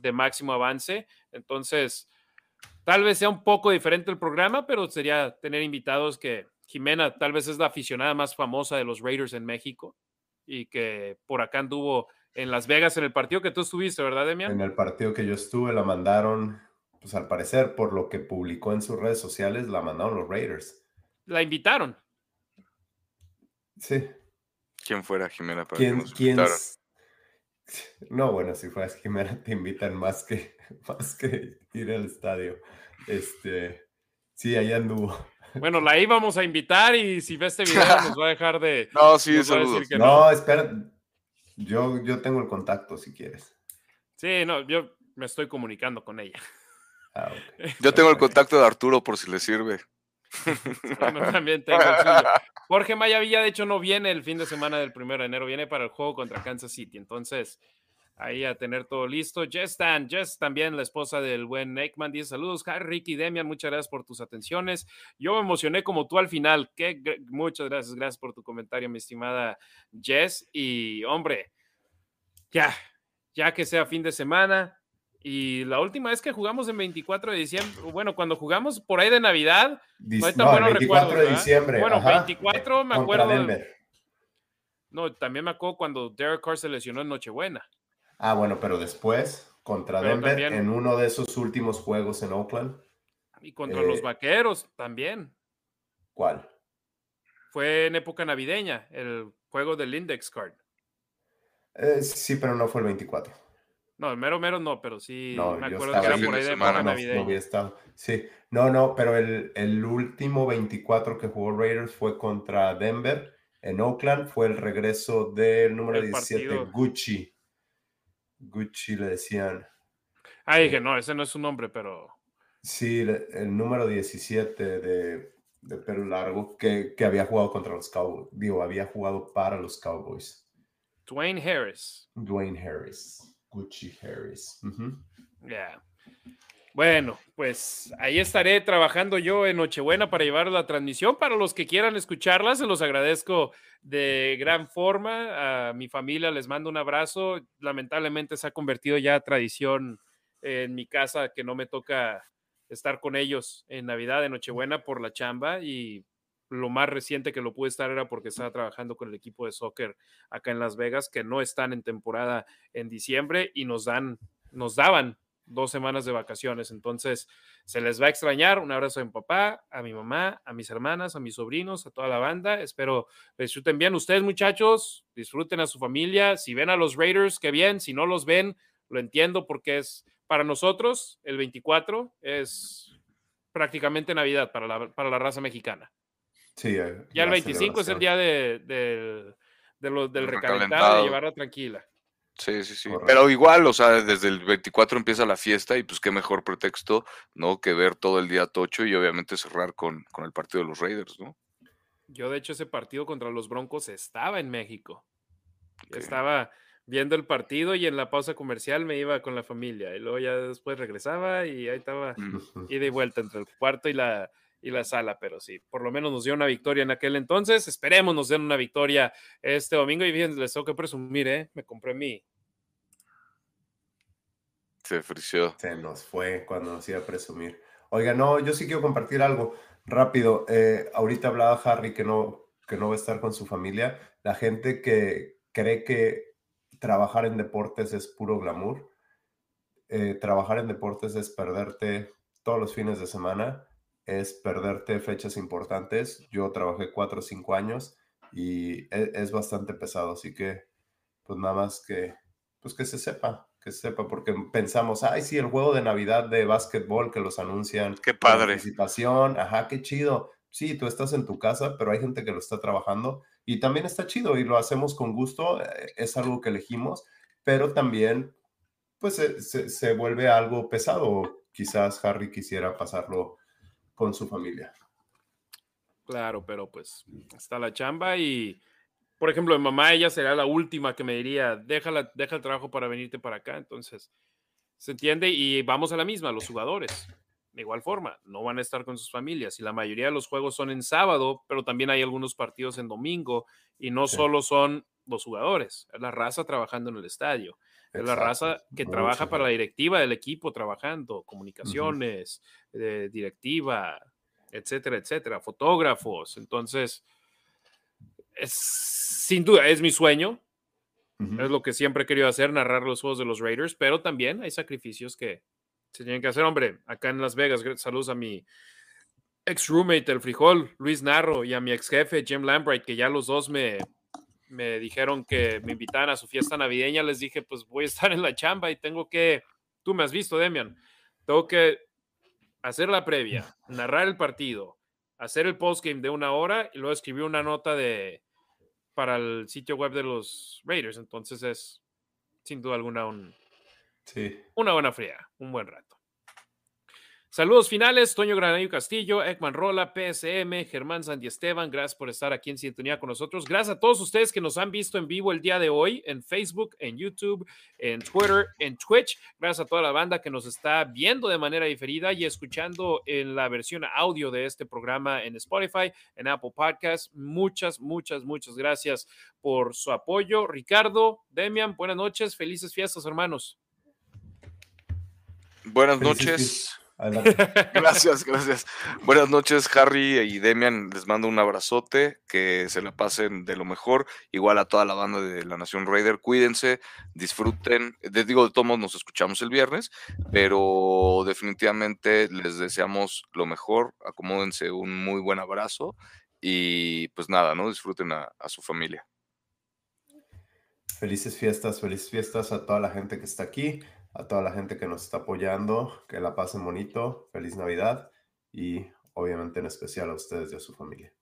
de máximo avance. Entonces, tal vez sea un poco diferente el programa, pero sería tener invitados que Jimena tal vez es la aficionada más famosa de los Raiders en México y que por acá anduvo en Las Vegas en el partido que tú estuviste, ¿verdad, Demian? En el partido que yo estuve la mandaron, pues al parecer, por lo que publicó en sus redes sociales, la mandaron los Raiders. La invitaron. Sí. ¿Quién fuera Jimena para ¿Quién, ¿quién No, bueno, si fueras Jimena te invitan más que, más que ir al estadio. Este, sí, ahí anduvo. Bueno, la íbamos a invitar y si ve este video nos va a dejar de... No, sí, saludos. No, no, espera, yo, yo tengo el contacto si quieres. Sí, no, yo me estoy comunicando con ella. Ah, yo tengo el contacto de Arturo por si le sirve. también tengo el Jorge Maya Villa, de hecho, no viene el fin de semana del 1 de enero, viene para el juego contra Kansas City. Entonces, ahí a tener todo listo. Jess Tan, Jess también, la esposa del buen Ekman, dice saludos. Harry, Ricky, Demian, muchas gracias por tus atenciones. Yo me emocioné como tú al final. Qué, muchas gracias, gracias por tu comentario, mi estimada Jess. Y hombre, ya, ya que sea fin de semana. Y la última vez que jugamos en 24 de diciembre, bueno, cuando jugamos por ahí de Navidad, no hay tan 24 de diciembre. Bueno, 24 me acuerdo. No, también me acuerdo cuando Derek Carr se lesionó en Nochebuena. Ah, bueno, pero después contra Denver en uno de esos últimos juegos en Oakland. Y contra los eh, vaqueros también. ¿Cuál? Fue en época navideña, el juego del Index Card. Eh, sí, pero no fue el 24. No, el mero mero no, pero sí me acuerdo que era por ahí de navideña. No, sí, no, no, pero el, el último 24 que jugó Raiders fue contra Denver en Oakland. Fue el regreso del número 17, Gucci. Gucci le decían. Ah, dije, no, ese no es su nombre, pero. Sí, el número 17 de, de pelo largo que, que, había jugado contra los Cowboys. Digo, había jugado para los Cowboys. Dwayne Harris. Dwayne Harris. Gucci Harris. Ya. Bueno, pues ahí estaré trabajando yo en Nochebuena para llevar la transmisión. Para los que quieran escucharla, se los agradezco de gran forma. A mi familia les mando un abrazo. Lamentablemente se ha convertido ya tradición en mi casa que no me toca estar con ellos en Navidad, de Nochebuena por la chamba y lo más reciente que lo pude estar era porque estaba trabajando con el equipo de soccer acá en Las Vegas, que no están en temporada en diciembre y nos dan, nos daban dos semanas de vacaciones. Entonces, se les va a extrañar. Un abrazo a mi papá, a mi mamá, a mis hermanas, a mis sobrinos, a toda la banda. Espero disfruten bien ustedes, muchachos. Disfruten a su familia. Si ven a los Raiders, qué bien. Si no los ven, lo entiendo porque es para nosotros el 24 es prácticamente Navidad para la, para la raza mexicana. Sí, eh, ya el 25 es el día de, de, de del recalentado, de llevarla tranquila. Sí, sí, sí. Pero igual, o sea, desde el 24 empieza la fiesta y pues qué mejor pretexto, ¿no? Que ver todo el día tocho y obviamente cerrar con, con el partido de los Raiders, ¿no? Yo, de hecho, ese partido contra los Broncos estaba en México. Estaba viendo el partido y en la pausa comercial me iba con la familia. Y luego ya después regresaba y ahí estaba ida y vuelta entre el cuarto y la, y la sala, pero sí, por lo menos nos dio una victoria en aquel entonces. Esperemos nos den una victoria este domingo y bien, les tengo que presumir, ¿eh? Me compré mi. Se frició. Se nos fue cuando nos iba a presumir. Oiga, no, yo sí quiero compartir algo rápido. Eh, ahorita hablaba Harry que no, que no va a estar con su familia. La gente que cree que trabajar en deportes es puro glamour. Eh, trabajar en deportes es perderte todos los fines de semana es perderte fechas importantes. Yo trabajé cuatro o cinco años y e, es, bastante pesado, así que pues nada más que, pues que se sepa, que se sepa, porque pensamos, ay, sí, el juego de Navidad de básquetbol que los anuncian. Qué padre. Participación, ajá, qué chido. Sí, tú estás en tu casa, pero hay gente que lo está trabajando y también está chido y lo hacemos con gusto, eh, es algo que elegimos, pero también pues se, se vuelve algo pesado. Quizás Harry quisiera pasarlo con su familia. Claro, pero pues está la chamba y, por ejemplo, mi mamá, ella será la última que me diría, deja, deja el trabajo para venirte para acá. Entonces, se entiende y vamos a la misma, los jugadores. De igual forma, no van a estar con sus familias y la mayoría de los juegos son en sábado, pero también hay algunos partidos en domingo y no solo son los jugadores, es la raza trabajando en el estadio. Es la raza que trabaja para la directiva del equipo, trabajando, comunicaciones, eh, directiva, etcétera, etcétera, fotógrafos. Entonces, es, sin duda, es mi sueño. Es lo que siempre he querido hacer, narrar los juegos de los Raiders, pero también hay sacrificios que se tienen que hacer. Hombre, acá en Las Vegas, saludos a mi ex roommate, el frijol, Luis Narro, y a mi ex jefe, Jim Lambright, que ya los dos me, me dijeron que me invitaran a su fiesta navideña, les dije, pues voy a estar en la chamba y tengo que, tú me has visto, Demian, tengo que hacer la previa, narrar el partido, hacer el postgame de una hora y luego escribir una nota de para el sitio web de los Raiders. Entonces es sin duda alguna un, sí. una buena fría, un buen rato. Saludos finales, Toño Granadillo Castillo, Ekman Rola, PSM, Germán Sandy Esteban, gracias por estar aquí en sintonía con nosotros. Gracias a todos ustedes que nos han visto en vivo el día de hoy en Facebook, en YouTube, en Twitter, en Twitch. Gracias a toda la banda que nos está viendo de manera diferida y escuchando en la versión audio de este programa en Spotify, en Apple Podcast. Muchas, muchas, muchas gracias por su apoyo. Ricardo, Demian, buenas noches, felices fiestas, hermanos. Buenas noches. Gracias, gracias. Buenas noches, Harry y Demian. Les mando un abrazote, que se la pasen de lo mejor. Igual a toda la banda de la Nación Raider. Cuídense, disfruten. Les digo, de todos nos escuchamos el viernes, pero definitivamente les deseamos lo mejor. Acomódense un muy buen abrazo y pues nada, ¿no? Disfruten a, a su familia. Felices fiestas, felices fiestas a toda la gente que está aquí a toda la gente que nos está apoyando, que la pasen bonito, feliz Navidad y obviamente en especial a ustedes y a su familia.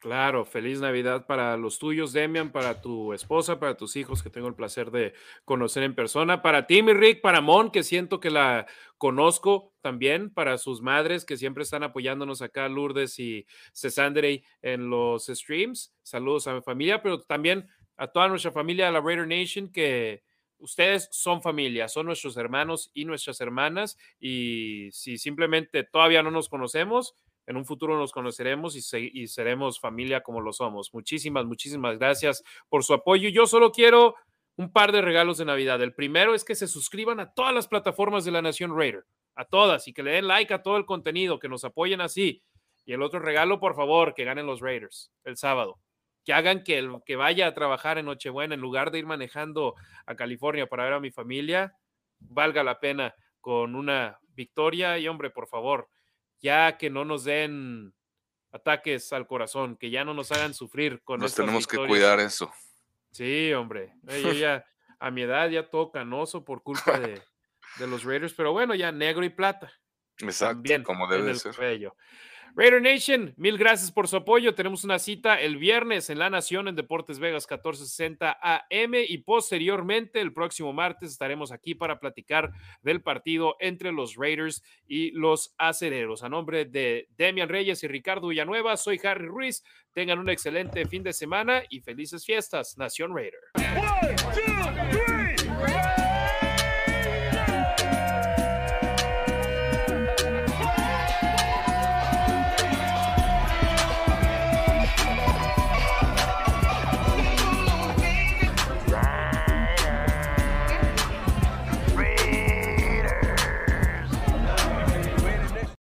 Claro, feliz Navidad para los tuyos, Demian, para tu esposa, para tus hijos que tengo el placer de conocer en persona, para ti, mi Rick, para Mon, que siento que la conozco también, para sus madres que siempre están apoyándonos acá, Lourdes y Cesandre en los streams. Saludos a mi familia, pero también a toda nuestra familia, a la Raider Nation, que ustedes son familia, son nuestros hermanos y nuestras hermanas y si simplemente todavía no nos conocemos, en un futuro nos conoceremos y, seremos familia como lo somos. Muchísimas, muchísimas gracias por su apoyo. Yo solo quiero un par de regalos de Navidad. El primero es que se suscriban a todas las plataformas de la Nación Raider, a todas, y que le den like a todo el contenido, que nos apoyen así. Y el otro regalo, por favor, que ganen los Raiders el sábado que hagan que, el, que vaya a trabajar en Nochebuena en lugar de ir manejando a California para ver a mi familia, valga la pena con una victoria y hombre, por favor, ya que no nos den ataques al corazón, que ya no nos hagan sufrir con Nos tenemos que cuidar eso. Sí, hombre. Yo ya, a mi edad ya todo canoso por culpa de, de los Raiders, pero bueno, ya negro y plata. Exacto, como debe ser. Raider Nation, mil gracias por su apoyo. Tenemos una cita el viernes en La Nación en Deportes Vegas 1460 AM y posteriormente el próximo martes estaremos aquí para platicar del partido entre los Raiders y los Acereros. A nombre de Demian Reyes y Ricardo Villanueva, soy Harry Ruiz. Tengan un excelente fin de semana y felices fiestas, Nación Raider.